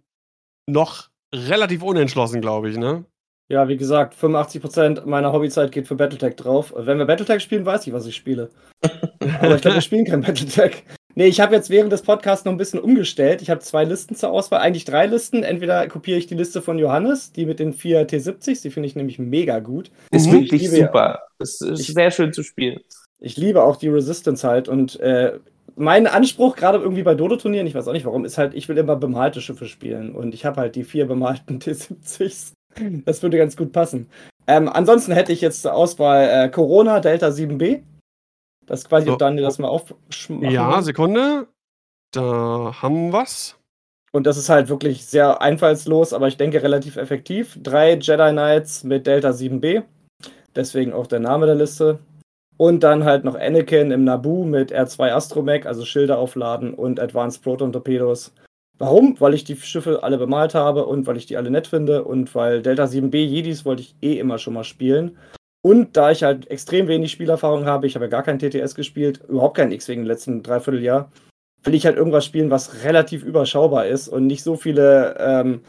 noch relativ unentschlossen, glaube ich, ne? Ja, wie gesagt, 85% meiner Hobbyzeit geht für Battletech drauf. Wenn wir Battletech spielen, weiß ich, was ich spiele. Aber ich glaube, wir spielen kein Battletech. Nee, ich habe jetzt während des Podcasts noch ein bisschen umgestellt. Ich habe zwei Listen zur Auswahl, eigentlich drei Listen. Entweder kopiere ich die Liste von Johannes, die mit den vier T70s, die finde ich nämlich mega gut. Ist mhm. wirklich super. Es ist ich, sehr schön zu spielen. Ich liebe auch die Resistance halt und äh, mein Anspruch, gerade irgendwie bei Dodo-Turnieren, ich weiß auch nicht warum, ist halt, ich will immer bemalte Schiffe spielen und ich habe halt die vier bemalten T70s. Das würde ganz gut passen. Ähm, ansonsten hätte ich jetzt zur Auswahl äh, Corona Delta 7b. Das quasi, so. ob Daniel das mal aufschmachen Ja, will. Sekunde. Da haben wir's. Und das ist halt wirklich sehr einfallslos, aber ich denke relativ effektiv. Drei Jedi Knights mit Delta 7b. Deswegen auch der Name der Liste. Und dann halt noch Anakin im Naboo mit R2 Astromech, also Schilder aufladen und Advanced Proton Torpedos. Warum? Weil ich die Schiffe alle bemalt habe und weil ich die alle nett finde und weil Delta 7b Jedis wollte ich eh immer schon mal spielen. Und da ich halt extrem wenig Spielerfahrung habe, ich habe ja gar kein TTS gespielt, überhaupt kein X wegen im letzten Dreivierteljahr, will ich halt irgendwas spielen, was relativ überschaubar ist und nicht so viele ähm,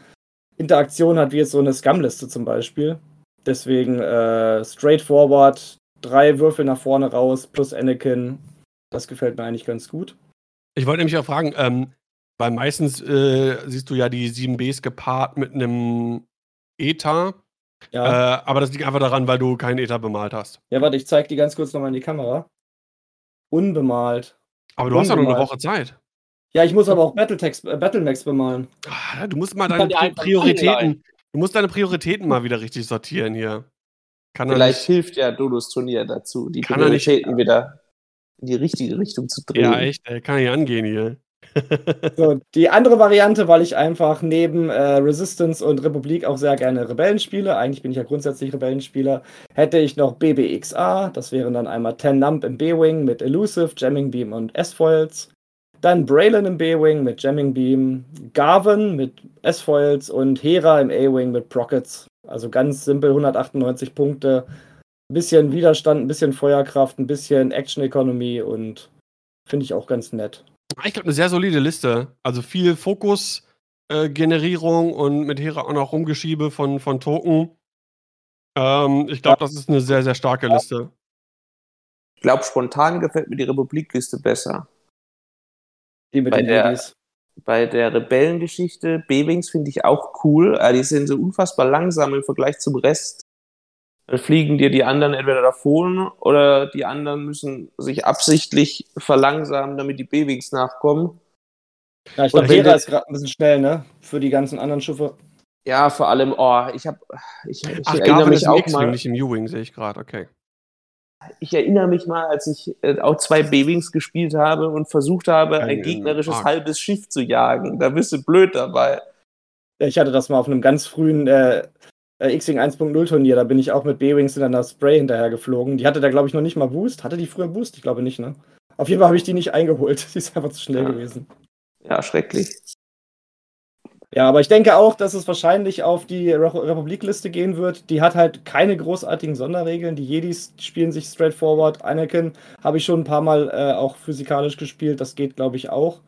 Interaktionen hat wie jetzt so eine Scum-Liste zum Beispiel. Deswegen äh, straightforward, drei Würfel nach vorne raus plus Anakin. Das gefällt mir eigentlich ganz gut. Ich wollte nämlich auch fragen, ähm, weil meistens äh, siehst du ja die 7Bs gepaart mit einem ETA. Ja. Äh, aber das liegt einfach daran, weil du keinen ETA bemalt hast. Ja, warte, ich zeig die ganz kurz nochmal in die Kamera. Unbemalt. Aber du Unbemalt. hast ja nur eine Woche Zeit. Ja, ich muss aber auch Battletext, äh, Battlemax bemalen. Ah, du musst mal deine Prioritäten. Du musst deine Prioritäten mal wieder richtig sortieren hier. Kann Vielleicht nicht, hilft ja Dodos Turnier dazu, die Prioritäten wieder in die richtige Richtung zu drehen. Ja, echt, kann ich angehen hier. so, die andere Variante, weil ich einfach neben äh, Resistance und Republik auch sehr gerne Rebellen spiele, eigentlich bin ich ja grundsätzlich Rebellenspieler, hätte ich noch BBXA, das wären dann einmal 10 Nump im B-Wing mit Elusive, Jamming Beam und S-Foils. Dann Braylon im B-Wing mit Jamming Beam, Garvin mit S-Foils und Hera im A-Wing mit Prockets. Also ganz simpel 198 Punkte. Ein bisschen Widerstand, ein bisschen Feuerkraft, ein bisschen Action-Economy und finde ich auch ganz nett. Ich glaube, eine sehr solide Liste. Also viel Fokus-Generierung äh, und mit Hera auch noch Rumgeschiebe von, von Token. Ähm, ich glaube, ja. das ist eine sehr, sehr starke Liste. Ich glaube, spontan gefällt mir die Republik-Liste besser. Die mit bei den der, bei der Rebellengeschichte, B-Wings finde ich auch cool. Aber die sind so unfassbar langsam im Vergleich zum Rest. Dann fliegen dir die anderen entweder davon oder die anderen müssen sich absichtlich verlangsamen, damit die B-Wings nachkommen. Ja, ich glaube, Hera ist gerade ein bisschen schnell, ne? Für die ganzen anderen Schiffe. Ja, vor allem, oh, ich habe. Ich, ich Ach, erinnere mich auch mal. nicht im U-Wing, sehe ich gerade, okay. Ich erinnere mich mal, als ich äh, auch zwei B-Wings gespielt habe und versucht habe, Ein- ein gegnerisches Arc. halbes Schiff zu jagen. Da bist du blöd dabei. Ich hatte das mal auf einem ganz frühen äh, äh, X-Wing 1.0 Turnier. Da bin ich auch mit B-Wings in einer Spray hinterher geflogen. Die hatte da, glaube ich, noch nicht mal Boost. Hatte die früher Boost? Ich glaube nicht, ne? Auf jeden Fall habe ich die nicht eingeholt. Die ist einfach zu schnell Ja. gewesen. Ja, schrecklich. Ja, aber ich denke auch, dass es wahrscheinlich auf die Re Republik-Liste gehen wird. Die hat halt keine großartigen Sonderregeln. Die Jedis spielen sich straightforward. Anakin habe ich schon ein paar Mal äh, auch physikalisch gespielt. Das geht, glaube ich, auch.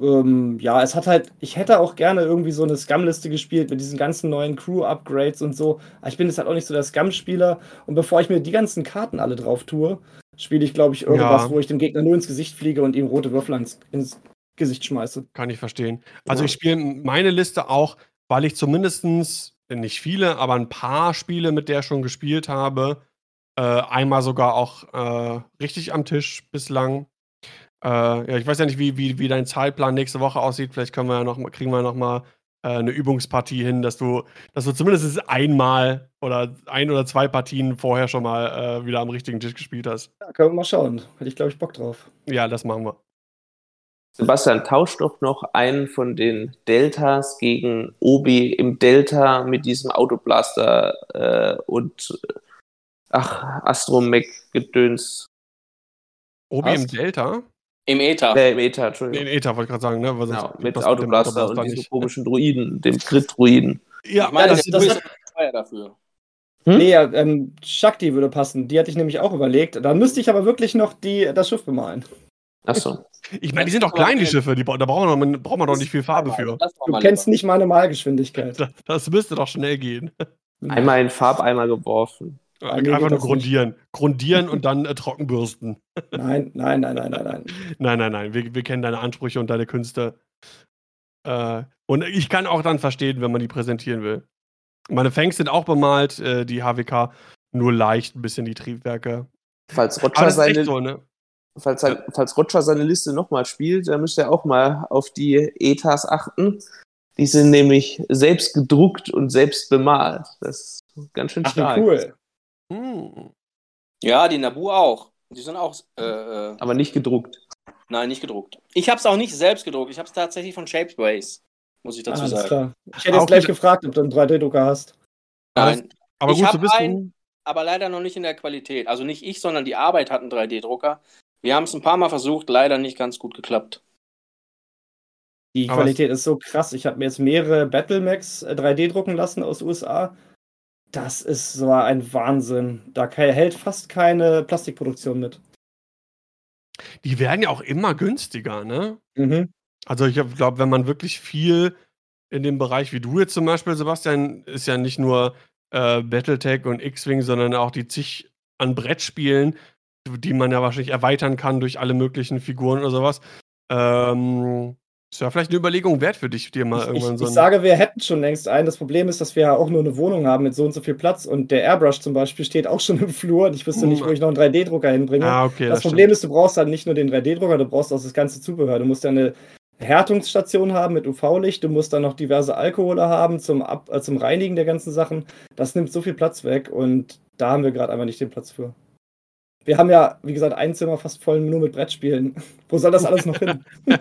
Ähm, ja, es hat halt, ich hätte auch gerne irgendwie so eine Scum-Liste gespielt mit diesen ganzen neuen Crew-Upgrades und so. Aber ich bin jetzt halt auch nicht so der Scum-Spieler. Und bevor ich mir die ganzen Karten alle drauf tue, spiele ich, glaube ich, irgendwas, Ja. wo ich dem Gegner nur ins Gesicht fliege und ihm rote Würfel ins, ins Gesicht schmeiße. Kann ich verstehen. Also Ja. ich spiele meine Liste auch, weil ich zumindestens nicht viele, aber ein paar Spiele mit der schon gespielt habe. Äh, einmal sogar auch äh, richtig am Tisch bislang. Äh, ja, ich weiß ja nicht, wie, wie, wie dein Zeitplan nächste Woche aussieht. Vielleicht können wir ja noch, kriegen wir noch mal äh, eine Übungspartie hin, dass du, dass du zumindest einmal oder ein oder zwei Partien vorher schon mal äh, wieder am richtigen Tisch gespielt hast. Ja, können wir mal schauen. Hätte ich, glaube ich, Bock drauf. Ja, das machen wir. Sebastian, tausch doch noch einen von den Deltas gegen Obi im Delta mit diesem Autoblaster äh, und äh, ach, Astromech-Gedöns. Obi im Passt. Delta? Im Ether. Äh, im Eta, Nee, Entschuldigung. in Ether wollte ich gerade sagen, ne? Sonst Genau, mit das Autoblaster dem und diesem nicht. komischen Druiden, dem Crit-Druiden. Ja, ich meine, das- das, das ist teuer dafür. Hm? Nee, ja, ähm, Shakti würde passen. Die hatte ich nämlich auch überlegt. Da müsste ich aber wirklich noch die, das Schiff bemalen. Achso. Ich meine, die sind doch klein, die Schiffe. Die, da braucht man, doch- braucht man doch nicht viel Farbe für. Das war Du kennst nicht meine Malgeschwindigkeit. Das, das müsste doch schnell gehen. Einmal in Farbeimer geworfen. Mir Einfach nur das nicht. grundieren. Grundieren und dann äh, trockenbürsten. Nein, nein, nein, nein, nein, nein. Nein, nein, nein. Wir, wir kennen deine Ansprüche und deine Künste. Äh, und ich kann auch dann verstehen, wenn man die präsentieren will. Meine Fangs sind auch bemalt, äh, die HWK, nur leicht ein bisschen die Triebwerke. Falls Roger, seine, so, ne? Falls, er, falls Roger seine Liste nochmal spielt, dann müsst ihr auch mal auf die Etas achten. Die sind nämlich selbst gedruckt und selbst bemalt. Das ist ganz schön Ach, stark. cool. Hm. Ja, die Nabu auch. Die sind auch. Äh, äh, Aber nicht gedruckt. nein, nicht gedruckt. Ich habe es auch nicht selbst gedruckt. Ich habe es tatsächlich von Shapeways, muss ich dazu Alles sagen. klar. Ich hätte Auch jetzt gleich gefragt, ob du einen 3D-Drucker hast. Nein, Aber Ich gut zu wissen. einen- aber leider noch nicht in der Qualität. Also nicht ich, sondern die Arbeit hat einen 3D-Drucker. Wir haben es ein paar Mal versucht, leider nicht ganz gut geklappt. Die Aber Qualität ist so krass. Ich habe mir jetzt mehrere Battlemax äh, 3D drucken lassen aus USA. Das ist so ein Wahnsinn. Da hält fast keine Plastikproduktion mit. Die werden ja auch immer günstiger, ne? Mhm. Also ich glaube, wenn man wirklich viel in dem Bereich, wie du jetzt zum Beispiel, Sebastian, ist ja nicht nur äh, Battletech und X-Wing, sondern auch die zig an Brettspielen, die man ja wahrscheinlich erweitern kann durch alle möglichen Figuren oder sowas. Ähm, ist ja vielleicht eine Überlegung wert für dich, dir mal Ich, ich, irgendwann so ich sage, wir hätten schon längst einen. Das Problem ist, dass wir ja auch nur eine Wohnung haben mit so und so viel Platz und der Airbrush zum Beispiel steht auch schon im Flur und ich wüsste nicht, wo ich noch einen 3D-Drucker hinbringe. ah, okay, das das, Problem stimmt. ist, du brauchst halt nicht nur den 3D-Drucker, du brauchst auch das ganze Zubehör. Du musst ja eine Härtungsstation haben mit UV-Licht, du musst dann noch diverse Alkohole haben zum, Ab äh, zum Reinigen der ganzen Sachen. Das nimmt so viel Platz weg und da haben wir gerade einfach nicht den Platz für. Wir haben ja, wie gesagt, ein Zimmer fast voll nur mit Brettspielen. Wo soll das alles noch hin?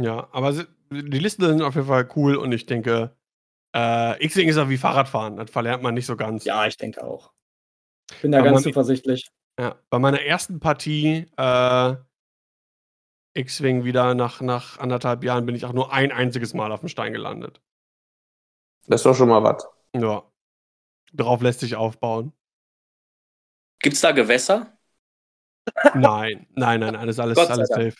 Ja, aber die Listen sind auf jeden Fall cool und ich denke, äh, X-Wing ist ja wie Fahrradfahren. Das verlernt man nicht so ganz. ja, ich denke auch. Bin da Aber ganz man- zuversichtlich. Ja, bei meiner ersten Partie äh, X-Wing wieder nach, nach anderthalb Jahren bin ich auch nur ein einziges Mal auf dem Stein gelandet. Das ist doch schon mal was. Ja. Darauf lässt sich aufbauen. Gibt es da Gewässer? Nein, nein, nein, alles, alles, alles safe.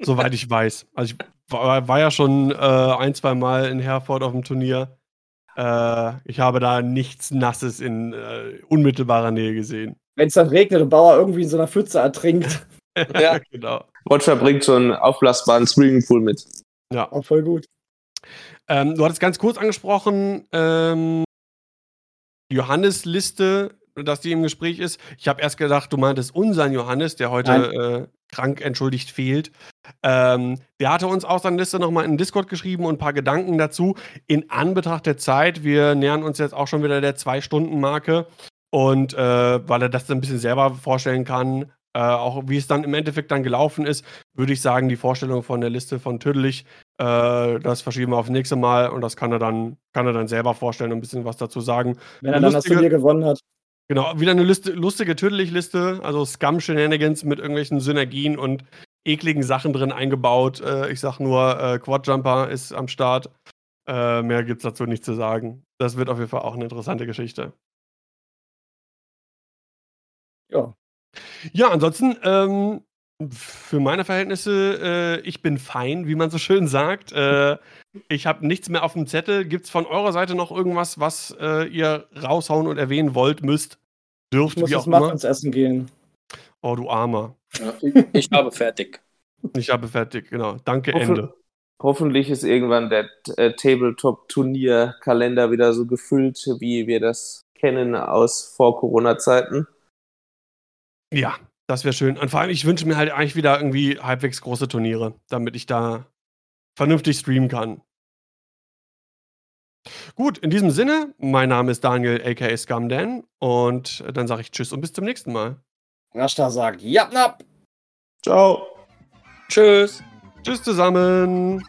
Soweit ich weiß. Also ich war, war ja schon äh, ein, zwei Mal in Herford auf dem Turnier. Äh, ich habe da nichts Nasses in äh, unmittelbarer Nähe gesehen. Wenn es dann regnet und Bauer irgendwie in so einer Pfütze ertrinkt, Ja. genau. Roger bringt so einen aufblasbaren Swimmingpool mit. Ja. auch voll gut. Ähm, du hattest ganz kurz angesprochen, ähm, Johannes-Liste, dass die im Gespräch ist. Ich habe erst gedacht, du meintest unseren Johannes, der heute äh, krank entschuldigt fehlt. Ähm, der hatte uns aus seiner Liste nochmal in Discord geschrieben und ein paar Gedanken dazu. In Anbetracht der Zeit, wir nähern uns jetzt auch schon wieder der Zwei-Stunden-Marke. Und äh, weil er das ein bisschen selber vorstellen kann, äh, auch wie es dann im Endeffekt dann gelaufen ist, würde ich sagen, die Vorstellung von der Liste von Tüdelig, äh, das verschieben wir aufs nächste Mal und das kann er dann, kann er dann selber vorstellen und ein bisschen was dazu sagen. Wenn er dann das Turnier gewonnen hat. Genau, wieder eine Liste, lustige Tüdelig-Liste, also Scum-Shenanigans mit irgendwelchen Synergien und ekligen Sachen drin eingebaut. Äh, ich sag nur, äh, Quadjumper ist am Start. Äh, mehr gibt's dazu nicht zu sagen. Das wird auf jeden Fall auch eine interessante Geschichte. Ja. Ja, ansonsten, ähm, für meine Verhältnisse, äh, ich bin fein, wie man so schön sagt. Äh, ich habe nichts mehr auf dem Zettel. Gibt es von eurer Seite noch irgendwas, was äh, ihr raushauen und erwähnen wollt, müsst, dürft, Ich muss wie jetzt auch immer? Muffins essen gehen. Oh, du Armer. Ja, ich, ich habe fertig. Ich habe fertig, genau. Danke, Hoffe- Ende. Hoffentlich ist irgendwann der äh, Tabletop-Turnier-Kalender wieder so gefüllt, wie wir das kennen aus Vor-Corona-Zeiten. Ja, das wäre schön. Und vor allem, ich wünsche mir halt eigentlich wieder irgendwie halbwegs große Turniere, damit ich da vernünftig streamen kann. Gut, in diesem Sinne, mein Name ist Daniel, aka Scumdan, und dann sage ich Tschüss und bis zum nächsten Mal. Rashta sagt, ja, nap. Ciao! Tschüss. Tschüss zusammen.